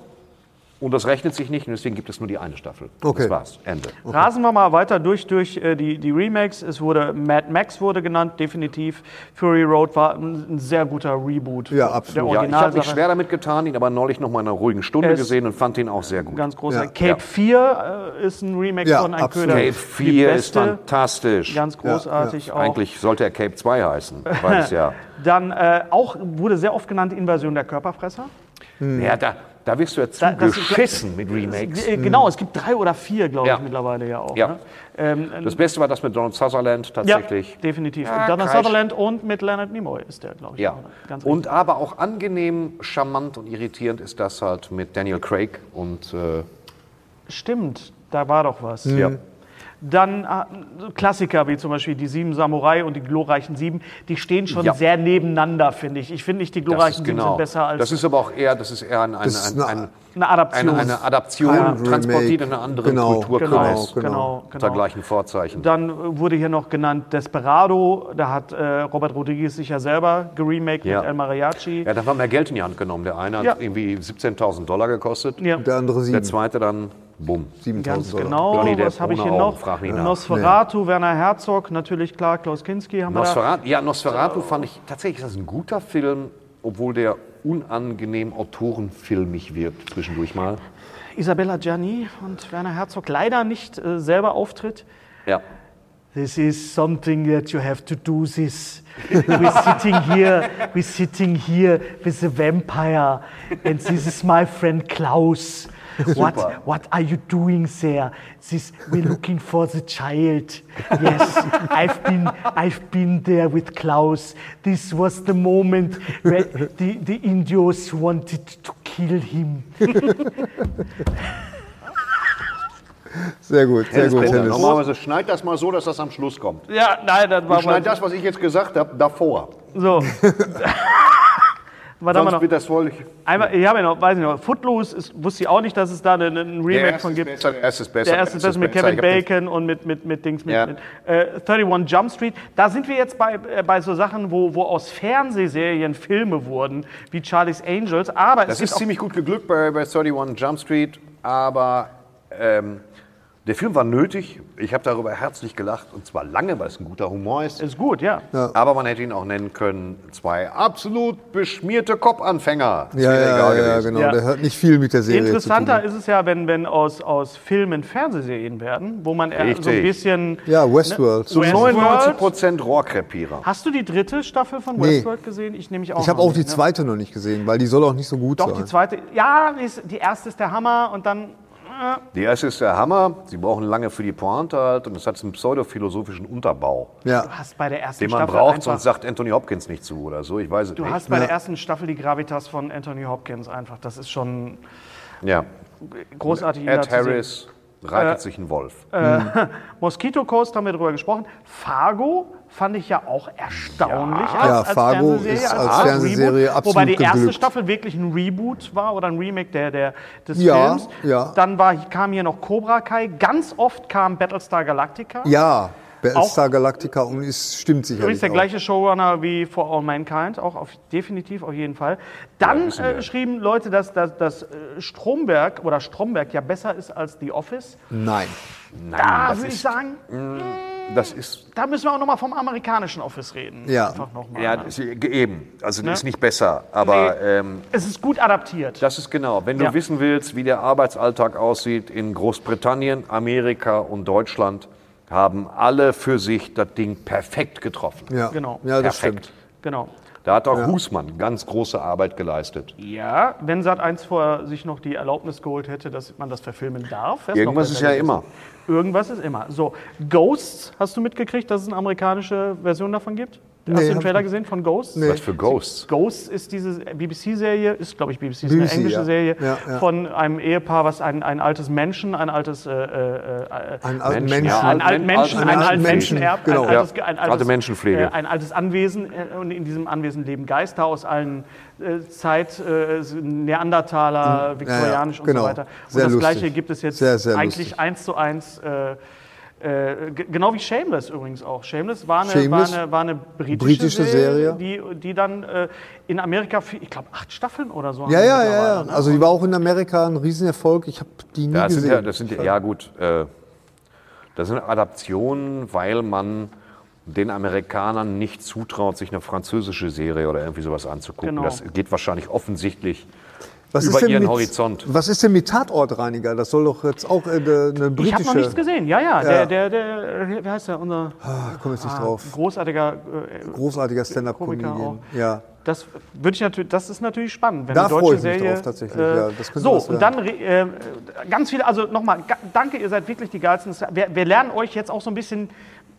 und das rechnet sich nicht und deswegen gibt es nur die eine Staffel. Okay. Das war's. Ende. Rasen wir mal weiter durch, durch äh, die, die Remakes. Es wurde Mad Max wurde genannt, definitiv. Fury Road war ein, ein sehr guter Reboot. Ja, der absolut. Ja, ich habe mich schwer damit getan, ihn aber neulich noch mal in einer ruhigen Stunde Es- gesehen und fand ihn auch sehr gut. Ganz groß. Ja. Cape Ja. 4 äh, ist ein Remake Ja, von Ein absolut. Köder. Cape Die 4 ist fantastisch. Ganz großartig auch. Eigentlich sollte er Cape 2 heißen, weil es ja. Dann äh, auch wurde sehr oft genannt Invasion der Körperfresser. ja da, Da wirst du ja Da- zugeschissen mit Remakes. Äh, Genau, es gibt drei oder vier, glaube Ja. ich, mittlerweile ja auch. Ja. Ne? Ähm, Das Beste war das mit Donald Sutherland tatsächlich. Ja, definitiv. Ja, Donald Sutherland und mit Leonard Nimoy ist der, glaube ich. Ja. ne? Ganz Und aber auch angenehm, charmant und irritierend ist das halt mit Daniel Craig und äh, Stimmt, da war doch was. Ja. Dann äh, Klassiker wie zum Beispiel die Sieben Samurai und die glorreichen Sieben, die stehen schon Ja. sehr nebeneinander, finde ich. Ich finde nicht, die glorreichen ist Sieben genau. sind besser als das ist aber auch eher, das ist eher ein, ein, Das ein, eine- ein, eine Adaption. eine, eine Adaption, transportiert in eine andere Genau, Kulturkreis. genau, genau, Unter genau. gleichen Vorzeichen. Dann wurde hier noch genannt Desperado. Da hat äh, Robert Rodriguez sich ja selber geremaked Ja. mit El Mariachi. Ja, da war mehr Geld in die Hand genommen. Der eine hat Ja. irgendwie 17.000 Dollar gekostet. Ja. Der andere Der sieben. zweite dann, bumm. 7000 Ganz Dollar. genau. Johnny Depp Was habe ich hier Augen, noch? Nosferatu, Werner Herzog, natürlich klar, Klaus Kinski haben wir da. Nosferatu, ja, Nosferatu fand ich tatsächlich, das ist ein guter Film, obwohl der unangenehm autorenfilmig wirkt zwischendurch mal. Isabella Gianni und Werner Herzog leider nicht äh, selber auftritt. Ja. This is something that you have to do this. We're sitting here, we're sitting here with a vampire and this is my friend Klaus. What, what are you doing there? This, we're looking for the child. Yes, I've been, I've been there with Klaus. This was the moment where the, the Indios wanted to kill him. Sehr gut, sehr gut, Bender. Hennes. Normalerweise schneid das mal so, dass das am Schluss kommt. Ja, nein, das war Du schneid das, was ich jetzt gesagt habe, davor. So. Was haben wir Sonst noch? wird das wohl... Einmal, ich habe ja noch, weiß ich noch, Footloose ist, wusste ich auch nicht, dass es da einen, einen Remake von gibt. besser, der erste ist besser. Der erste ist besser mit Kevin Bacon und mit, mit, mit Dings, mit, Ja. mit äh, 31 Jump Street. Da sind wir jetzt bei, äh, bei so Sachen, wo, wo aus Fernsehserien Filme wurden, wie Charlie's Angels. Aber Das ist ziemlich gut geglückt bei, bei 31 Jump Street, aber ähm, der Film war nötig. Ich habe darüber herzlich gelacht und zwar lange, weil es ein guter Humor ist. ist gut, ja. Aber man hätte ihn auch nennen können, zwei absolut beschmierte Kopfanfänger. Ja, ja, egal ja, genau. Ja. Der hat nicht viel mit der Serie Interessanter zu tun. ist es ja, wenn, wenn aus, aus Filmen Fernsehserien werden, wo man eher so ein Richtig. bisschen. Ja, Westworld. Zu Westworld. 99 Prozent Rohrkrepierer. Hast du die dritte Staffel von Nee. Westworld gesehen? Ich nehme mich auch Ich habe auch die nicht, ne? zweite noch nicht gesehen, weil die soll auch nicht so gut Doch, sein. die zweite. Ja, die erste ist der Hammer und dann. Die erste ist der Hammer. Sie brauchen lange für die Pointe halt und es hat einen pseudophilosophischen Unterbau, ja. du hast bei der ersten den man Staffel braucht, sonst sagt Anthony Hopkins nicht zu oder so. Ich weiß es Du nicht. hast bei der ersten Staffel die Gravitas von Anthony Hopkins einfach. Das ist schon ja. großartig. Ed zu sehen. Harris reitet sich ein Wolf. Mosquito Coast haben wir drüber gesprochen. Fargo fand ich ja auch erstaunlich Ja. als, Ja, als Fargo Fernsehserie. ist als Art Fernsehserie Reboot, Wobei die absolut erste geglückt. Staffel wirklich ein Reboot war oder ein Remake der, der, des Ja, Films. ja. Dann war, kam hier noch Cobra Kai. Ganz oft kam Battlestar Galactica. Ja, Battlestar Galactica und es stimmt sicherlich Übrigens der auch. gleiche Showrunner wie For All Mankind, auch auf, definitiv auf jeden Fall. Dann wir. äh, schrieben Leute, dass, dass, dass äh, Stromberg oder Stromberg ja besser ist als The Office. Nein. Nein, Da das würde ich ist, sagen, das ist da müssen wir auch nochmal vom amerikanischen Office reden. Ja. Einfach noch mal, ja, ne? das ist eben. Also Ne? das ist nicht besser, aber Nee. ähm, Es ist gut adaptiert. das ist genau. Wenn du Ja. wissen willst, wie der Arbeitsalltag aussieht in Großbritannien, Amerika und Deutschland, haben alle für sich das Ding perfekt getroffen. Ja, Genau. ja das Perfekt. stimmt. Genau. Da hat auch Husmann ganz große Arbeit geleistet. Ja, wenn Sat1 vorher sich noch die Erlaubnis geholt hätte, dass man das verfilmen darf. Irgendwas ist ja immer. Irgendwas ist immer. So, Ghosts, hast du mitgekriegt, dass es eine amerikanische Version davon gibt? Nee, hast du den Trailer gesehen von Ghosts? Was für Ghosts? Ghosts ist diese BBC-Serie, ist glaube ich BBC, ist BBC, eine englische ja. Serie Ja, ja. von einem Ehepaar, was ein, ein altes Menschen, ein altes äh, äh, äh, Ein alten Menschen, Menschen. ein alten Menschen, einen alten Menschen Menschen, genau. ein, altes, ein, alte altes, Menschenpflege. äh, ein altes Anwesen äh, und in diesem Anwesen leben Geister aus allen äh, Zeit, äh, Neandertaler, viktorianisch und genau. so weiter. Und Sehr das lustig. Gleiche gibt es jetzt Sehr, sehr eigentlich lustig. eins zu eins. Äh, äh, genau wie Shameless übrigens auch. Shameless war eine, Shameless, war eine, war eine britische, britische Serie, Serie. Die, die dann äh, in Amerika, für, ich glaube, acht Staffeln oder so. Ja, ja, ja, ja. ne? Also die war auch in Amerika ein Riesenerfolg. Ich habe die nie Ja, das sind gesehen. ja, das sind ja, ja gut. Äh, das sind Adaptionen, weil man den Amerikanern nicht zutraut, sich eine französische Serie oder irgendwie sowas anzugucken. Genau. Das geht wahrscheinlich offensichtlich Was über ihren mit, Horizont. Was ist denn mit Tatortreiniger? Das soll doch jetzt auch äh, eine britische... Ich habe noch nichts gesehen. Ja, ja, Ja. Der, der, der, wie heißt der? Unser Ah, komm jetzt nicht ah, drauf. großartiger äh, Großartiger Stand-up-Comedian. auch. Ja. Das würde ich natürlich, das ist natürlich spannend, wenn Da eine deutsche freue ich mich Serie. drauf, tatsächlich, ja. Das könnte so was und dann äh, ganz viele, also nochmal, danke, ihr seid wirklich die geilsten. Wir, wir lernen euch jetzt auch so ein bisschen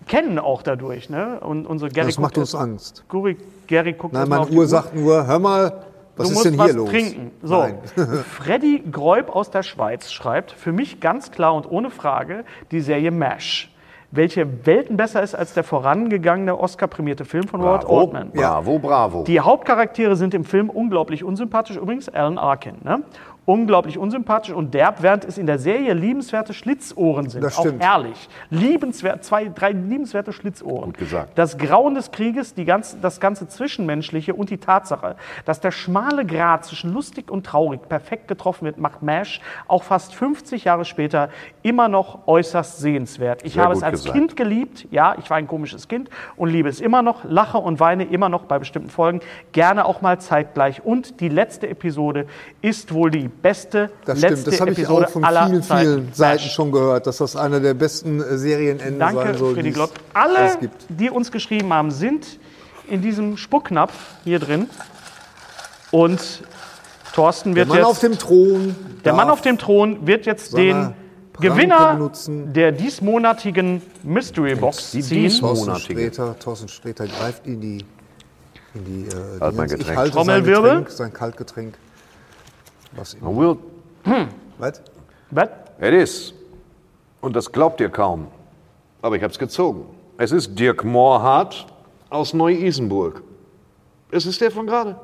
kennen auch dadurch, ne? Und unsere Gary Das macht guckt uns jetzt- Angst. Guri, Gary guckt Nein, meine Uhr sagt nur, hör mal, was du ist musst denn was hier los? trinken. So. Freddy Greub aus der Schweiz schreibt, für mich ganz klar und ohne Frage die Serie MASH, welche Welten besser ist als der vorangegangene Oscar-prämierte Film von Robert Bravo, Altman. bravo, bravo. Die Hauptcharaktere sind im Film unglaublich unsympathisch, übrigens Alan Arkin. Ne? Unglaublich unsympathisch und derb, während es in der Serie liebenswerte Schlitzohren sind. Das Auch stimmt. herrlich. Liebenswert, zwei, drei liebenswerte Schlitzohren. Gut gesagt. Das Grauen des Krieges, die ganz, das ganze Zwischenmenschliche und die Tatsache, dass der schmale Grat zwischen lustig und traurig perfekt getroffen wird, macht MASH auch fast 50 Jahre später immer noch äußerst sehenswert. Ich Sehr habe es als gesagt. Kind geliebt, ja, ich war ein komisches Kind und liebe es immer noch, lache und weine immer noch bei bestimmten Folgen, gerne auch mal zeitgleich. Und die letzte Episode ist wohl die beste Das letzte stimmt, das habe ich Episode auch von aller vielen, Zeiten. vielen Seiten schon gehört, dass das einer der besten äh, Serienenden Danke, sein soll. Glott. es- Alle, die uns geschrieben haben, sind in diesem Spucknapf hier drin. Und Thorsten Der wird Mann jetzt, auf dem Thron. der Mann auf dem Thron wird jetzt den Pranke Gewinner der diesmonatigen Mystery Box Die ziehen. dies- Thorsten. Sträter, Thorsten Sträter greift in die, in die äh, Halt mein Dingens. ich Getränk. halte sein Trommelwirbel. Getränk, sein Kaltgetränk. Was immer. Will, Was? Was? it is. Und das glaubt ihr kaum. Aber ich habe es gezogen. Es ist Dirk Mohrhardt aus Neu-Isenburg. Es ist der von gerade.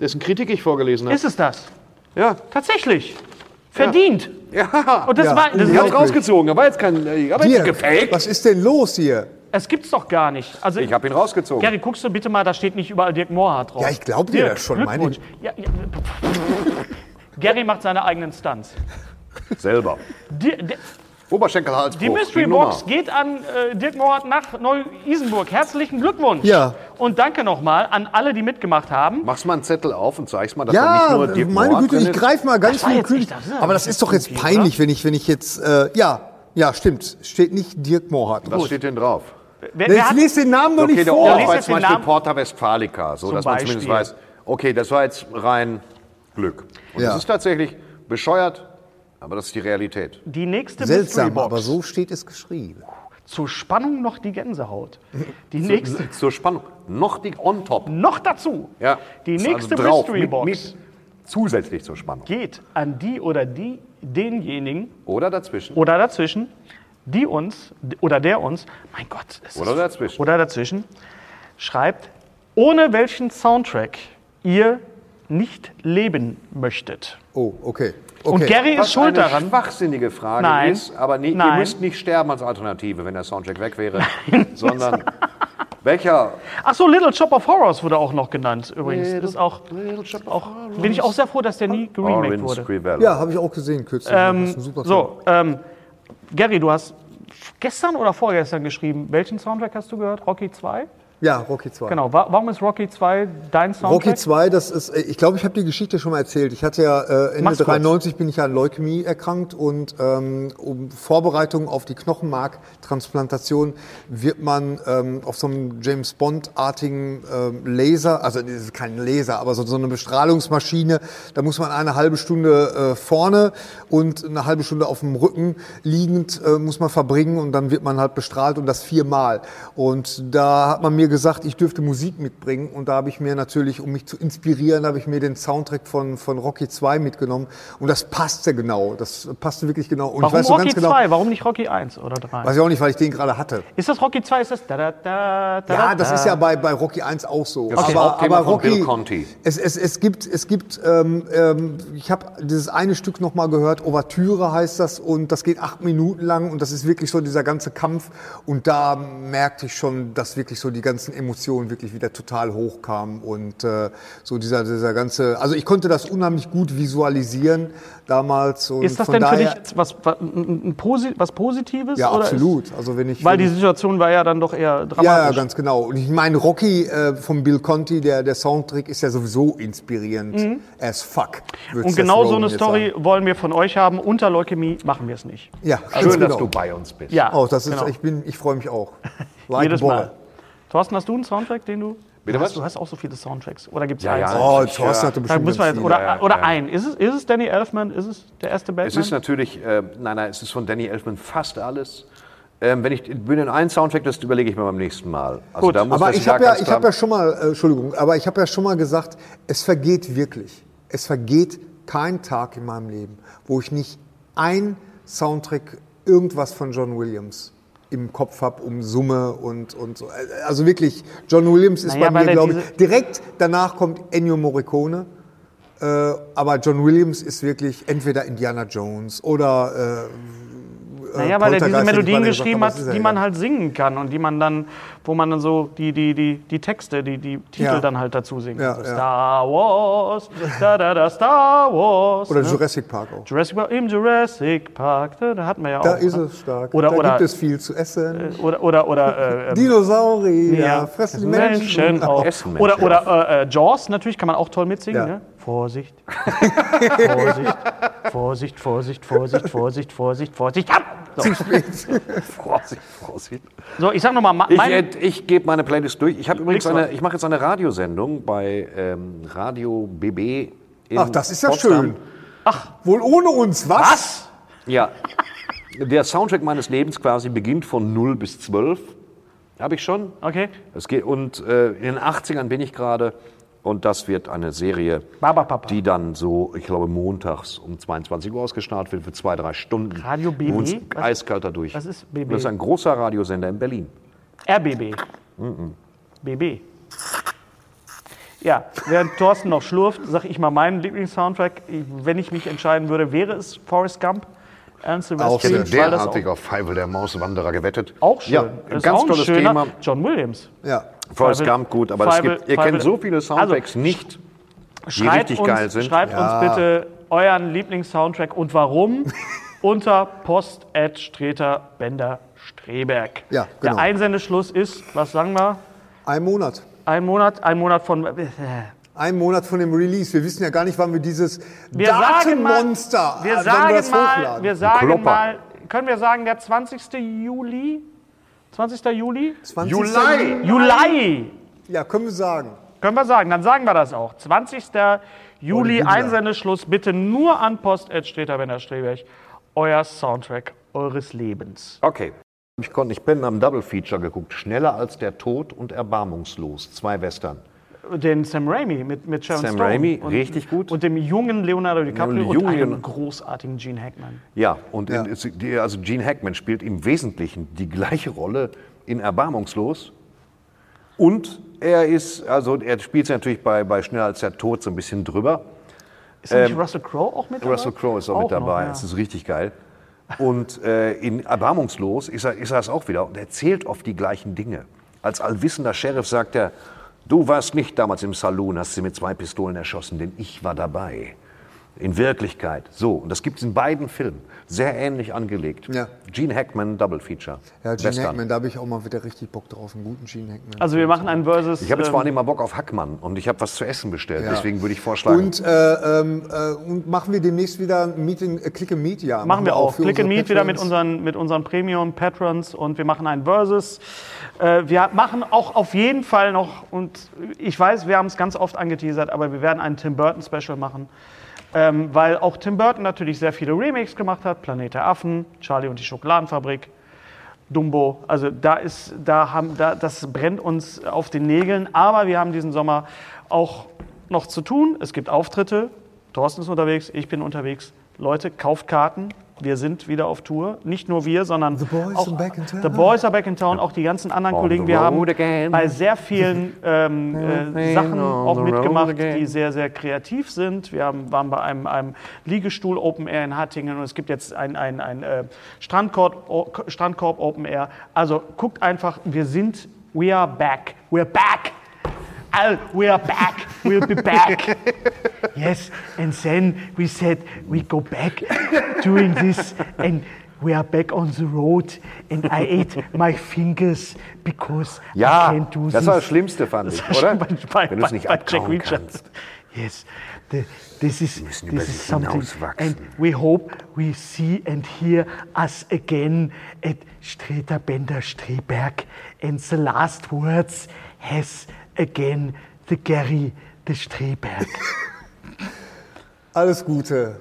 Dessen Kritik ich vorgelesen habe. Ist es das? Ja. Tatsächlich. Verdient. Ja. Und das Ja, war, das Ich habe es unglaublich. rausgezogen. Da war jetzt kein. Dirk, jetzt gefaked. was ist denn los hier? Es gibt's doch gar nicht. Also Ich habe ihn rausgezogen. Gary, guckst du bitte mal, da steht nicht überall Dirk Mohrhardt drauf. Ja, ich glaub dir das schon, meine. Ja, ja. Gary macht seine eigenen Stunts. Selber. Die, die, Oberschenkelhalsbruch. die Mystery Nummer. Box geht an äh, Dirk Mohrhardt nach Neu-Isenburg. Herzlichen Glückwunsch. Ja. Und danke nochmal an alle, die mitgemacht haben. Machst mal einen Zettel auf und zeig's mal, dass da nicht Ja, nur Dirk meine Mohrhardt Güte, ich greife mal ganz viel ist aber das ist doch jetzt peinlich, wenn ich, wenn ich jetzt. Äh, ja, ja, stimmt. Steht nicht Dirk Mohrhardt. Was steht denn drauf? Wer, wer hat, liest den Namen doch Okay, nicht der vor. Ort war jetzt zum Beispiel Namen. Porta Westfalica, so dass man zumindest weiß, okay, das war jetzt rein Glück. Und Ja. das ist tatsächlich bescheuert, aber das ist die Realität. die nächste Mystery Seltsam, Box. aber so steht es geschrieben. Zur Spannung noch die Gänsehaut. Die nächste. Zur Spannung. Noch die on top. Noch dazu. Ja. Die nächste also drauf, Mystery mit- Box Mit, zusätzlich zur Spannung. geht an die oder die, denjenigen Oder dazwischen. oder dazwischen, die uns oder der uns, mein Gott, es Oder ist, dazwischen. oder dazwischen schreibt, ohne welchen Soundtrack ihr nicht leben möchtet. Oh, okay. okay. Und Gary Was ist schuld eine daran. schwachsinnige Frage Nein. ist, aber nie, ihr Nein. müsst nicht sterben als Alternative, wenn der Soundtrack weg wäre, sondern welcher Ach so, Little Shop of Horrors wurde auch noch genannt übrigens. ist auch, auch, bin ich auch sehr froh, dass der nie geremaked wurde. Scribella. Ja, habe ich auch gesehen kürzlich. das ist ein super Film. So, ähm, Gary, du hast gestern oder vorgestern geschrieben. Welchen Soundtrack hast du gehört? Rocky 2? Ja, Rocky 2. Genau. Wa warum ist Rocky 2 dein Soundtrack? Rocky 2, das ist, äh, ich glaube, ich habe die Geschichte schon mal erzählt. Ich hatte ja äh, Ende Mach's kurz. 93 bin ich ja an Leukämie erkrankt und ähm, um Vorbereitung auf die Knochenmarktransplantation wird man ähm, auf so einem James Bond-artigen ähm, Laser, also das ist kein Laser, aber so, so eine Bestrahlungsmaschine, da muss man eine halbe Stunde äh, vorne und eine halbe Stunde auf dem Rücken liegend äh, muss man verbringen und dann wird man halt bestrahlt und das viermal. Und da hat man mir gesagt, ich dürfte Musik mitbringen und da habe ich mir natürlich, um mich zu inspirieren, habe ich mir den Soundtrack von, von Rocky 2 mitgenommen und das passte genau, das passte wirklich genau. Und Warum ich weiß so Rocky ganz genau, 2? Warum nicht Rocky 1 oder 3? weiß ich auch nicht, weil ich den gerade hatte. Ist das Rocky 2? Ist das da, da, da, da, Ja, das da? ist ja bei, bei Rocky 1 auch so. Das Hauptthema von Bill Conti. Es, es, es gibt, es gibt ähm, ähm, ich habe dieses eine Stück noch mal gehört, Ouvertüre heißt das und das geht acht Minuten lang und das ist wirklich so dieser ganze Kampf und da merkte ich schon, dass wirklich so die ganze ganzen Emotionen wirklich wieder total hochkamen und äh, so dieser, dieser ganze, also ich konnte das unheimlich gut visualisieren damals. Und Ist das von denn für dich was, was, ein, ein Posi was Positives? Ja, oder absolut. Ist, Also wenn ich, weil wenn die Situation war ja dann doch eher dramatisch. Ja, ja, ganz genau. Und ich meine, Rocky äh, von Bill Conti, der, der Soundtrack ist ja sowieso inspirierend Mhm. as fuck. Und genau so eine Story sagen. wollen wir von euch haben. Unter Leukämie machen wir es nicht. Ja, Schön, ganz dass genau. du bei uns bist. Ja, Oh, das ist, genau. ich bin, ich freue mich auch. Like Jedes. Mal. Thorsten, hast du einen Soundtrack, den du. Bitte du was? Hast, du hast auch so viele Soundtracks. Oder gibt es Ja, einen? ja. Oh. Thorsten hatte Da bestimmt müssen wir ganz jetzt, oder Ja, oder ja. ein. Ist es, ist es Danny Elfman? Ist es der erste Batman? Es ist natürlich, äh, nein, nein, es ist von Danny Elfman fast alles. Ähm, wenn ich bin in einen Soundtrack, das überlege ich mir beim nächsten Mal. Also Gut. da muss Aber ich habe ja, ich hab ja schon mal, äh, Entschuldigung, aber ich habe ja schon mal gesagt, es vergeht wirklich. Es vergeht kein Tag in meinem Leben, wo ich nicht ein Soundtrack, irgendwas von John Williams im Kopf habe, um Summe und, und so. Also wirklich, John Williams ist Naja, bei mir, glaube ich, direkt danach kommt Ennio Morricone. Äh, aber John Williams ist wirklich entweder Indiana Jones oder äh, Naja, weil er diese Melodien geschrieben hat, die man halt singen kann und die man dann, wo man dann so die, die, die, die Texte, die, die Titel Ja. dann halt dazu singt. Ja, so ja. Star Wars, da da da Star Wars. Oder ne? Jurassic Park auch. Jurassic Park, im Jurassic Park, da, da hatten wir ja Da auch. ist ne? es stark. Oder, da oder, gibt es viel zu essen. oder, oder, oder äh, ähm, Dinosaurier, ja, fressen die Menschen. Menschen auch. Essen Oder, Menschen. oder äh, äh, Jaws, natürlich kann man auch toll mitsingen. Ja. Ne? Vorsicht. Vorsicht. Vorsicht, Vorsicht, Vorsicht, Vorsicht, Vorsicht, Vorsicht. Ab! So, Vorsicht, Vorsicht. so ich sag nochmal, Ich, mein, äh, ich gebe meine Playlist durch. Ich habe übrigens eine, ich mache jetzt eine Radiosendung bei ähm, Radio BB in Ach, das ist ja Potsdam. schön. Wohl ohne uns, was? was? Ja, der Soundtrack meines Lebens quasi beginnt von 0 bis 12. Habe ich schon. Okay. Es geht, und äh, in den 80ern bin ich gerade. Und das wird eine Serie, Baba Papa. die dann so, ich glaube, montags um 22 Uhr ausgestrahlt wird für zwei, drei Stunden. Radio BB? Wo uns Was- Eiskalt da durch. was ist BB? Das ist ein großer Radiosender in Berlin. RBB. BB. Ja, während Thorsten noch schlurft, sag ich mal meinen Lieblingssoundtrack. Wenn ich mich entscheiden würde, wäre es Forrest Gump. Ernst Auch Silvestri, auch, auf Feivel der Mauswanderer gewettet. auch schön. Ja, ganz auch ein tolles schöner Thema. John Williams. Ja. Forrest Gump gut, aber es Feivel- gibt, ihr Feivel- kennt so viele Soundtracks Also, nicht, die richtig uns, geil sind. Schreibt uns bitte euren Lieblingssoundtrack und warum unter post Streter Bender Streberg. Ja, genau. Der Einsendeschluss ist, was sagen wir? Ein Monat. Ein Monat, ein Monat von. Ein Monat von dem Release. Wir wissen ja gar nicht, wann wir dieses Wir sagen mal, Datenmonster, wir sagen das mal, wir sagen mal, können wir sagen, der 20. Juli? 20. Juli? 20. Juli. Juli! Ja, können wir sagen. Können wir sagen, dann sagen wir das auch. 20. Juli, Kinder. Einsendeschluss, bitte nur an Post Streter Bender Streberg. Euer Soundtrack eures Lebens. Okay. Ich, konnte, ich bin am Double Feature geguckt. Schneller als der Tod und erbarmungslos. Zwei Western. Den Sam Raimi mit, mit Sharon Sam Stone. Raimi, und, richtig gut. Und dem jungen Leonardo DiCaprio und jungen einem großartigen Gene Hackman. Ja, und Ja. In, es- also Gene Hackman spielt im Wesentlichen die gleiche Rolle in Erbarmungslos. Und er ist, also er spielt sich natürlich bei, bei Schneller als der Tod so ein bisschen drüber. Ist da nicht Russell Crowe auch mit dabei? Ähm, Russell Crowe ist auch, mit noch, dabei. ja. Das ist richtig geil. Und äh, in Erbarmungslos ist er, ist er es auch wieder und erzählt oft die gleichen Dinge. Als allwissender Sheriff sagt er, du warst nicht damals im Saloon, hast sie mit zwei Pistolen erschossen, denn ich war dabei. In Wirklichkeit. So, und das gibt es in beiden Filmen. Sehr ähnlich angelegt. Ja. Gene Hackman, Double Feature. Ja, Gene Western. Hackman, da habe ich auch mal wieder richtig Bock drauf. Einen guten Gene Hackman. Also wir machen einen Versus. Ich habe jetzt vor allem ähm, immer Bock auf Hackmann und ich habe was zu essen bestellt. Ja. Deswegen würde ich vorschlagen. und, äh, ähm, äh, und machen wir demnächst wieder ein Meeting, äh, Click and Meet, ja. Machen wir auch. Click and Meet wieder mit Patrons. unseren, mit unseren Premium-Patrons und wir machen einen Versus. Äh, wir machen auch auf jeden Fall noch, und ich weiß, wir haben es ganz oft angeteasert, aber wir werden einen Tim Burton-Special machen. Ähm, weil auch Tim Burton natürlich sehr viele Remakes gemacht hat. Planet der Affen, Charlie und die Schokoladenfabrik, Dumbo. Also da ist, da haben, da, das brennt uns auf den Nägeln. Aber wir haben diesen Sommer auch noch zu tun. Es gibt Auftritte. Thorsten ist unterwegs, ich bin unterwegs. Leute, kauft Karten. Wir sind wieder auf Tour. Nicht nur wir, sondern The Boys auch are back in town. The Boys are back in town. Auch die ganzen anderen On Kollegen. the Wir haben again. bei sehr vielen ähm, äh, Sachen auch mitgemacht, die sehr, sehr kreativ sind. Wir haben, waren bei einem, einem Liegestuhl Open Air in Hattingen und es gibt jetzt ein, ein, ein äh, Strandkorb, o- Strandkorb Open Air. Also guckt einfach, wir sind we are back. We're back. Oh, we are back. We'll be back. yes, and then we said we go back doing this, and we are back on the road, and I ate my fingers because Ja, I can't do das this. war das Schlimmste, fand ich, Das war oder? bei- bei- Wenn du es nicht bei abkauen kannst. Yes, the, this is this is something, and we hope we see and hear us again at Streter Bender Streberg. And the last words has again the Gary the Streberg. Alles Gute,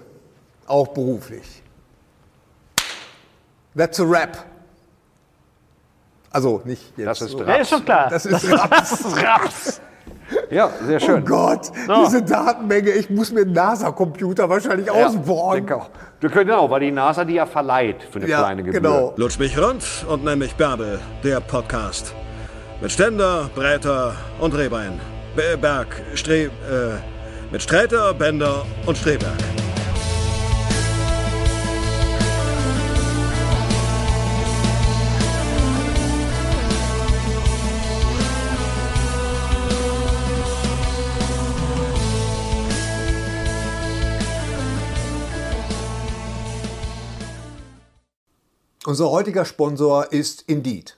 auch beruflich. That's a rap. Also nicht jetzt. Das ist so. Raps. Ja, ist schon klar. Das ist Raps. Raps. Ja, sehr Oh schön. Gott, diese Datenmenge, ich muss mir einen NASA-Computer wahrscheinlich Ja, auch. Du genau, weil die NASA die ja verleiht für eine Ja, kleine Gebühr. genau. Lutsch mich rund und nenn mich Bärbel, der Podcast. Mit Ständer, Breiter und Rehbein. Be- Berg, Stre... Äh, mit Sträter, Bender und Streberg. Unser heutiger Sponsor ist Indeed.